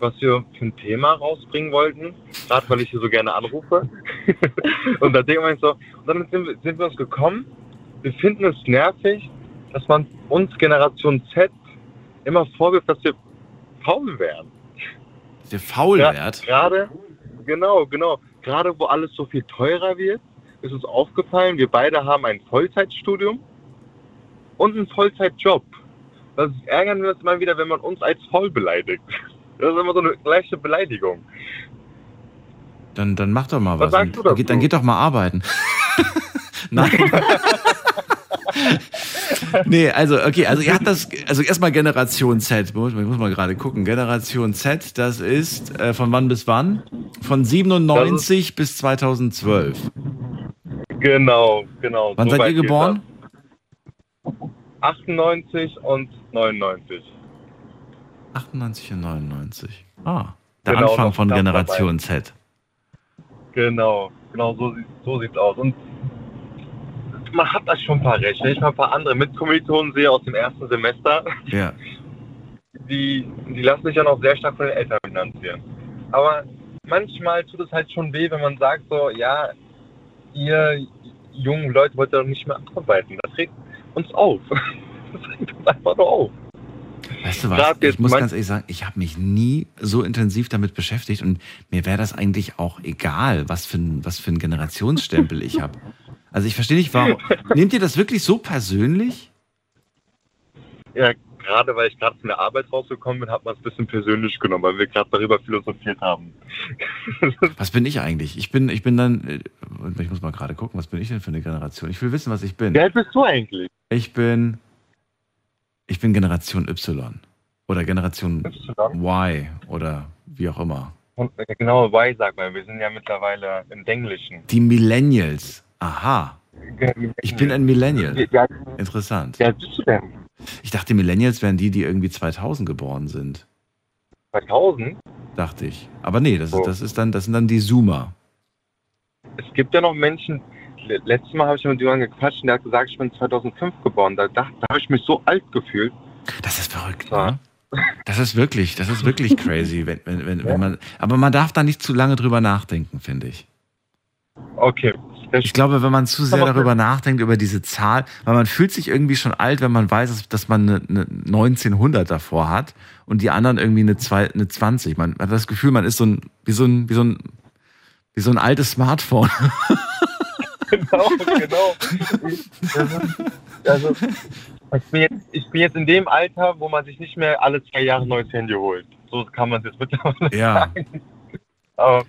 Speaker 16: was wir für ein Thema rausbringen wollten. Gerade weil ich hier so gerne anrufe. und da denken wir uns so, und dann sind wir, sind wir uns gekommen, wir finden es nervig, dass man uns Generation Z immer vorwirft, dass wir faul.
Speaker 1: Dass ihr faul
Speaker 16: Ja? Gerade, genau, genau. Gerade wo alles so viel teurer wird, ist uns aufgefallen, wir beide haben ein Vollzeitstudium und einen Vollzeitjob. Das ärgern wir uns immer wieder, wenn man uns als faul beleidigt. Das ist immer so eine leichte Beleidigung.
Speaker 1: Dann, dann mach doch mal
Speaker 16: Was
Speaker 1: was.
Speaker 16: sagst du dazu?
Speaker 1: dann geht doch mal arbeiten. Nein. nee, also, okay, also ihr habt das, also erstmal Generation Z, muss, muss mal gerade gucken. Generation Z, das ist äh, von wann bis wann? Von 97 bis 2012.
Speaker 16: Genau, genau.
Speaker 1: Wann
Speaker 16: So
Speaker 1: seid ihr geboren?
Speaker 16: das. 98 und 99.
Speaker 1: 98 und 99. Ah, der
Speaker 16: Genau,
Speaker 1: Anfang von Generation Z.
Speaker 16: Genau, genau so, sieht, so sieht's aus. Und man hat da schon ein paar recht. Wenn ich mal ein paar andere Mitkommilitonen sehe aus dem ersten Semester,
Speaker 1: Ja.
Speaker 16: die, die lassen sich ja noch sehr stark von den Eltern finanzieren. Aber manchmal tut es halt schon weh, wenn man sagt so, ja, ihr jungen Leute wollt ja doch nicht mehr arbeiten. Das regt uns auf. Das regt uns einfach nur auf.
Speaker 1: Weißt du was? Ich muss ganz ehrlich sagen, ich habe mich nie so intensiv damit beschäftigt und mir wäre das eigentlich auch egal, was für ein, was für ein Generationsstempel ich habe. Also ich verstehe nicht, warum. Nehmt ihr das wirklich so persönlich?
Speaker 16: Ja, gerade weil ich gerade von der Arbeit rausgekommen bin, hat man es ein bisschen persönlich genommen, weil wir gerade darüber philosophiert haben.
Speaker 1: Was bin ich eigentlich? Ich bin, ich bin dann, äh, ich muss mal gerade gucken, was bin ich denn für eine Generation? Ich will wissen, was ich bin.
Speaker 16: Alt bist du eigentlich?
Speaker 1: Ich bin, ich bin Generation Y oder Generation Y oder wie auch immer.
Speaker 16: Und, äh, genau, why sag mal, wir sind ja mittlerweile im Englischen.
Speaker 1: Die Millennials. Aha. Ich bin ein Millennial.
Speaker 16: Ja,
Speaker 1: Interessant.
Speaker 16: ja, bist du denn?
Speaker 1: Ich dachte, Millennials wären die, die irgendwie 2000 geboren sind.
Speaker 16: 2000?
Speaker 1: Dachte ich. Aber nee, das, ist, das, ist dann, das sind dann die Zoomer.
Speaker 16: Es gibt ja noch Menschen, le- letztes Mal habe ich mit jemandem gequatscht und der hat gesagt, ich bin 2005 geboren. Da, dachte- da habe ich mich so alt gefühlt.
Speaker 1: Das ist verrückt, ne? Das ist wirklich, das ist wirklich crazy, wenn, wenn, wenn, wenn man. Aber man darf da nicht zu lange drüber nachdenken, finde ich.
Speaker 16: Okay.
Speaker 1: Ich glaube, wenn man zu sehr darüber nachdenkt, über diese Zahl, weil man fühlt sich irgendwie schon alt, wenn man weiß, dass- man eine, eine 1900 davor hat und die anderen irgendwie eine, zwei, eine 20. Man hat das Gefühl, man ist so ein, wie so ein, wie so ein, wie so ein altes Smartphone.
Speaker 16: genau, genau. Also, ich bin, jetzt, ich bin jetzt in dem Alter, wo man sich nicht mehr alle zwei Jahre ein neues Handy holt. so kann man es jetzt mittlerweile
Speaker 1: Ja.
Speaker 16: sagen. Aber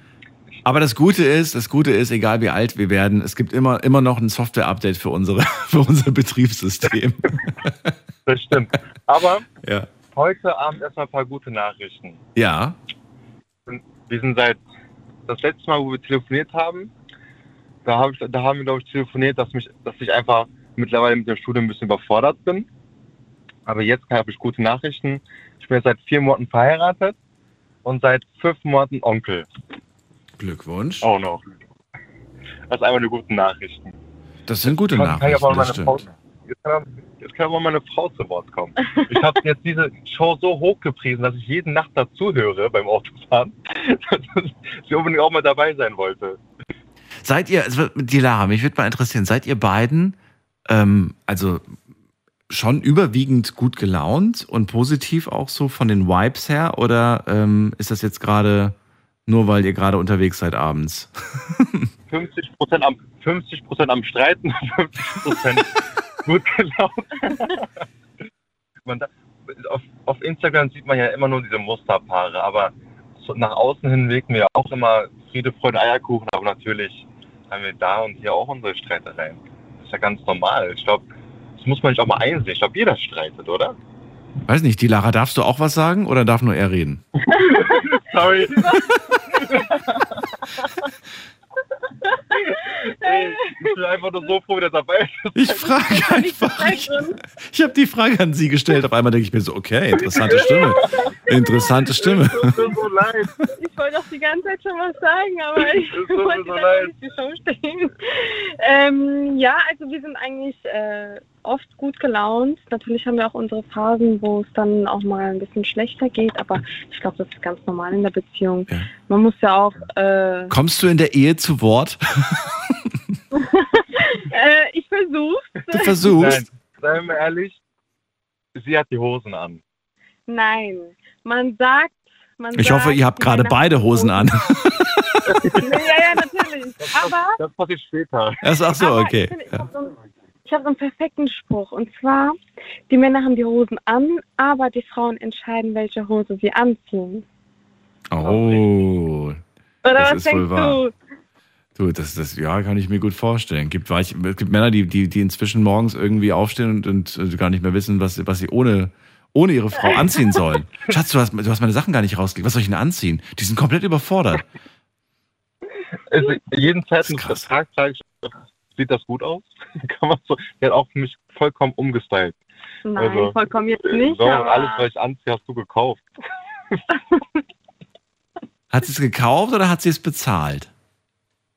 Speaker 1: Aber das Gute ist, das Gute ist, egal wie alt wir werden, es gibt immer, immer noch ein Software-Update für unsere, für unser Betriebssystem.
Speaker 16: das stimmt. Aber
Speaker 1: Ja.
Speaker 16: heute Abend erstmal ein paar gute Nachrichten.
Speaker 1: Ja.
Speaker 16: Wir sind seit das letzte Mal, wo wir telefoniert haben, da, hab ich, da haben wir, glaube ich, telefoniert, dass, mich, dass ich einfach mittlerweile mit dem Studium ein bisschen überfordert bin. Aber jetzt habe ich gute Nachrichten. Ich bin jetzt seit vier Monaten verheiratet und seit fünf Monaten Onkel.
Speaker 1: Glückwunsch.
Speaker 16: Auch noch. Das sind einfach die guten Nachrichten.
Speaker 1: Das sind gute
Speaker 16: Kann- kann ich
Speaker 1: Nachrichten,
Speaker 16: aber
Speaker 1: das
Speaker 16: Frau,
Speaker 1: stimmt.
Speaker 16: jetzt, kann, jetzt kann aber meine Frau zu Wort kommen. Ich habe jetzt diese Show so hochgepriesen, dass ich jede Nacht dazu höre beim Autofahren, dass sie unbedingt auch mal dabei sein wollte.
Speaker 1: Seid ihr, also die Lara, mich würde mal interessieren, seid ihr beiden, ähm, also schon überwiegend gut gelaunt und positiv auch so von den Vibes her oder ähm, ist das jetzt gerade nur, weil ihr gerade unterwegs seid abends?
Speaker 16: 50 Prozent am, 50 am Streiten, 50 Prozent gut gelaunt. man da, auf, auf Instagram sieht man ja immer nur diese Musterpaare, aber so nach außen hin wirken wir auch immer Friede, Freude, Eierkuchen, aber natürlich haben wir da und hier auch unsere Streitereien. Das ist ja ganz normal. Ich glaube, das muss man nicht auch mal einsehen. Ich glaube, jeder streitet, oder?
Speaker 1: Weiß nicht, die Lara, darfst du auch was sagen oder darf nur er reden?
Speaker 16: Sorry. Ey, ich bin einfach nur so froh, dass er dabei ist.
Speaker 1: Ich frage einfach. Ich, ich habe die Frage an sie gestellt. Auf einmal denke ich mir so, okay, interessante Stimme. Interessante Stimme.
Speaker 16: Tut mir so leid.
Speaker 3: Ich wollte auch die ganze Zeit schon was sagen, aber ich wollte
Speaker 16: so
Speaker 3: nicht die Show stehen. Ähm, ja, also wir sind eigentlich äh, oft gut gelaunt. Natürlich haben wir auch unsere Phasen, wo es dann auch mal ein bisschen schlechter geht, aber ich glaube, das ist ganz normal in der Beziehung. Man muss ja auch, äh,
Speaker 1: Kommst du in der Ehe zu Wort?
Speaker 3: äh, ich versuch's.
Speaker 1: Du versuchst.
Speaker 16: Nein, seien wir ehrlich, sie hat die Hosen an.
Speaker 3: Nein, man sagt, man
Speaker 1: Ich
Speaker 3: sagt,
Speaker 1: hoffe, ihr habt gerade beide Hosen an.
Speaker 3: ja, ja, natürlich. Aber
Speaker 16: Das passiert später.
Speaker 1: Ach, so, okay.
Speaker 3: Ich, finde, ich einen- ich hab so einen perfekten Spruch. Und zwar, die Männer haben die Hosen an, aber die Frauen entscheiden, welche Hose sie anziehen.
Speaker 1: Oh.
Speaker 3: Oder
Speaker 1: Das
Speaker 3: was
Speaker 1: ist wohl
Speaker 3: denkst
Speaker 1: wahr.
Speaker 3: du?
Speaker 1: Du, das, das, ja, kann ich mir gut vorstellen. Gibt, weich, es gibt Männer, die, die, die inzwischen morgens irgendwie aufstehen und, und gar nicht mehr wissen, was, sie- was sie ohne, ohne ihre Frau anziehen sollen. Schatz, du hast, du hast meine Sachen gar nicht rausgelegt. Was soll ich denn anziehen? Die sind komplett überfordert.
Speaker 16: Also, jeden Zeitungsvertrag trage ich, sieht das gut aus? Kann man so, der hat auch für mich vollkommen umgestylt.
Speaker 3: Nein, vollkommen jetzt nicht.
Speaker 16: So,
Speaker 3: aber
Speaker 16: alles, was ich anziehe, hast du gekauft.
Speaker 1: Hat sie es gekauft oder hat sie es bezahlt?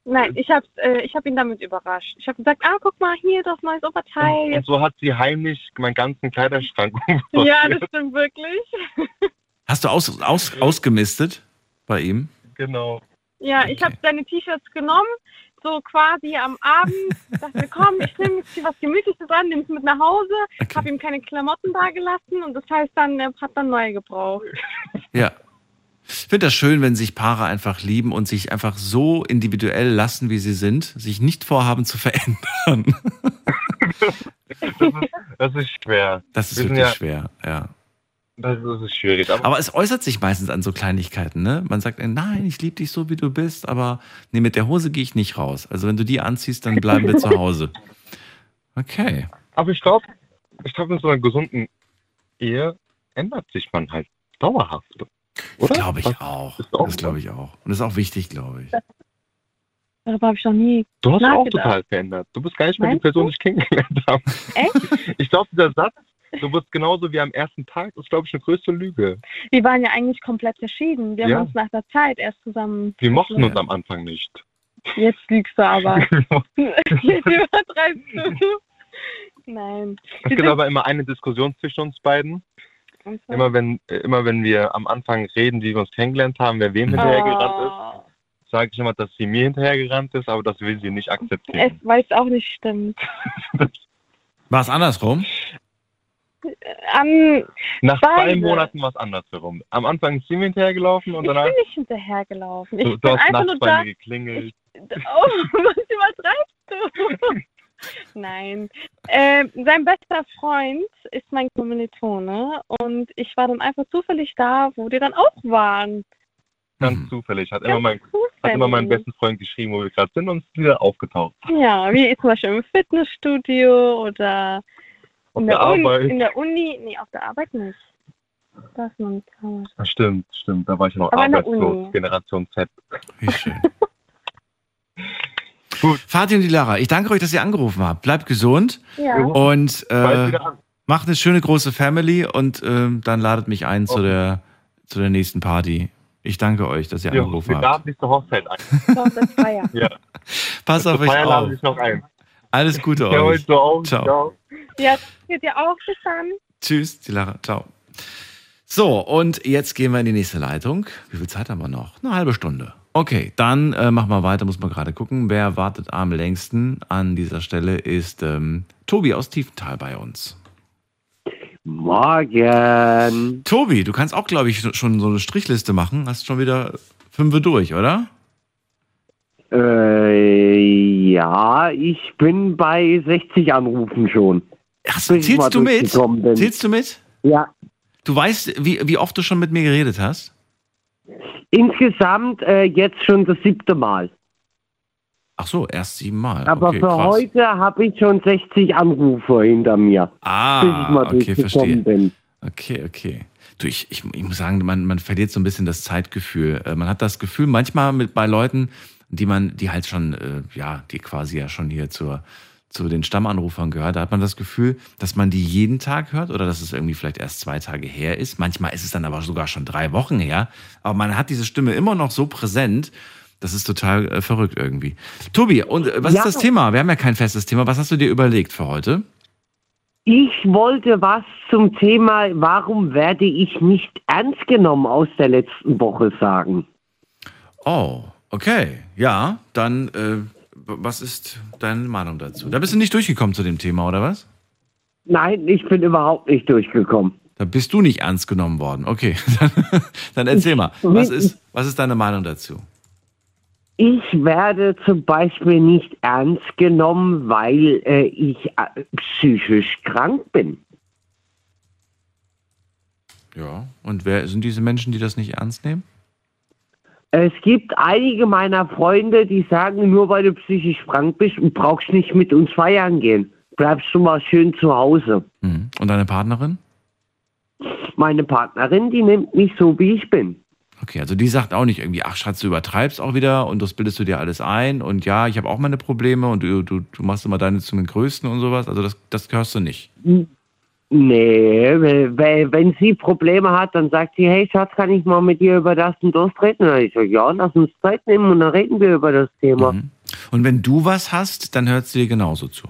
Speaker 3: Nein, ich habe äh, ich hab ihn damit überrascht. Ich habe gesagt, ah, guck mal, hier das neues Oberteil.
Speaker 16: Und
Speaker 3: Jetzt.
Speaker 16: so hat sie heimlich meinen ganzen Kleiderschrank
Speaker 3: Ja, das stimmt wirklich.
Speaker 1: Hast du aus, aus, ausgemistet bei ihm?
Speaker 16: Genau.
Speaker 3: Ja, ich habe seine T-Shirts genommen, so quasi am Abend. Dachte mir, komm, ich nehme jetzt hier was Gemütliches an, nehme es mit nach Hause, habe ihm keine Klamotten da gelassen und das heißt dann, er hat dann neue gebraucht.
Speaker 1: Ja. Ich finde das schön, wenn sich Paare einfach lieben und sich einfach so individuell lassen, wie sie sind, sich nicht vorhaben zu verändern.
Speaker 16: Das ist schwer.
Speaker 1: Das ist
Speaker 16: Wir
Speaker 1: wirklich
Speaker 16: ja-
Speaker 1: schwer, ja.
Speaker 16: Das, das ist schwierig. Aber,
Speaker 1: Aber es äußert sich meistens an so Kleinigkeiten, ne? Man sagt, äh, nein, ich liebe dich so, wie du bist, aber nee, mit der Hose gehe ich nicht raus. Also wenn du die anziehst, dann bleiben wir zu Hause. Okay.
Speaker 16: aber ich glaube, ich glaube, in so einer gesunden Ehe ändert sich man halt dauerhaft.
Speaker 1: Das glaube ich auch. Das glaube ich auch. Und das ist auch wichtig, glaube ich.
Speaker 3: Darüber habe ich noch nie
Speaker 16: Du hast dich auch total verändert. Du bist gar nicht mehr die
Speaker 3: Meinst
Speaker 16: Person, die ich kennengelernt habe.
Speaker 3: Echt?
Speaker 16: Ich glaube, dieser Satz, du wirst genauso wie am ersten Tag, ist, glaube ich, eine größte Lüge.
Speaker 3: Wir waren ja eigentlich komplett verschieden. Wir
Speaker 16: Ja.
Speaker 3: haben uns nach der Zeit erst zusammen.
Speaker 16: Wir mochten uns am Anfang nicht.
Speaker 3: Jetzt lügst du aber. Jetzt übertreibst du. Nein.
Speaker 16: Es gibt aber immer eine Diskussion zwischen uns beiden. Immer wenn, äh, immer wenn wir am Anfang reden, wie wir uns kennengelernt haben, wer wem hinterhergerannt
Speaker 3: Oh.
Speaker 16: ist, sage ich immer, dass sie mir hinterhergerannt ist, aber das will sie nicht akzeptieren.
Speaker 3: Es, weil es auch nicht stimmt.
Speaker 1: War es andersrum?
Speaker 3: An
Speaker 16: Nach zwei
Speaker 3: beide.
Speaker 16: Monaten war es andersrum. Am Anfang ist sie mir hinterhergelaufen und
Speaker 3: Ich
Speaker 16: danach
Speaker 3: bin nicht hinterhergelaufen. Ich
Speaker 16: du, du
Speaker 3: bin
Speaker 16: hast
Speaker 3: einfach
Speaker 16: nachts
Speaker 3: nur
Speaker 16: bei
Speaker 3: da.
Speaker 16: mir geklingelt.
Speaker 3: Oh, was übertreibst du? Nein. Äh, sein bester Freund ist mein Kommilitone und ich war dann einfach zufällig da, wo die dann auch waren.
Speaker 16: Ganz zufällig. Hat,
Speaker 3: Ganz
Speaker 16: immer mein, hat immer meinen besten Freund geschrieben, wo wir gerade sind und ist wieder aufgetaucht.
Speaker 3: Ja, wie zum Beispiel im Fitnessstudio oder in
Speaker 16: der Arbeit.
Speaker 3: in der Uni. Nee, auf der Arbeit nicht. Das ist traurig.
Speaker 16: Ah, Stimmt, stimmt. Da war ich noch
Speaker 3: Aber
Speaker 16: arbeitslos. Generation Z.
Speaker 1: Wie schön. Gut. Fatih und die Lara, ich danke euch, dass ihr angerufen habt. Bleibt gesund
Speaker 3: Ja.
Speaker 1: und äh, macht eine schöne große Family und ähm, dann ladet mich ein zu der, zu der nächsten Party. Ich danke euch, dass ihr
Speaker 16: Ja,
Speaker 1: angerufen
Speaker 16: wir
Speaker 1: habt.
Speaker 16: laden dich zur Hochzeit ein. ja.
Speaker 1: Pass auf euch
Speaker 16: Feier
Speaker 1: auf.
Speaker 16: laden dich noch ein.
Speaker 1: Alles Gute
Speaker 16: Ja,
Speaker 1: euch. Ciao.
Speaker 16: Ciao.
Speaker 3: Ja, geht ihr auch bis dann.
Speaker 1: Tschüss, die Lara. Ciao. So, und jetzt gehen wir in die nächste Leitung. Wie viel Zeit haben wir noch? Eine halbe Stunde. Okay, dann äh, machen wir weiter, muss man gerade gucken. Wer wartet am längsten an dieser Stelle ist ähm, Tobi aus Tiefenthal bei uns.
Speaker 17: Morgen.
Speaker 1: Tobi, du kannst auch, glaube ich, schon so eine Strichliste machen. Hast schon wieder fünf durch, oder?
Speaker 17: Äh, ja, ich bin bei 60 Anrufen schon. Mal
Speaker 1: zählst du mit?
Speaker 17: bin.
Speaker 1: Zählst du mit?
Speaker 17: Ja.
Speaker 1: Du weißt, wie, wie oft du schon mit mir geredet hast?
Speaker 17: Insgesamt äh, jetzt schon das siebte Mal.
Speaker 1: Ach so, erst siebenmal.
Speaker 17: Aber
Speaker 1: okay,
Speaker 17: für
Speaker 1: krass.
Speaker 17: heute habe ich schon 60 Anrufe hinter mir.
Speaker 1: Ah,
Speaker 17: mal
Speaker 1: okay, verstehe.
Speaker 17: bin.
Speaker 1: Okay, okay. Du, ich, ich, ich muss sagen, man, man verliert so ein bisschen das Zeitgefühl. Äh, Man hat das Gefühl, manchmal mit bei Leuten, die man, die halt schon, äh, ja, die quasi ja schon hier zur, zu den Stammanrufern gehört, da hat man das Gefühl, dass man die jeden Tag hört oder dass es irgendwie vielleicht erst zwei Tage her ist. Manchmal ist es dann aber sogar schon drei Wochen her. Aber man hat diese Stimme immer noch so präsent. Das ist total äh, verrückt irgendwie. Tobi, und äh, was
Speaker 17: Ja.
Speaker 1: ist das Thema? Wir haben ja kein festes Thema. Was hast du dir überlegt für heute?
Speaker 17: Ich wollte was zum Thema, warum werde ich nicht ernst genommen aus der letzten Woche sagen.
Speaker 1: Oh, okay. Ja, dann, äh, was ist deine Meinung dazu? Da bist du nicht durchgekommen zu dem Thema, oder was?
Speaker 17: Nein, ich bin überhaupt nicht durchgekommen.
Speaker 1: Da bist du nicht ernst genommen worden. Okay, dann, dann erzähl mal. Was ist, was ist deine Meinung dazu?
Speaker 17: Ich werde zum Beispiel nicht ernst genommen, weil äh, ich äh, psychisch krank bin.
Speaker 1: Ja. Und wer sind diese Menschen, die das nicht ernst nehmen?
Speaker 17: Es gibt einige meiner Freunde, die sagen, nur weil du psychisch krank bist, brauchst nicht mit uns feiern gehen. Bleibst du mal schön zu Hause.
Speaker 1: Mhm. Und deine Partnerin?
Speaker 17: Meine Partnerin, die nimmt mich so, wie ich bin.
Speaker 1: Okay, also die sagt auch nicht irgendwie, ach Schatz, du übertreibst auch wieder und das bildest du dir alles ein und ja, ich habe auch meine Probleme und du, du, du machst immer deine zu den Größten und sowas. Also das, das hörst du nicht.
Speaker 17: Nee, weil- wenn sie Probleme hat, dann sagt sie, hey Schatz, kann ich mal mit dir über das und das reden? Und ich sage, ja, lass uns Zeit nehmen und dann reden wir über das Thema.
Speaker 1: Und wenn du was hast, dann hört sie dir genauso zu.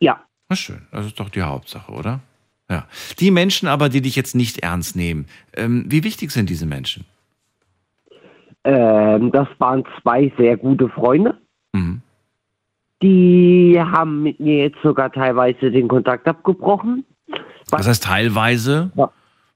Speaker 17: Ja.
Speaker 1: Na schön, das ist doch die Hauptsache, oder? Ja. Die Menschen aber, die dich jetzt nicht ernst nehmen, ähm, wie wichtig sind diese Menschen?
Speaker 17: Ähm, das waren zwei sehr gute Freunde.
Speaker 1: Mhm.
Speaker 17: Die haben mit mir jetzt sogar teilweise den Kontakt abgebrochen.
Speaker 1: Was heißt teilweise?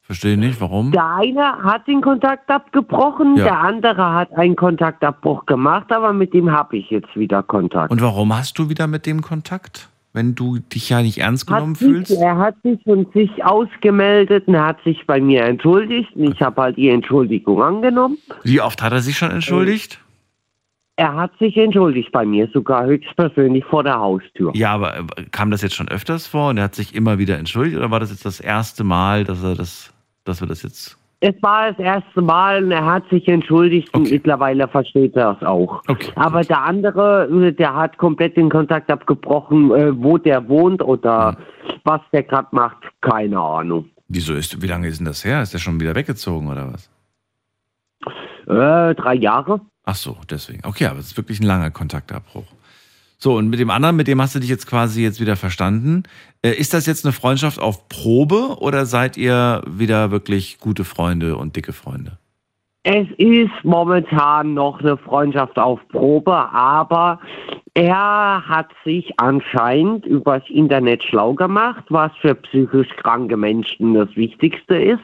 Speaker 1: Verstehe nicht, warum?
Speaker 17: Der eine hat den Kontakt abgebrochen,
Speaker 1: Ja.
Speaker 17: der andere hat einen Kontaktabbruch gemacht, aber mit dem habe ich jetzt wieder Kontakt.
Speaker 1: Und warum hast du wieder mit dem Kontakt? Wenn du dich ja nicht ernst genommen
Speaker 17: sich,
Speaker 1: fühlst?
Speaker 17: er hat sich von sich ausgemeldet und er hat sich bei mir entschuldigt und ich habe halt die Entschuldigung angenommen.
Speaker 1: Wie oft hat er sich schon entschuldigt?
Speaker 17: Er hat sich entschuldigt bei mir, sogar höchstpersönlich vor der Haustür.
Speaker 1: Ja, aber äh, kam das jetzt schon öfters vor und er hat sich immer wieder entschuldigt oder war das jetzt das erste Mal, dass er das, dass wir das jetzt.
Speaker 17: Es war das erste Mal und er hat sich entschuldigt und mittlerweile versteht er es auch. Aber der andere, äh, der hat komplett den Kontakt abgebrochen, äh, wo der wohnt oder was der gerade macht, keine Ahnung.
Speaker 1: Wieso ist, wie lange ist denn das her? Ist der schon wieder weggezogen oder was?
Speaker 17: Äh, drei Jahre.
Speaker 1: Ach so, deswegen. Okay, aber es ist wirklich ein langer Kontaktabbruch. So, und mit dem anderen, mit dem hast du dich jetzt quasi jetzt wieder verstanden. Äh, ist das jetzt eine Freundschaft auf Probe oder seid ihr wieder wirklich gute Freunde und dicke Freunde?
Speaker 17: Es ist momentan noch eine Freundschaft auf Probe, aber er hat sich anscheinend übers Internet schlau gemacht, was für psychisch kranke Menschen das Wichtigste ist.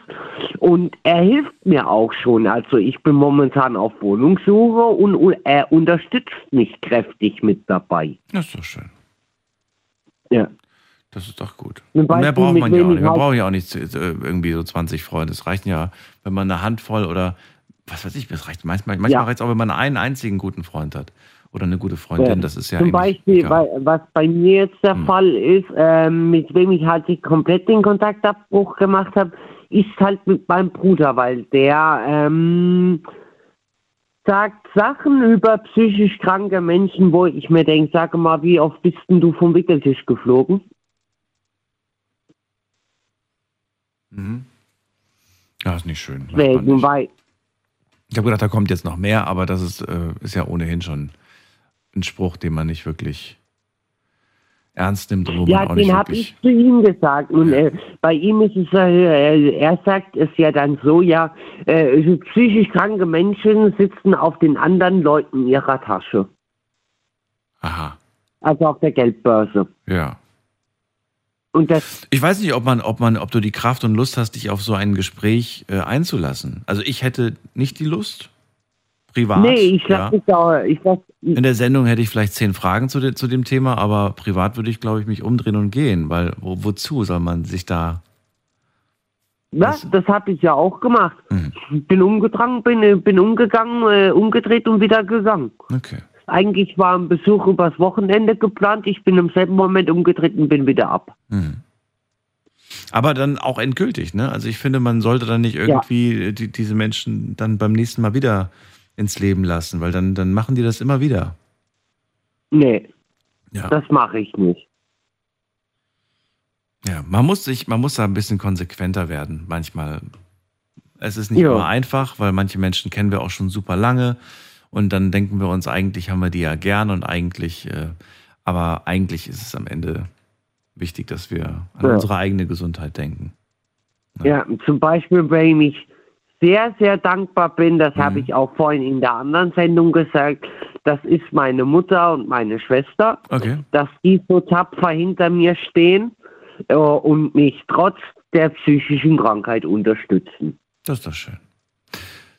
Speaker 17: Und er hilft mir auch schon. Also ich bin momentan auf Wohnungssuche und er unterstützt mich kräftig mit dabei.
Speaker 1: Das ist doch schön.
Speaker 17: Ja.
Speaker 1: Das ist doch gut. Mehr braucht man ja auch nicht.
Speaker 17: ich
Speaker 1: Man braucht ja auch nicht äh, irgendwie so 20 Freunde. Es reichen ja, wenn man eine Handvoll oder was weiß ich, es reicht manchmal, manchmal
Speaker 17: Ja.
Speaker 1: reicht es auch, wenn man einen einzigen guten Freund hat. Oder eine gute Freundin. Das ist ja
Speaker 17: Zum Beispiel.
Speaker 1: Hm.
Speaker 17: weil, was bei mir jetzt der Fall ist, ähm, mit wem ich halt komplett den Kontaktabbruch gemacht habe, ist halt mit meinem Bruder, weil der ähm, sagt Sachen über psychisch kranke Menschen, wo ich mir denke, sag mal, wie oft bist denn du vom Wickeltisch geflogen?
Speaker 1: Mhm. Ja, ist nicht schön.
Speaker 17: Deswegen, weil,
Speaker 1: Ich habe gedacht, da kommt jetzt noch mehr, aber das ist, äh, ist ja ohnehin schon ein Spruch, den man nicht wirklich ernst nimmt und wo
Speaker 17: ja,
Speaker 1: man auch
Speaker 17: den habe ich zu ihm gesagt. Und äh, bei ihm ist es, äh, er sagt es ja dann so, ja, äh, psychisch kranke Menschen sitzen auf den anderen Leuten ihrer Tasche.
Speaker 1: Aha.
Speaker 17: Also auf der Geldbörse.
Speaker 1: Ja.
Speaker 17: Und das,
Speaker 1: Ich weiß nicht, ob man, ob man, ob du die Kraft und Lust hast, dich auf so ein Gespräch äh, einzulassen. Also ich hätte nicht die Lust. Privat.
Speaker 17: nee, ich
Speaker 1: ja.
Speaker 17: lass mich da, ich lass,
Speaker 1: In der Sendung hätte ich vielleicht zehn Fragen zu, de, zu dem Thema, aber privat würde ich, glaube ich, mich umdrehen und gehen, weil wo, wozu soll man sich da.
Speaker 17: was, das habe ich ja auch gemacht.
Speaker 1: Mhm.
Speaker 17: Ich bin umgetragen, bin, bin umgegangen, äh, umgedreht und wieder gegangen.
Speaker 1: Okay.
Speaker 17: Eigentlich war ein Besuch übers Wochenende geplant. Ich bin im selben Moment umgedreht und bin wieder ab.
Speaker 1: Hm. Aber dann auch endgültig, ne? Also ich finde, man sollte dann nicht irgendwie die, diese Menschen dann beim nächsten Mal wieder ins Leben lassen, weil dann, dann machen die das immer wieder.
Speaker 17: Nee,
Speaker 1: Ja.
Speaker 17: das mache ich nicht.
Speaker 1: Ja, man muss sich, man muss da ein bisschen konsequenter werden. Manchmal. Es ist nicht
Speaker 17: Ja.
Speaker 1: immer einfach, weil manche Menschen kennen wir auch schon super lange und dann denken wir uns, eigentlich haben wir die ja gern und eigentlich, äh, aber eigentlich ist es am Ende wichtig, dass wir an
Speaker 17: Ja.
Speaker 1: unsere eigene Gesundheit denken.
Speaker 17: Ja, zum Beispiel, wem ich sehr, sehr dankbar bin, das
Speaker 1: Mhm.
Speaker 17: habe ich auch vorhin in der anderen Sendung gesagt, das ist meine Mutter und meine Schwester,
Speaker 1: Okay.
Speaker 17: dass die so tapfer hinter mir stehen äh, und mich trotz der psychischen Krankheit unterstützen.
Speaker 1: Das ist doch schön.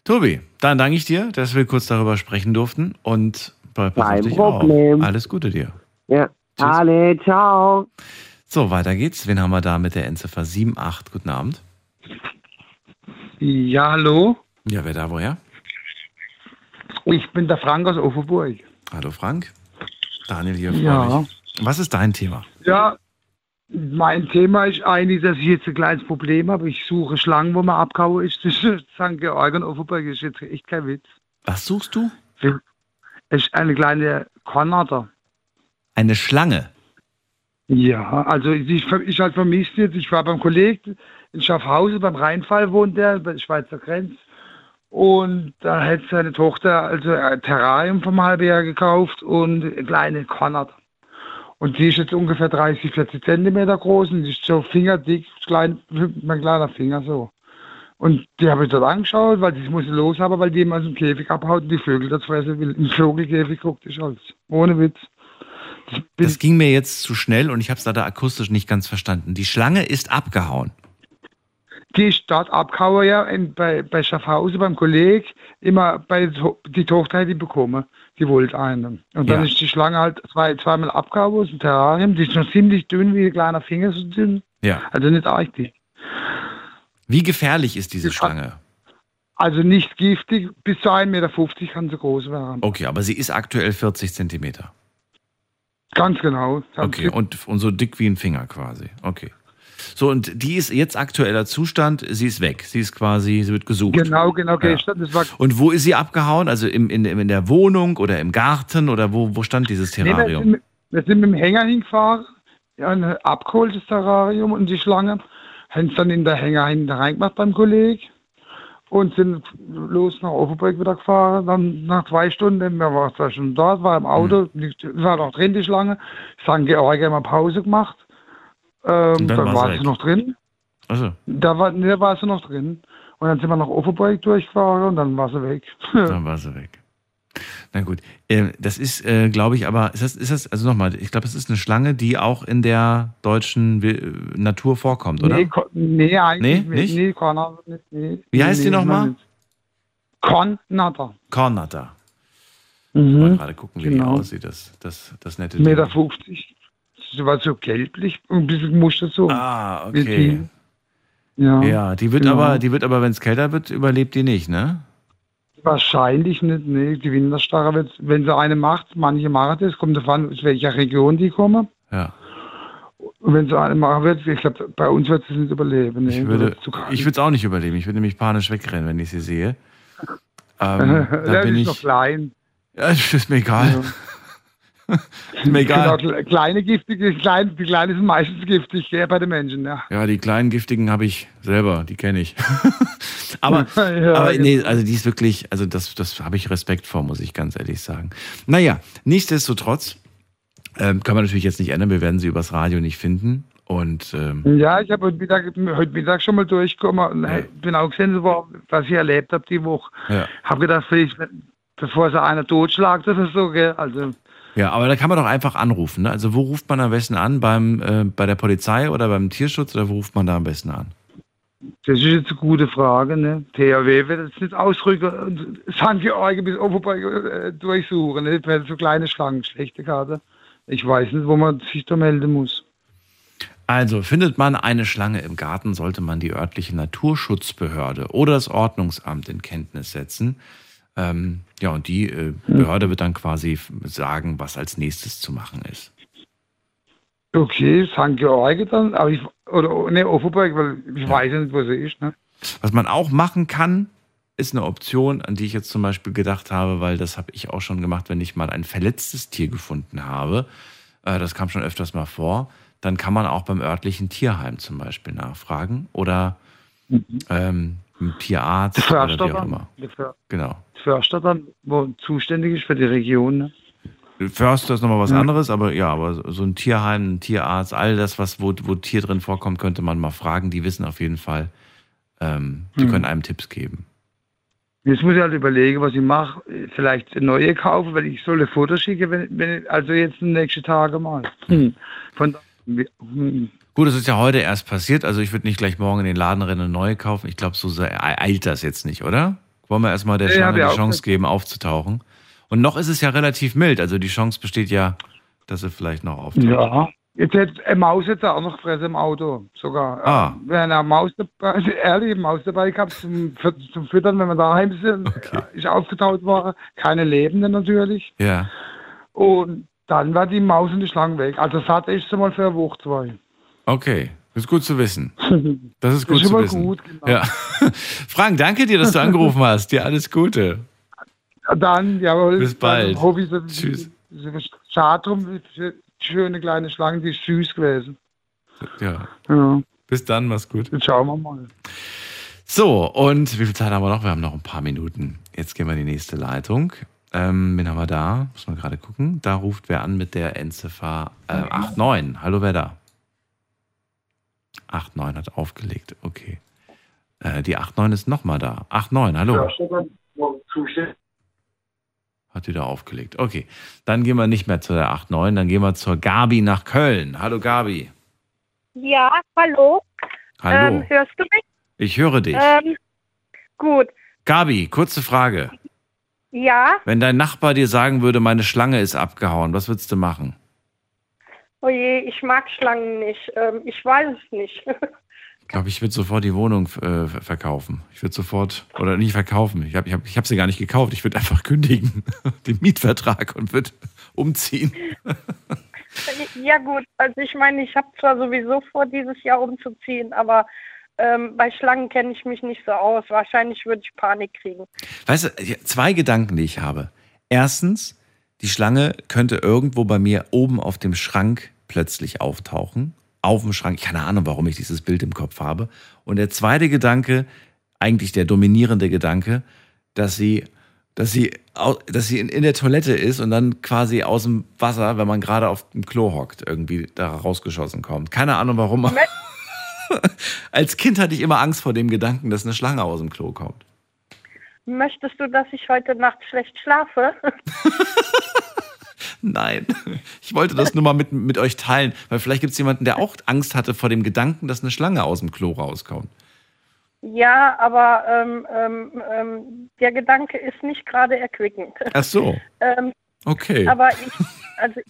Speaker 1: Tobi, dann danke ich dir, dass wir kurz darüber sprechen durften und pass auf
Speaker 17: Kein
Speaker 1: dich
Speaker 17: Problem.
Speaker 1: auf. Alles Gute dir.
Speaker 17: Ja, alle, ciao.
Speaker 1: So, weiter geht's. Wen haben wir da mit der Endziffer 78? Guten Abend.
Speaker 18: Ja, hallo.
Speaker 1: Ja, wer da woher?
Speaker 18: Ich bin der Frank aus Offenburg.
Speaker 1: Hallo Frank. Daniel hier, freue
Speaker 18: Ja.
Speaker 1: mich. Was ist dein Thema?
Speaker 18: Ja, mein Thema ist eigentlich, dass ich jetzt ein kleines Problem habe. Ich suche Schlangen, wo man abgehauen ist. Das ist St. Georg und Offenburg ist jetzt echt kein Witz.
Speaker 1: Was suchst du?
Speaker 18: Es ist eine kleine Kornader.
Speaker 1: Eine Schlange.
Speaker 18: Ja, also ich, ich halt vermisst jetzt. Ich war beim Kollegen in Schaffhausen, beim Rheinfall wohnt der, bei der Schweizer Grenze. Und da hat seine Tochter also ein Terrarium vom halben Jahr gekauft und eine kleine Kornader. Und die ist jetzt ungefähr 30, 40 Zentimeter groß und die ist so fingerdick, klein, mein kleiner Finger so. Und die habe ich dort angeschaut, weil das muss ich los haben, weil die immer aus dem Käfig abhaut und die Vögel dort fressen will. Im Vogelkäfig guckt ich alles. Ohne Witz.
Speaker 1: Das ging mir jetzt zu schnell und ich habe es leider akustisch nicht ganz verstanden. Die Schlange ist abgehauen.
Speaker 18: Die ist dort abgehauen, ja, in, bei, bei Schaffhausen, beim Kolleg, immer bei die Tochter die bekommen. Die wollte einen. Und dann
Speaker 1: Ja.
Speaker 18: ist die Schlange halt zwei, zweimal abgehauen aus dem Terrarium. Die ist noch ziemlich dünn, wie ein kleiner Finger so dünn.
Speaker 1: Ja.
Speaker 18: Also nicht arg dick.
Speaker 1: Wie gefährlich ist diese Schlange?
Speaker 18: Also nicht giftig, bis zu 1,50 Meter kann sie groß werden.
Speaker 1: Okay, aber sie ist aktuell 40 Zentimeter.
Speaker 18: Ganz genau.
Speaker 1: Okay, und, und so dick wie ein Finger quasi. Okay. So, und die ist jetzt aktueller Zustand, sie ist weg. Sie ist quasi, sie wird gesucht.
Speaker 18: Genau, genau,
Speaker 1: Ja.
Speaker 18: Das war
Speaker 1: Und wo ist sie abgehauen? Also im, in, in der Wohnung oder im Garten oder wo, wo stand dieses
Speaker 18: Nee, wir,
Speaker 1: Terrarium?
Speaker 18: sind, wir sind mit dem Hänger hingefahren, ja, ein abgeholtes Terrarium und die Schlange. Haben es dann in der Hänger hinten reingemacht beim Kollegen und sind los nach Offenburg wieder gefahren. Dann nach zwei Stunden, wir waren zwar schon dort, war im Auto,
Speaker 1: Mhm.
Speaker 18: war noch drin, die Schlange. St. Georg haben wir Pause gemacht. Ähm,
Speaker 1: dann
Speaker 18: dann
Speaker 1: war sie
Speaker 18: noch drin.
Speaker 1: Also,
Speaker 18: Da war, nee, da war sie noch drin. Und dann sind wir nach Offenburg durchgefahren und dann war sie weg.
Speaker 1: dann war sie weg. Na gut, äh, das ist, äh, glaube ich, aber ist das, ist das, also nochmal, ich glaube, es ist eine Schlange, die auch in der deutschen äh, Natur vorkommt, oder?
Speaker 18: Nee, nee eigentlich
Speaker 1: Nee, nicht?
Speaker 18: Nee, nicht. Nee.
Speaker 1: Wie heißt die nochmal?
Speaker 18: Kornader.
Speaker 1: Kornatter.
Speaker 18: Mhm.
Speaker 1: Mal gerade gucken, wie
Speaker 18: Genau.
Speaker 1: die aussieht, das, das, das nette
Speaker 18: Meter
Speaker 1: Ding.
Speaker 18: 50. sie war so gelblich, ein bisschen gemustert so.
Speaker 1: Ah, okay.
Speaker 18: Ja.
Speaker 1: Ja, die wird
Speaker 18: Genau.
Speaker 1: aber, die wird aber, wenn es kälter wird, überlebt die nicht, ne?
Speaker 18: Wahrscheinlich nicht, nee. Die Winterstarre wird, wenn sie eine macht, manche machen das, kommt davon, aus welcher Region die kommen.
Speaker 1: Ja.
Speaker 18: Und wenn sie eine machen wird, ich glaube, bei uns wird sie nicht überleben. Nee,
Speaker 1: Ich würde, es auch nicht überleben. Ich würde nämlich panisch wegrennen, wenn ich sie sehe. Ähm, da bin
Speaker 18: ist
Speaker 1: ich.
Speaker 18: noch klein.
Speaker 1: Ja, ist mir egal. ist mir egal.
Speaker 18: Genau, kle- kleine giftige, klein, die Kleinen sind meistens giftig, gell, bei den Menschen, ja.
Speaker 1: Ja, die kleinen giftigen habe ich selber, die kenne ich. aber
Speaker 18: Ja,
Speaker 1: aber
Speaker 18: genau.
Speaker 1: nee, also die ist wirklich, also das, das habe ich Respekt vor, muss ich ganz ehrlich sagen. Naja, nichtsdestotrotz ähm, kann man natürlich jetzt nicht ändern, wir werden sie übers Radio nicht finden. Und ähm,
Speaker 18: Ja, ich habe heute Mittag, heute Mittag schon mal durchgekommen und hey, bin auch gesehen, was ich erlebt habe die Woche.
Speaker 1: ja.
Speaker 18: Habe gedacht, vielleicht, bevor sie einer totschlagt oder so, gell, also
Speaker 1: ja, aber da kann man doch einfach anrufen. Ne? Also wo ruft man am besten an? Beim, äh, bei der Polizei oder beim Tierschutz oder wo ruft man da am besten an?
Speaker 18: das ist jetzt eine gute Frage, ne. THW wird jetzt nicht ausrücken und St. George bis Oberberg äh, durchsuchen, ne, für so kleine Schlangen, schlechte Karte. Ich weiß nicht, wo man sich da melden muss.
Speaker 1: Also, findet man eine Schlange im Garten, sollte man die örtliche Naturschutzbehörde oder das Ordnungsamt in Kenntnis setzen. Ähm, ja, und die äh, Behörde wird dann quasi sagen, was als nächstes zu machen ist.
Speaker 18: Okay, St. George dann, aber ich, oder, ne, Offenberg, weil ich weiß ja nicht, wo sie ist, ne.
Speaker 1: Was man auch machen kann, ist eine Option, an die ich jetzt zum Beispiel gedacht habe, weil das habe ich auch schon gemacht, wenn ich mal ein verletztes Tier gefunden habe. Äh, das kam schon öfters mal vor. Dann kann man auch beim örtlichen Tierheim zum Beispiel nachfragen oder ähm, im Tierarzt
Speaker 18: Der
Speaker 1: oder wie auch immer.
Speaker 18: För-
Speaker 1: Genau.
Speaker 18: Förster dann, wo zuständig ist für die Region, ne.
Speaker 1: Förster ist nochmal was anderes, aber ja, aber so- ein Tierheim, ein Tierarzt, all das, was wo, wo Tier drin vorkommt, könnte man mal fragen. Die wissen auf jeden Fall, ähm, die
Speaker 18: Hm.
Speaker 1: können einem Tipps geben.
Speaker 18: Jetzt muss ich halt überlegen, was ich mache. Vielleicht neue kaufen, weil ich soll ein Foto schicken, wenn, wenn also jetzt in den nächsten Tagen mal. Hm. Von, da- hm.
Speaker 1: Gut, es ist ja heute erst passiert, also ich würde nicht gleich morgen in den Laden rennen und neue kaufen. Ich glaube, so sehr eilt das jetzt nicht, oder? Wollen wir erstmal der
Speaker 18: Ja,
Speaker 1: Schlange
Speaker 18: hab
Speaker 1: die
Speaker 18: ich
Speaker 1: Chance geben, aufzutauchen? Und noch ist es ja relativ mild, also die Chance besteht ja, dass sie vielleicht noch auftaucht.
Speaker 18: Ja. Jetzt hätte eine Maus jetzt auch noch gefressen im Auto, sogar.
Speaker 1: Ah.
Speaker 18: Wenn eine Maus dabei, ehrlich, eine Maus dabei gehabt zum, zum Füttern, wenn wir daheim sind, ist aufgetaucht worden. Keine lebende natürlich.
Speaker 1: Ja.
Speaker 18: Und dann war die Maus und die Schlange weg. Also satt ist sie mal für eine Woche, zwei.
Speaker 1: Okay, das ist gut zu wissen. Das ist gut
Speaker 18: schon
Speaker 1: zu
Speaker 18: mal
Speaker 1: wissen.
Speaker 18: gut, genau.
Speaker 1: ja. Frank, danke dir, dass du angerufen hast. Dir alles Gute.
Speaker 18: Dann, jawohl.
Speaker 1: Bis bald.
Speaker 18: Hoffe
Speaker 1: Tschüss.
Speaker 18: die schöne kleine Schlange, die ist süß gewesen.
Speaker 1: Ja.
Speaker 18: Ja.
Speaker 1: Bis dann, mach's gut.
Speaker 18: Jetzt schauen wir mal.
Speaker 1: So, und wie viel Zeit haben wir noch? Wir haben noch ein paar Minuten. Jetzt gehen wir in die nächste Leitung. Ähm, wen haben wir da? Muss man gerade gucken. Da ruft wer an mit der Endziffer äh, 89. Hallo, wer da? 89 hat aufgelegt. Okay. Äh, die 89 ist nochmal da. 89, hallo. Hat wieder aufgelegt. Okay. Dann gehen wir nicht mehr zu der 89, dann gehen wir zur Gabi nach Köln. Hallo, Gabi.
Speaker 19: Ja, hallo.
Speaker 1: Hallo.
Speaker 19: Ähm, hörst du mich?
Speaker 1: Ich höre dich.
Speaker 19: Ähm, gut.
Speaker 1: Gabi, kurze Frage.
Speaker 19: Ja.
Speaker 1: Wenn dein Nachbar dir sagen würde, meine Schlange ist abgehauen, was würdest du machen?
Speaker 19: Oh je, ich mag Schlangen nicht. Ähm, ich weiß es nicht.
Speaker 1: Ich glaube, ich würde sofort die Wohnung äh, ver- verkaufen. Ich würde sofort, oder nicht verkaufen, ich habe ich hab, ich hab sie gar nicht gekauft. Ich würde einfach kündigen, den Mietvertrag und würde umziehen.
Speaker 19: ja gut, also ich meine, ich habe zwar sowieso vor, dieses Jahr umzuziehen, aber ähm, bei Schlangen kenne ich mich nicht so aus. Wahrscheinlich würde ich Panik kriegen.
Speaker 1: Weißt du, zwei Gedanken, die ich habe. Erstens, die Schlange könnte irgendwo bei mir oben auf dem Schrank plötzlich auftauchen. Auf dem Schrank. Keine Ahnung, warum ich dieses Bild im Kopf habe. Und der zweite Gedanke, eigentlich der dominierende Gedanke, dass sie, dass sie, dass sie in, in der Toilette ist und dann quasi aus dem Wasser, wenn man gerade auf dem Klo hockt, irgendwie da rausgeschossen kommt. Keine Ahnung warum. Als Kind hatte ich immer Angst vor dem Gedanken, dass eine Schlange aus dem Klo kommt.
Speaker 19: Möchtest du, dass ich heute Nacht schlecht schlafe?
Speaker 1: Nein, ich wollte das nur mal mit, mit euch teilen, weil vielleicht gibt es jemanden, der auch Angst hatte vor dem Gedanken, dass eine Schlange aus dem Klo rauskommt.
Speaker 19: ja, aber ähm, ähm, ähm, der Gedanke ist nicht gerade erquickend.
Speaker 1: Ach so,
Speaker 19: ähm,
Speaker 1: okay.
Speaker 19: Aber ich, also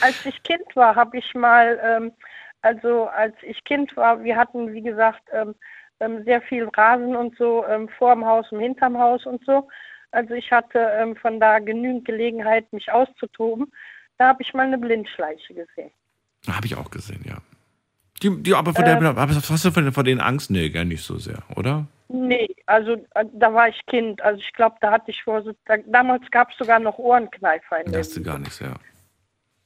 Speaker 19: als ich Kind war, habe ich mal, ähm, also als ich Kind war, wir hatten, wie gesagt, ähm, sehr viel Rasen und so ähm, vor dem Haus und hinterm Haus und so. Also ich hatte ähm, von da genügend Gelegenheit, mich auszutoben. Da habe ich mal eine Blindschleiche gesehen.
Speaker 1: Habe ich auch gesehen, ja. Die, die, aber von
Speaker 19: Äh,
Speaker 1: der, hast du von, von denen Angst? Nee, gar nicht so sehr, oder?
Speaker 19: Nee, also äh, da war ich Kind. Also ich glaube, da hatte ich vor, so, da, damals gab es sogar noch Ohrenkneifer in der
Speaker 1: Hast du gar nichts, ja.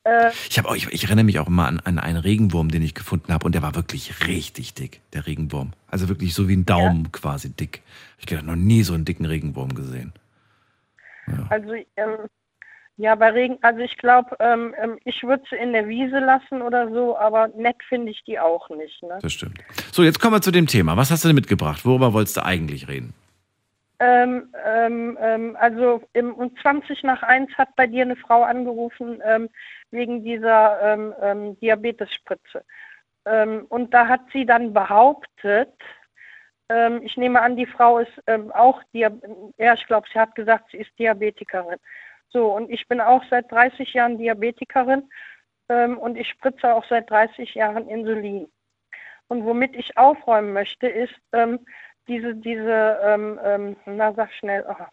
Speaker 19: äh,
Speaker 1: Ich, hab auch, ich, ich erinnere mich auch immer an, an einen Regenwurm, den ich gefunden habe und der war wirklich richtig dick, der Regenwurm. Also wirklich so wie ein Daumen quasi dick. Ich habe noch nie so einen dicken Regenwurm gesehen.
Speaker 19: Also ähm, ja, bei Regen, also ich glaube, ähm, ähm, ich würde sie in der Wiese lassen oder so, aber nett finde ich die auch nicht. Ne?
Speaker 1: Das stimmt. So, jetzt kommen wir zu dem Thema. Was hast du denn mitgebracht? Worüber wolltest du eigentlich reden?
Speaker 19: Ähm, ähm, ähm, also im, um 20 nach 1 hat bei dir eine Frau angerufen ähm, wegen dieser Diabetesspritze. Und da hat sie dann behauptet, ähm, ich nehme an, die Frau ist ähm, auch, Dia ja, ich glaube, sie hat gesagt, sie ist Diabetikerin. So, und ich bin auch seit 30 Jahren Diabetikerin ähm, und ich spritze auch seit 30 Jahren Insulin. Und womit ich aufräumen möchte, ist ähm, diese, diese, ähm, ähm, na sag schnell, oh,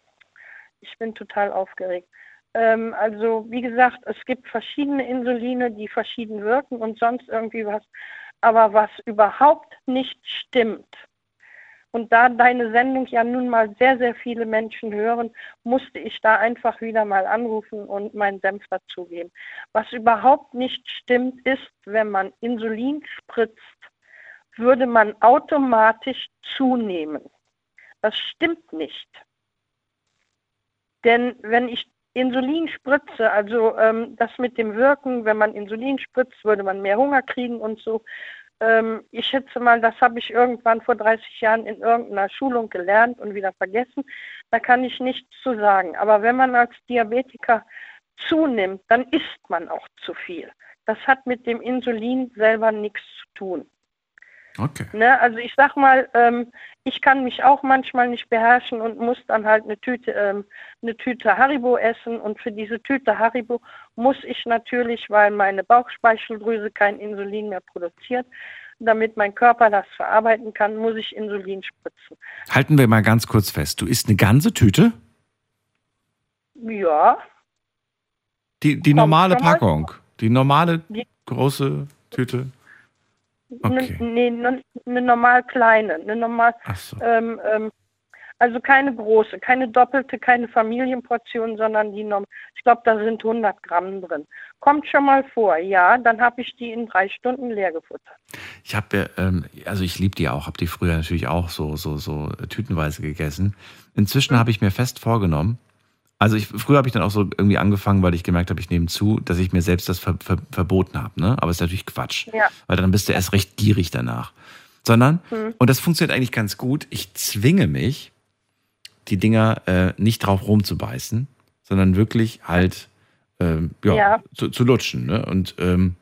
Speaker 19: ich bin total aufgeregt. Also wie gesagt, es gibt verschiedene Insuline, die verschieden wirken und sonst irgendwie was. Aber was überhaupt nicht stimmt, und da deine Sendung ja nun mal sehr, sehr viele Menschen hören, musste ich da einfach wieder mal anrufen und meinen Senf dazugeben. Was überhaupt nicht stimmt, ist, wenn man Insulin spritzt, würde man automatisch zunehmen. Das stimmt nicht. Denn wenn ich Insulin spritze, also ähm, das mit dem Wirken, wenn man Insulin spritzt, würde man mehr Hunger kriegen und so. Ähm, ich schätze mal, das habe ich irgendwann vor 30 Jahren in irgendeiner Schulung gelernt und wieder vergessen. Da kann ich nichts zu sagen. Aber wenn man als Diabetiker zunimmt, dann isst man auch zu viel. Das hat mit dem Insulin selber nichts zu tun.
Speaker 1: Okay.
Speaker 19: Ne? Also ich sag mal, ähm, ich kann mich auch manchmal nicht beherrschen und muss dann halt eine Tüte, ähm, eine Tüte Haribo essen. Und für diese Tüte Haribo muss ich natürlich, weil meine Bauchspeicheldrüse kein Insulin mehr produziert, damit mein Körper das verarbeiten kann, muss ich Insulin spritzen.
Speaker 1: Halten wir mal ganz kurz fest. Du isst eine ganze Tüte?
Speaker 19: Ja,
Speaker 1: Die, die normale Packung? Die normale
Speaker 19: Die-
Speaker 1: große Tüte?
Speaker 19: Ne, nee, ne, eine normal kleine, eine normal, ähm, ähm, also keine große, keine doppelte, keine Familienportion, sondern die norm ich glaube, da sind 100 Gramm drin. Kommt schon mal vor, ja, dann habe ich die in drei Stunden leer gefuttert.
Speaker 1: Ich habe, ähm, also ich liebe die auch, habe die früher natürlich auch so, so, so tütenweise gegessen. Inzwischen habe ich mir fest vorgenommen, also ich, früher habe ich dann auch so irgendwie angefangen, weil ich gemerkt habe, ich nehme zu, dass ich mir selbst das ver, ver, verboten habe. Ne? Aber ist natürlich Quatsch.
Speaker 19: Ja.
Speaker 1: Weil dann bist du erst recht gierig danach. Sondern,
Speaker 19: Hm.
Speaker 1: und das funktioniert eigentlich ganz gut, ich zwinge mich, die Dinger äh, nicht drauf rumzubeißen, sondern wirklich halt ähm, ja,
Speaker 19: Ja.
Speaker 1: Zu, zu lutschen. Ne? Und ähm,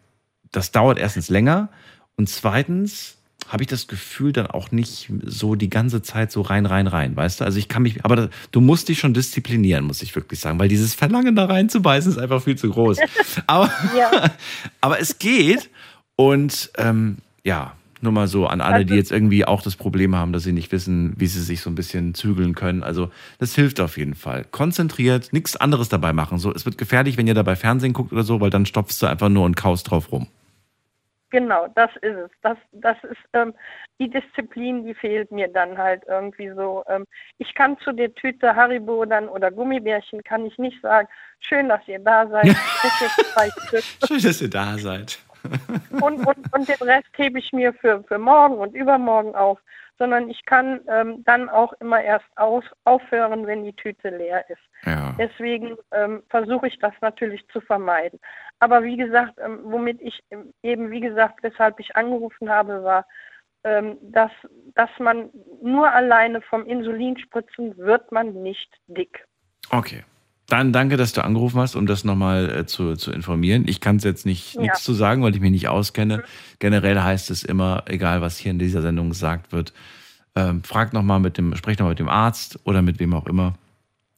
Speaker 1: das dauert erstens länger und zweitens habe ich das Gefühl dann auch nicht so die ganze Zeit so rein, rein, rein, weißt du? Also ich kann mich, aber da, du musst dich schon disziplinieren, muss ich wirklich sagen, weil dieses Verlangen da reinzubeißen ist einfach viel zu groß. Aber, aber es geht und ähm, ja, nur mal so an alle, die jetzt irgendwie auch das Problem haben, dass sie nicht wissen, wie sie sich so ein bisschen zügeln können. Also das hilft auf jeden Fall. Konzentriert, nichts anderes dabei machen. So, es wird gefährlich, wenn ihr dabei Fernsehen guckt oder so, weil dann stopfst du einfach nur und kaust drauf rum.
Speaker 19: Genau, das ist es. Das, das ist ähm, die Disziplin, die fehlt mir dann halt irgendwie so. Ähm, ich kann zu der Tüte Haribo dann oder Gummibärchen kann ich nicht sagen, schön, dass ihr da seid.
Speaker 1: Schön, dass ihr da seid.
Speaker 19: und, und, und den Rest hebe ich mir für, für morgen und übermorgen auf, sondern ich kann ähm, dann auch immer erst aus, aufhören, wenn die Tüte leer ist.
Speaker 1: Ja.
Speaker 19: Deswegen ähm, versuche ich das natürlich zu vermeiden. Aber wie gesagt, ähm, womit ich eben, wie gesagt, weshalb ich angerufen habe, war, ähm, dass, dass man nur alleine vom Insulinspritzen wird man nicht dick.
Speaker 1: Okay. Dann danke, dass du angerufen hast, um das nochmal äh, zu, zu informieren. Ich kann es jetzt nicht
Speaker 19: Ja.
Speaker 1: nichts zu sagen, weil ich mich nicht auskenne. Generell heißt es immer, egal was hier in dieser Sendung gesagt wird, ähm, fragt nochmal mit dem, sprecht nochmal mit dem Arzt oder mit wem auch immer,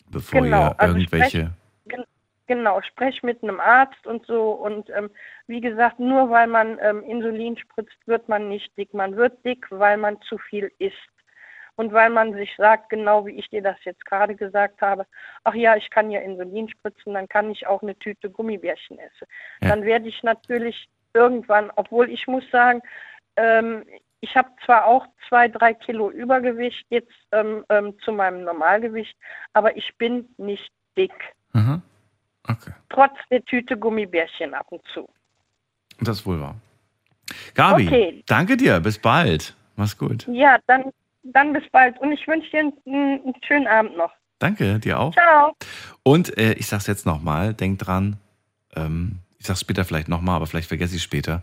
Speaker 1: bevor ihr
Speaker 19: also
Speaker 1: irgendwelche.
Speaker 19: Sprech, gen- genau, sprech mit einem Arzt und so. Und ähm, wie gesagt, nur weil man ähm, Insulin spritzt, wird man nicht dick. Man wird dick, weil man zu viel isst. Und weil man sich sagt, genau wie ich dir das jetzt gerade gesagt habe, ach ja, ich kann ja Insulin spritzen, dann kann ich auch eine Tüte Gummibärchen essen.
Speaker 1: Ja.
Speaker 19: Dann werde ich natürlich irgendwann, obwohl ich muss sagen, ähm, ich habe zwar auch zwei, drei Kilo Übergewicht jetzt ähm, ähm, zu meinem Normalgewicht, aber ich bin nicht dick.
Speaker 1: Mhm.
Speaker 19: Trotz der Tüte Gummibärchen ab und zu.
Speaker 1: Das ist wohl wahr. Gabi,
Speaker 19: Okay.
Speaker 1: danke dir. Bis bald. Mach's gut.
Speaker 19: Ja, dann, dann bis bald und ich wünsche dir einen, einen schönen Abend noch.
Speaker 1: Danke, dir auch.
Speaker 19: Ciao.
Speaker 1: Und äh, ich sag's jetzt nochmal, denk dran, ähm, ich sag's später vielleicht nochmal, aber vielleicht vergesse ich später.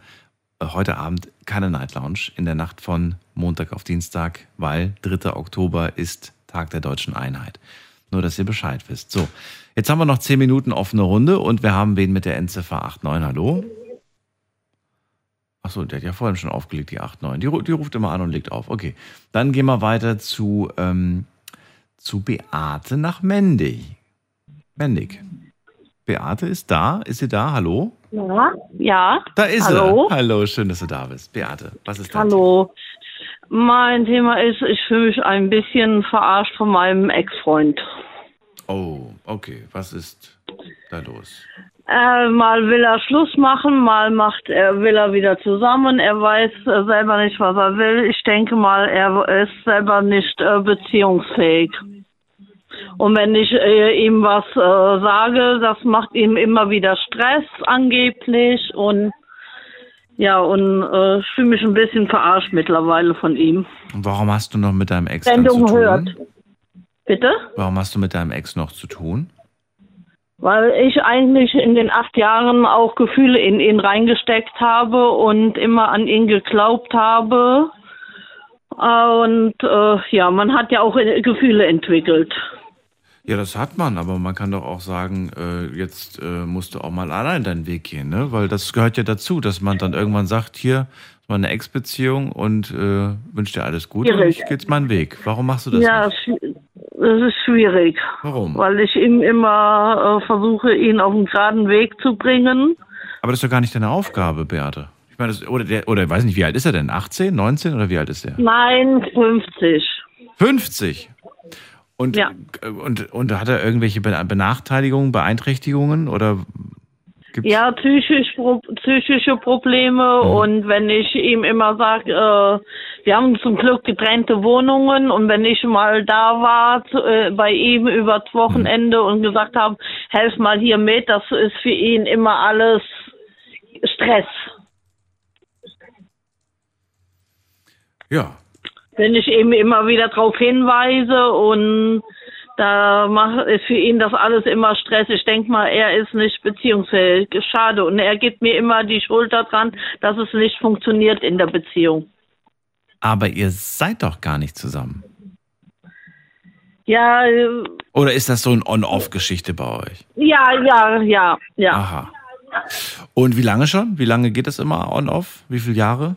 Speaker 1: Äh, heute Abend keine Night Lounge in der Nacht von Montag auf Dienstag, weil 3. Oktober ist Tag der deutschen Einheit. Nur, dass ihr Bescheid wisst. So, jetzt haben wir noch 10 Minuten offene Runde und wir haben wen mit der Endziffer 89. Hallo? Achso, der hat ja vorhin schon aufgelegt, die 89. Die, die ruft immer an und legt auf. Okay, dann gehen wir weiter zu, ähm, zu Beate nach Mendig. Mendig. Beate ist da. Ist sie da? Hallo?
Speaker 20: Ja, ja.
Speaker 1: Da ist
Speaker 20: Hallo.
Speaker 1: sie. Hallo, schön, dass du da bist. Beate, was ist dein
Speaker 20: Hallo. Mein Thema ist, ich fühle mich ein bisschen verarscht von meinem Ex-Freund.
Speaker 1: Oh, okay. Was ist da los?
Speaker 20: Äh, mal will er Schluss machen, mal macht er, will er wieder zusammen. Er weiß äh, selber nicht, was er will. Ich denke mal, er ist selber nicht äh, beziehungsfähig. Und wenn ich äh, ihm was äh, sage, das macht ihm immer wieder Stress angeblich und ja, und äh, ich fühle mich ein bisschen verarscht mittlerweile von ihm.
Speaker 1: Und warum hast du noch mit deinem Ex dann zu
Speaker 20: Sendung
Speaker 1: tun?
Speaker 20: hört. Bitte?
Speaker 1: Warum hast du mit deinem Ex noch zu tun?
Speaker 20: Weil ich eigentlich in den acht Jahren auch Gefühle in ihn reingesteckt habe und immer an ihn geglaubt habe. Und äh, ja, man hat ja auch äh, Gefühle entwickelt.
Speaker 1: Ja, das hat man, aber man kann doch auch sagen, äh, jetzt äh, musst du auch mal allein deinen Weg gehen, ne? Weil das gehört ja dazu, dass man dann irgendwann sagt, hier ist meine Ex-Beziehung und äh, wünsche dir alles Gute und
Speaker 20: Schwierig.
Speaker 1: ich gehe jetzt meinen Weg. Warum machst du das
Speaker 20: ja,
Speaker 1: nicht?
Speaker 20: Das ist schwierig.
Speaker 1: Warum?
Speaker 20: Weil ich ihm immer äh, versuche, ihn auf den geraden Weg zu bringen.
Speaker 1: Aber das ist doch gar nicht deine Aufgabe, Beate. Ich meine, das, oder, der, oder ich weiß nicht, wie alt ist er denn? 18, 19 oder wie alt ist er?
Speaker 20: Nein, 50.
Speaker 1: 50. Und,
Speaker 20: Ja.
Speaker 1: und, und hat er irgendwelche Be- Benachteiligungen, Beeinträchtigungen oder gibt's
Speaker 20: Ja, psychisch, psychische Probleme
Speaker 1: Mhm.
Speaker 20: und wenn ich ihm immer sage, äh, wir haben zum Glück getrennte Wohnungen und wenn ich mal da war äh, bei ihm über das Wochenende und gesagt habe, helf mal hier mit, das ist für ihn immer alles Stress.
Speaker 1: Ja.
Speaker 20: Wenn ich ihm immer wieder darauf hinweise und da ist für ihn das alles immer Stress. Ich denke mal, er ist nicht beziehungsfähig. Schade. Und er gibt mir immer die Schuld daran, dass es nicht funktioniert in der Beziehung.
Speaker 1: Aber ihr seid doch gar nicht zusammen.
Speaker 20: Ja,
Speaker 1: Oder ist das so eine On-Off-Geschichte bei euch?
Speaker 20: ja, ja, ja, ja.
Speaker 1: Aha. Und wie lange schon? Wie lange geht das immer On-Off? Wie viele Jahre?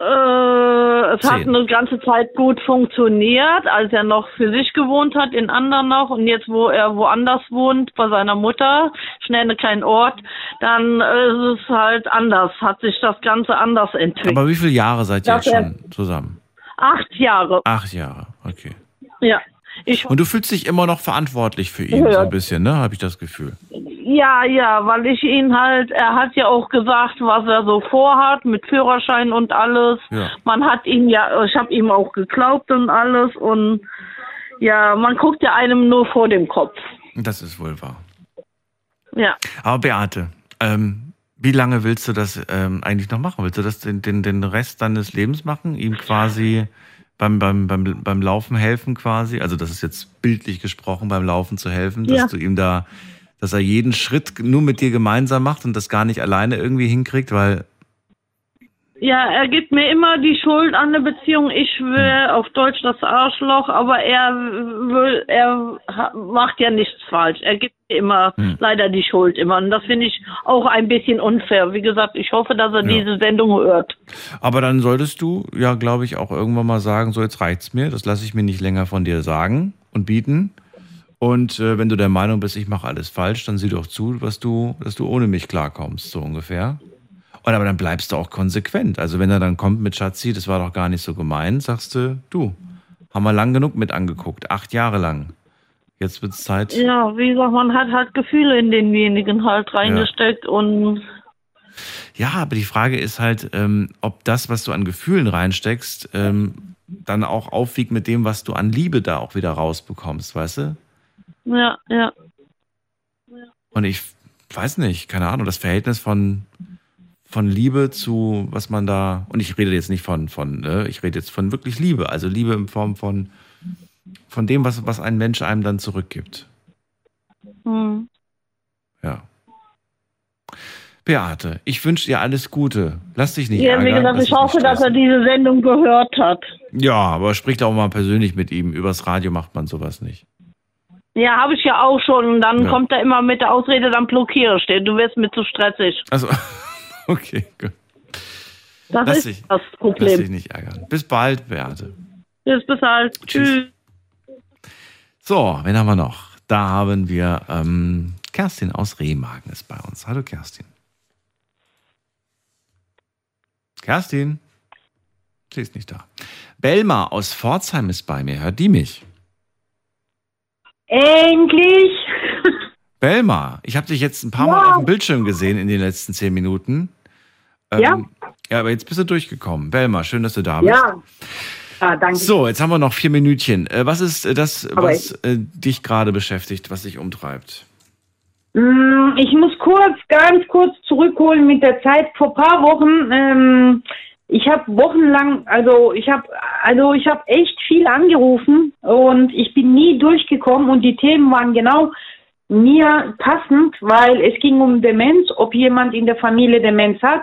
Speaker 20: Äh, es hat eine ganze Zeit gut funktioniert, als er noch für sich gewohnt hat in Andernach und jetzt, wo er woanders wohnt, bei seiner Mutter, ich nenne keinen Ort, dann ist es halt anders, hat sich das Ganze anders entwickelt.
Speaker 1: Aber wie viele Jahre seid ihr jetzt schon zusammen?
Speaker 20: Acht Jahre,
Speaker 1: Acht Jahre, okay.
Speaker 20: ja. Ich,
Speaker 1: Und du fühlst dich immer noch verantwortlich für ihn,
Speaker 20: Ja.
Speaker 1: so ein bisschen, ne? Habe ich das Gefühl.
Speaker 20: ja, ja, weil ich ihn halt, er hat ja auch gesagt, was er so vorhat mit Führerschein und alles.
Speaker 1: Ja.
Speaker 20: Man hat ihm ja, ich habe ihm auch geglaubt und alles und ja, man guckt ja einem nur vor dem Kopf.
Speaker 1: Das ist wohl wahr.
Speaker 20: Ja.
Speaker 1: Aber Beate, ähm, wie lange willst du das ähm, eigentlich noch machen? Willst du das den, den, den Rest deines Lebens machen? Ihm quasi beim, beim, beim, beim Laufen helfen quasi? Also das ist jetzt bildlich gesprochen, beim Laufen zu helfen, dass
Speaker 20: Ja.
Speaker 1: du ihm da, dass er jeden Schritt nur mit dir gemeinsam macht und das gar nicht alleine irgendwie hinkriegt, weil
Speaker 20: Ja, er gibt mir immer die Schuld an der Beziehung. Ich will auf Deutsch das Arschloch, aber er will, er macht ja nichts falsch. Er gibt mir immer
Speaker 1: Hm.
Speaker 20: leider die Schuld immer. Und das finde ich auch ein bisschen unfair. Wie gesagt, ich hoffe, dass er
Speaker 1: Ja.
Speaker 20: diese Sendung hört.
Speaker 1: Aber dann solltest du ja, glaube ich, auch irgendwann mal sagen, so jetzt reicht's mir, das lasse ich mir nicht länger von dir sagen und bieten. Und äh, wenn du der Meinung bist, ich mache alles falsch, dann sieh doch zu, was du, dass du ohne mich klarkommst, so ungefähr. Und aber dann bleibst du auch konsequent. Also wenn er dann kommt mit Schatzi, das war doch gar nicht so gemein, sagst du, du, haben wir lang genug mit angeguckt, acht Jahre lang. Jetzt wird's Zeit.
Speaker 20: Ja, wie gesagt, man hat halt Gefühle in denjenigen halt reingesteckt und
Speaker 1: Ja, aber die Frage ist halt, ähm, ob das, was du an Gefühlen reinsteckst, ähm, dann auch aufwiegt mit dem, was du an Liebe da auch wieder rausbekommst, weißt du?
Speaker 20: ja, ja.
Speaker 1: Und ich weiß nicht, keine Ahnung, das Verhältnis von, von Liebe zu, was man da, und ich rede jetzt nicht von, von ne, ich rede jetzt von wirklich Liebe, also Liebe in Form von, von dem, was, was ein Mensch einem dann zurückgibt.
Speaker 20: Hm.
Speaker 1: Ja. Beate, ich wünsche dir alles Gute. Lass dich nicht
Speaker 20: Ja, wie
Speaker 1: ärgern.
Speaker 20: gesagt,
Speaker 1: lass
Speaker 20: ich hoffe, dass er diese Sendung gehört hat.
Speaker 1: Ja, aber sprich doch mal persönlich mit ihm. Übers Radio macht man sowas nicht.
Speaker 20: Ja, habe ich ja auch schon. Und dann
Speaker 1: Ja.
Speaker 20: kommt er immer mit der Ausrede, dann blockiere ich den. Du wirst mir zu stressig.
Speaker 1: Also, okay, gut.
Speaker 20: Das
Speaker 1: Lass
Speaker 20: ist
Speaker 1: dich-
Speaker 20: das
Speaker 1: Lass
Speaker 20: Problem.
Speaker 1: dich nicht ärgern. Bis bald, Beate.
Speaker 20: Bis bis halt. Tschüss.
Speaker 1: So, wen haben wir noch? Da haben wir ähm, Kerstin aus Remagen ist bei uns. Hallo Kerstin. Kerstin? Sie ist nicht da. Belma aus Pforzheim ist bei mir. Hört die mich?
Speaker 21: Endlich!
Speaker 1: Belma, ich habe dich jetzt ein paar Mal auf dem Bildschirm gesehen in den letzten zehn Minuten. Ähm,
Speaker 21: Ja.
Speaker 1: Ja, aber jetzt bist du durchgekommen. Belma, schön, dass du da bist.
Speaker 21: Ja. Ah, danke.
Speaker 1: So, jetzt haben wir noch vier Minütchen. Äh, Was ist äh, das, was äh, dich gerade beschäftigt, was dich umtreibt?
Speaker 21: Mm, Ich muss kurz, ganz kurz zurückholen mit der Zeit. Vor paar Wochen, ähm, ich habe wochenlang, also ich habe, also ich habe echt viel angerufen und ich bin nie durchgekommen und die Themen waren genau mir passend, weil es ging um Demenz, ob jemand in der Familie Demenz hat.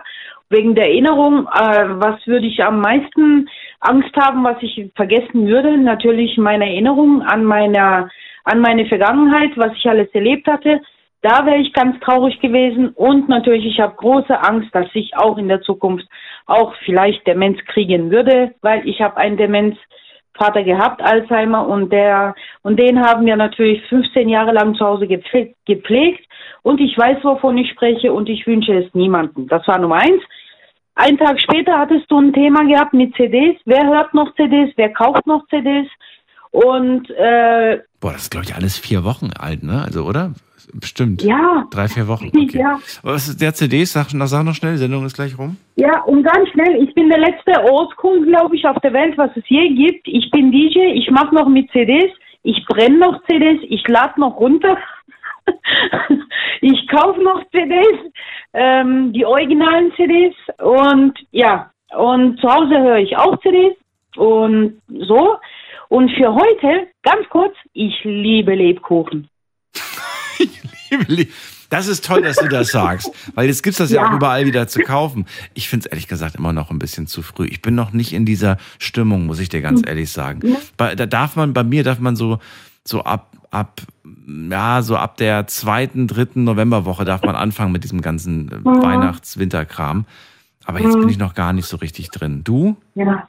Speaker 21: Wegen der Erinnerung, äh, was würde ich am meisten Angst haben, was ich vergessen würde? Natürlich meine Erinnerung an meine, an meine Vergangenheit, was ich alles erlebt hatte. Da wäre ich ganz traurig gewesen und natürlich, ich habe große Angst, dass ich auch in der Zukunft auch vielleicht Demenz kriegen würde, weil ich habe einen Demenzvater gehabt, Alzheimer und der und den haben wir natürlich 15 Jahre lang zu Hause gepflegt, gepflegt und ich weiß, wovon ich spreche und ich wünsche es niemandem. Das war Nummer eins. Einen Tag später hattest du ein Thema gehabt mit CDs. Wer hört noch CDs? Wer kauft noch CDs? Und äh,
Speaker 1: Boah, das ist, glaube ich, alles vier Wochen alt, ne? Also, oder? Bestimmt.
Speaker 21: Ja.
Speaker 1: Drei, vier Wochen. Okay.
Speaker 21: ja,
Speaker 1: Was ist der CD? Sag, sag noch schnell, Sendung ist gleich rum.
Speaker 21: Ja, und ganz schnell, ich bin der letzte Oldschool, glaube ich, auf der Welt, was es je gibt. Ich bin DJ, ich mache noch mit CDs, ich brenne noch CDs, ich lade noch runter. ich kaufe noch CDs, ähm, die originalen CDs und ja, und zu Hause höre ich auch CDs und so. Und für heute, ganz kurz, ich liebe Lebkuchen.
Speaker 1: Das ist toll, dass du das sagst, weil jetzt gibt's das ja,
Speaker 21: Ja.
Speaker 1: auch überall wieder zu kaufen. Ich finde es ehrlich gesagt immer noch ein bisschen zu früh. Ich bin noch nicht in dieser Stimmung, muss ich dir ganz
Speaker 21: Hm.
Speaker 1: ehrlich sagen. Bei, da darf man, bei mir darf man so, so ab, ab, ja, so ab der zweiten, dritten Novemberwoche darf man anfangen mit diesem ganzen äh,
Speaker 21: Mhm.
Speaker 1: Weihnachts-Winterkram. Aber jetzt
Speaker 21: Mhm.
Speaker 1: bin ich noch gar nicht so richtig drin. Du?
Speaker 21: Ja.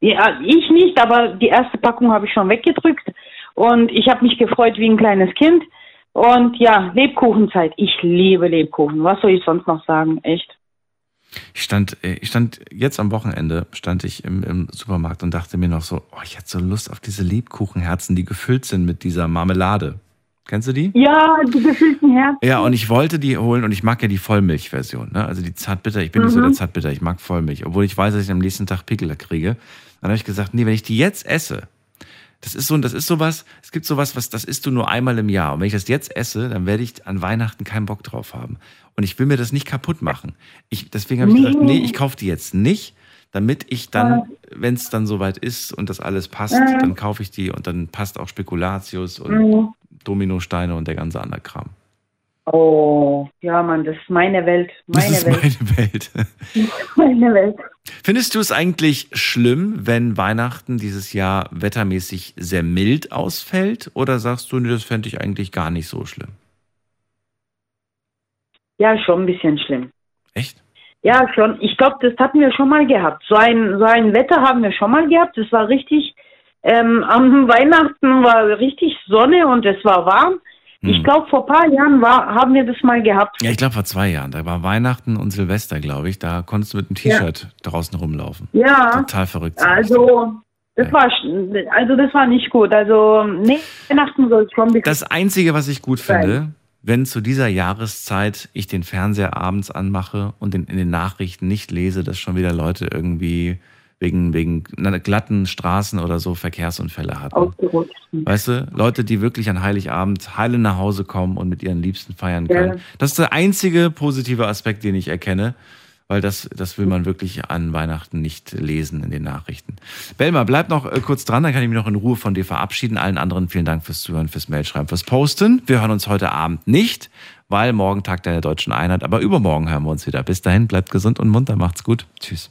Speaker 21: ja, ich nicht, aber die erste Packung habe ich schon weggedrückt und ich habe mich gefreut wie ein kleines Kind. Und ja, Lebkuchenzeit. Ich liebe Lebkuchen. Was soll ich sonst noch sagen? Echt.
Speaker 1: Ich stand, äh, ich stand jetzt am Wochenende, stand ich im, im Supermarkt und dachte mir noch so, oh, ich hätte so Lust auf diese Lebkuchenherzen, die gefüllt sind mit dieser Marmelade. Kennst du die?
Speaker 21: Ja, die gefüllten Herzen.
Speaker 1: Ja, und ich wollte die holen und ich mag ja die Vollmilchversion, ne? Also die Zartbitter, ich bin nicht so
Speaker 21: Mhm.
Speaker 1: der Zartbitter, ich mag Vollmilch, obwohl ich weiß, dass ich am nächsten Tag Pickel kriege. Dann habe ich gesagt, nee, wenn ich die jetzt esse, das ist so, das ist sowas, es gibt sowas, was, das isst du nur einmal im Jahr. Und wenn ich das jetzt esse, dann werde ich an Weihnachten keinen Bock drauf haben. Und ich will mir das nicht kaputt machen. Ich, deswegen habe ich
Speaker 21: Nee.
Speaker 1: gesagt, nee, ich kaufe die jetzt nicht, damit ich dann, wenn es dann soweit ist und das alles passt, dann kaufe ich die und dann passt auch Spekulatius und. Dominosteine und der ganze andere Kram.
Speaker 21: Oh, ja, Mann, das ist meine Welt. Meine
Speaker 1: das ist
Speaker 21: Welt.
Speaker 1: meine Welt.
Speaker 21: Meine Welt.
Speaker 1: Findest du es eigentlich schlimm, wenn Weihnachten dieses Jahr wettermäßig sehr mild ausfällt? Oder sagst du, nee, das fände ich eigentlich gar nicht so schlimm?
Speaker 21: Ja, schon ein bisschen schlimm.
Speaker 1: Echt?
Speaker 21: Ja, schon. Ich glaube, das hatten wir schon mal gehabt. So ein, so ein Wetter haben wir schon mal gehabt. Das war richtig, ähm, am Weihnachten war richtig Sonne und es war warm. Ich
Speaker 1: Hm.
Speaker 21: glaube, vor ein paar Jahren war, haben wir das mal gehabt.
Speaker 1: Ja, ich glaube vor zwei Jahren. Da war Weihnachten und Silvester, glaube ich. Da konntest du mit einem T-Shirt draußen rumlaufen.
Speaker 21: Ja.
Speaker 1: Total verrückt.
Speaker 21: Also, das war, also das war nicht gut. Also, nee, Weihnachten soll schon bekannt
Speaker 1: Das Einzige, was ich gut finde, wenn zu dieser Jahreszeit ich den Fernseher abends anmache und in, in den Nachrichten nicht lese, dass schon wieder Leute irgendwie wegen, wegen glatten Straßen oder so Verkehrsunfälle hatten.
Speaker 21: ausgerutscht.
Speaker 1: Weißt du, Leute, die wirklich an Heiligabend heile nach Hause kommen und mit ihren Liebsten feiern
Speaker 21: Ja.
Speaker 1: können. Das ist der einzige positive Aspekt, den ich erkenne, weil das, das will man wirklich an Weihnachten nicht lesen in den Nachrichten. Belma, bleib noch äh, kurz dran, dann kann ich mich noch in Ruhe von dir verabschieden. Allen anderen vielen Dank fürs Zuhören, fürs Mailschreiben, fürs Posten. Wir hören uns heute Abend nicht, weil morgen Tag der Deutschen Einheit, aber übermorgen hören wir uns wieder. Bis dahin, bleibt gesund und munter, macht's gut. Tschüss.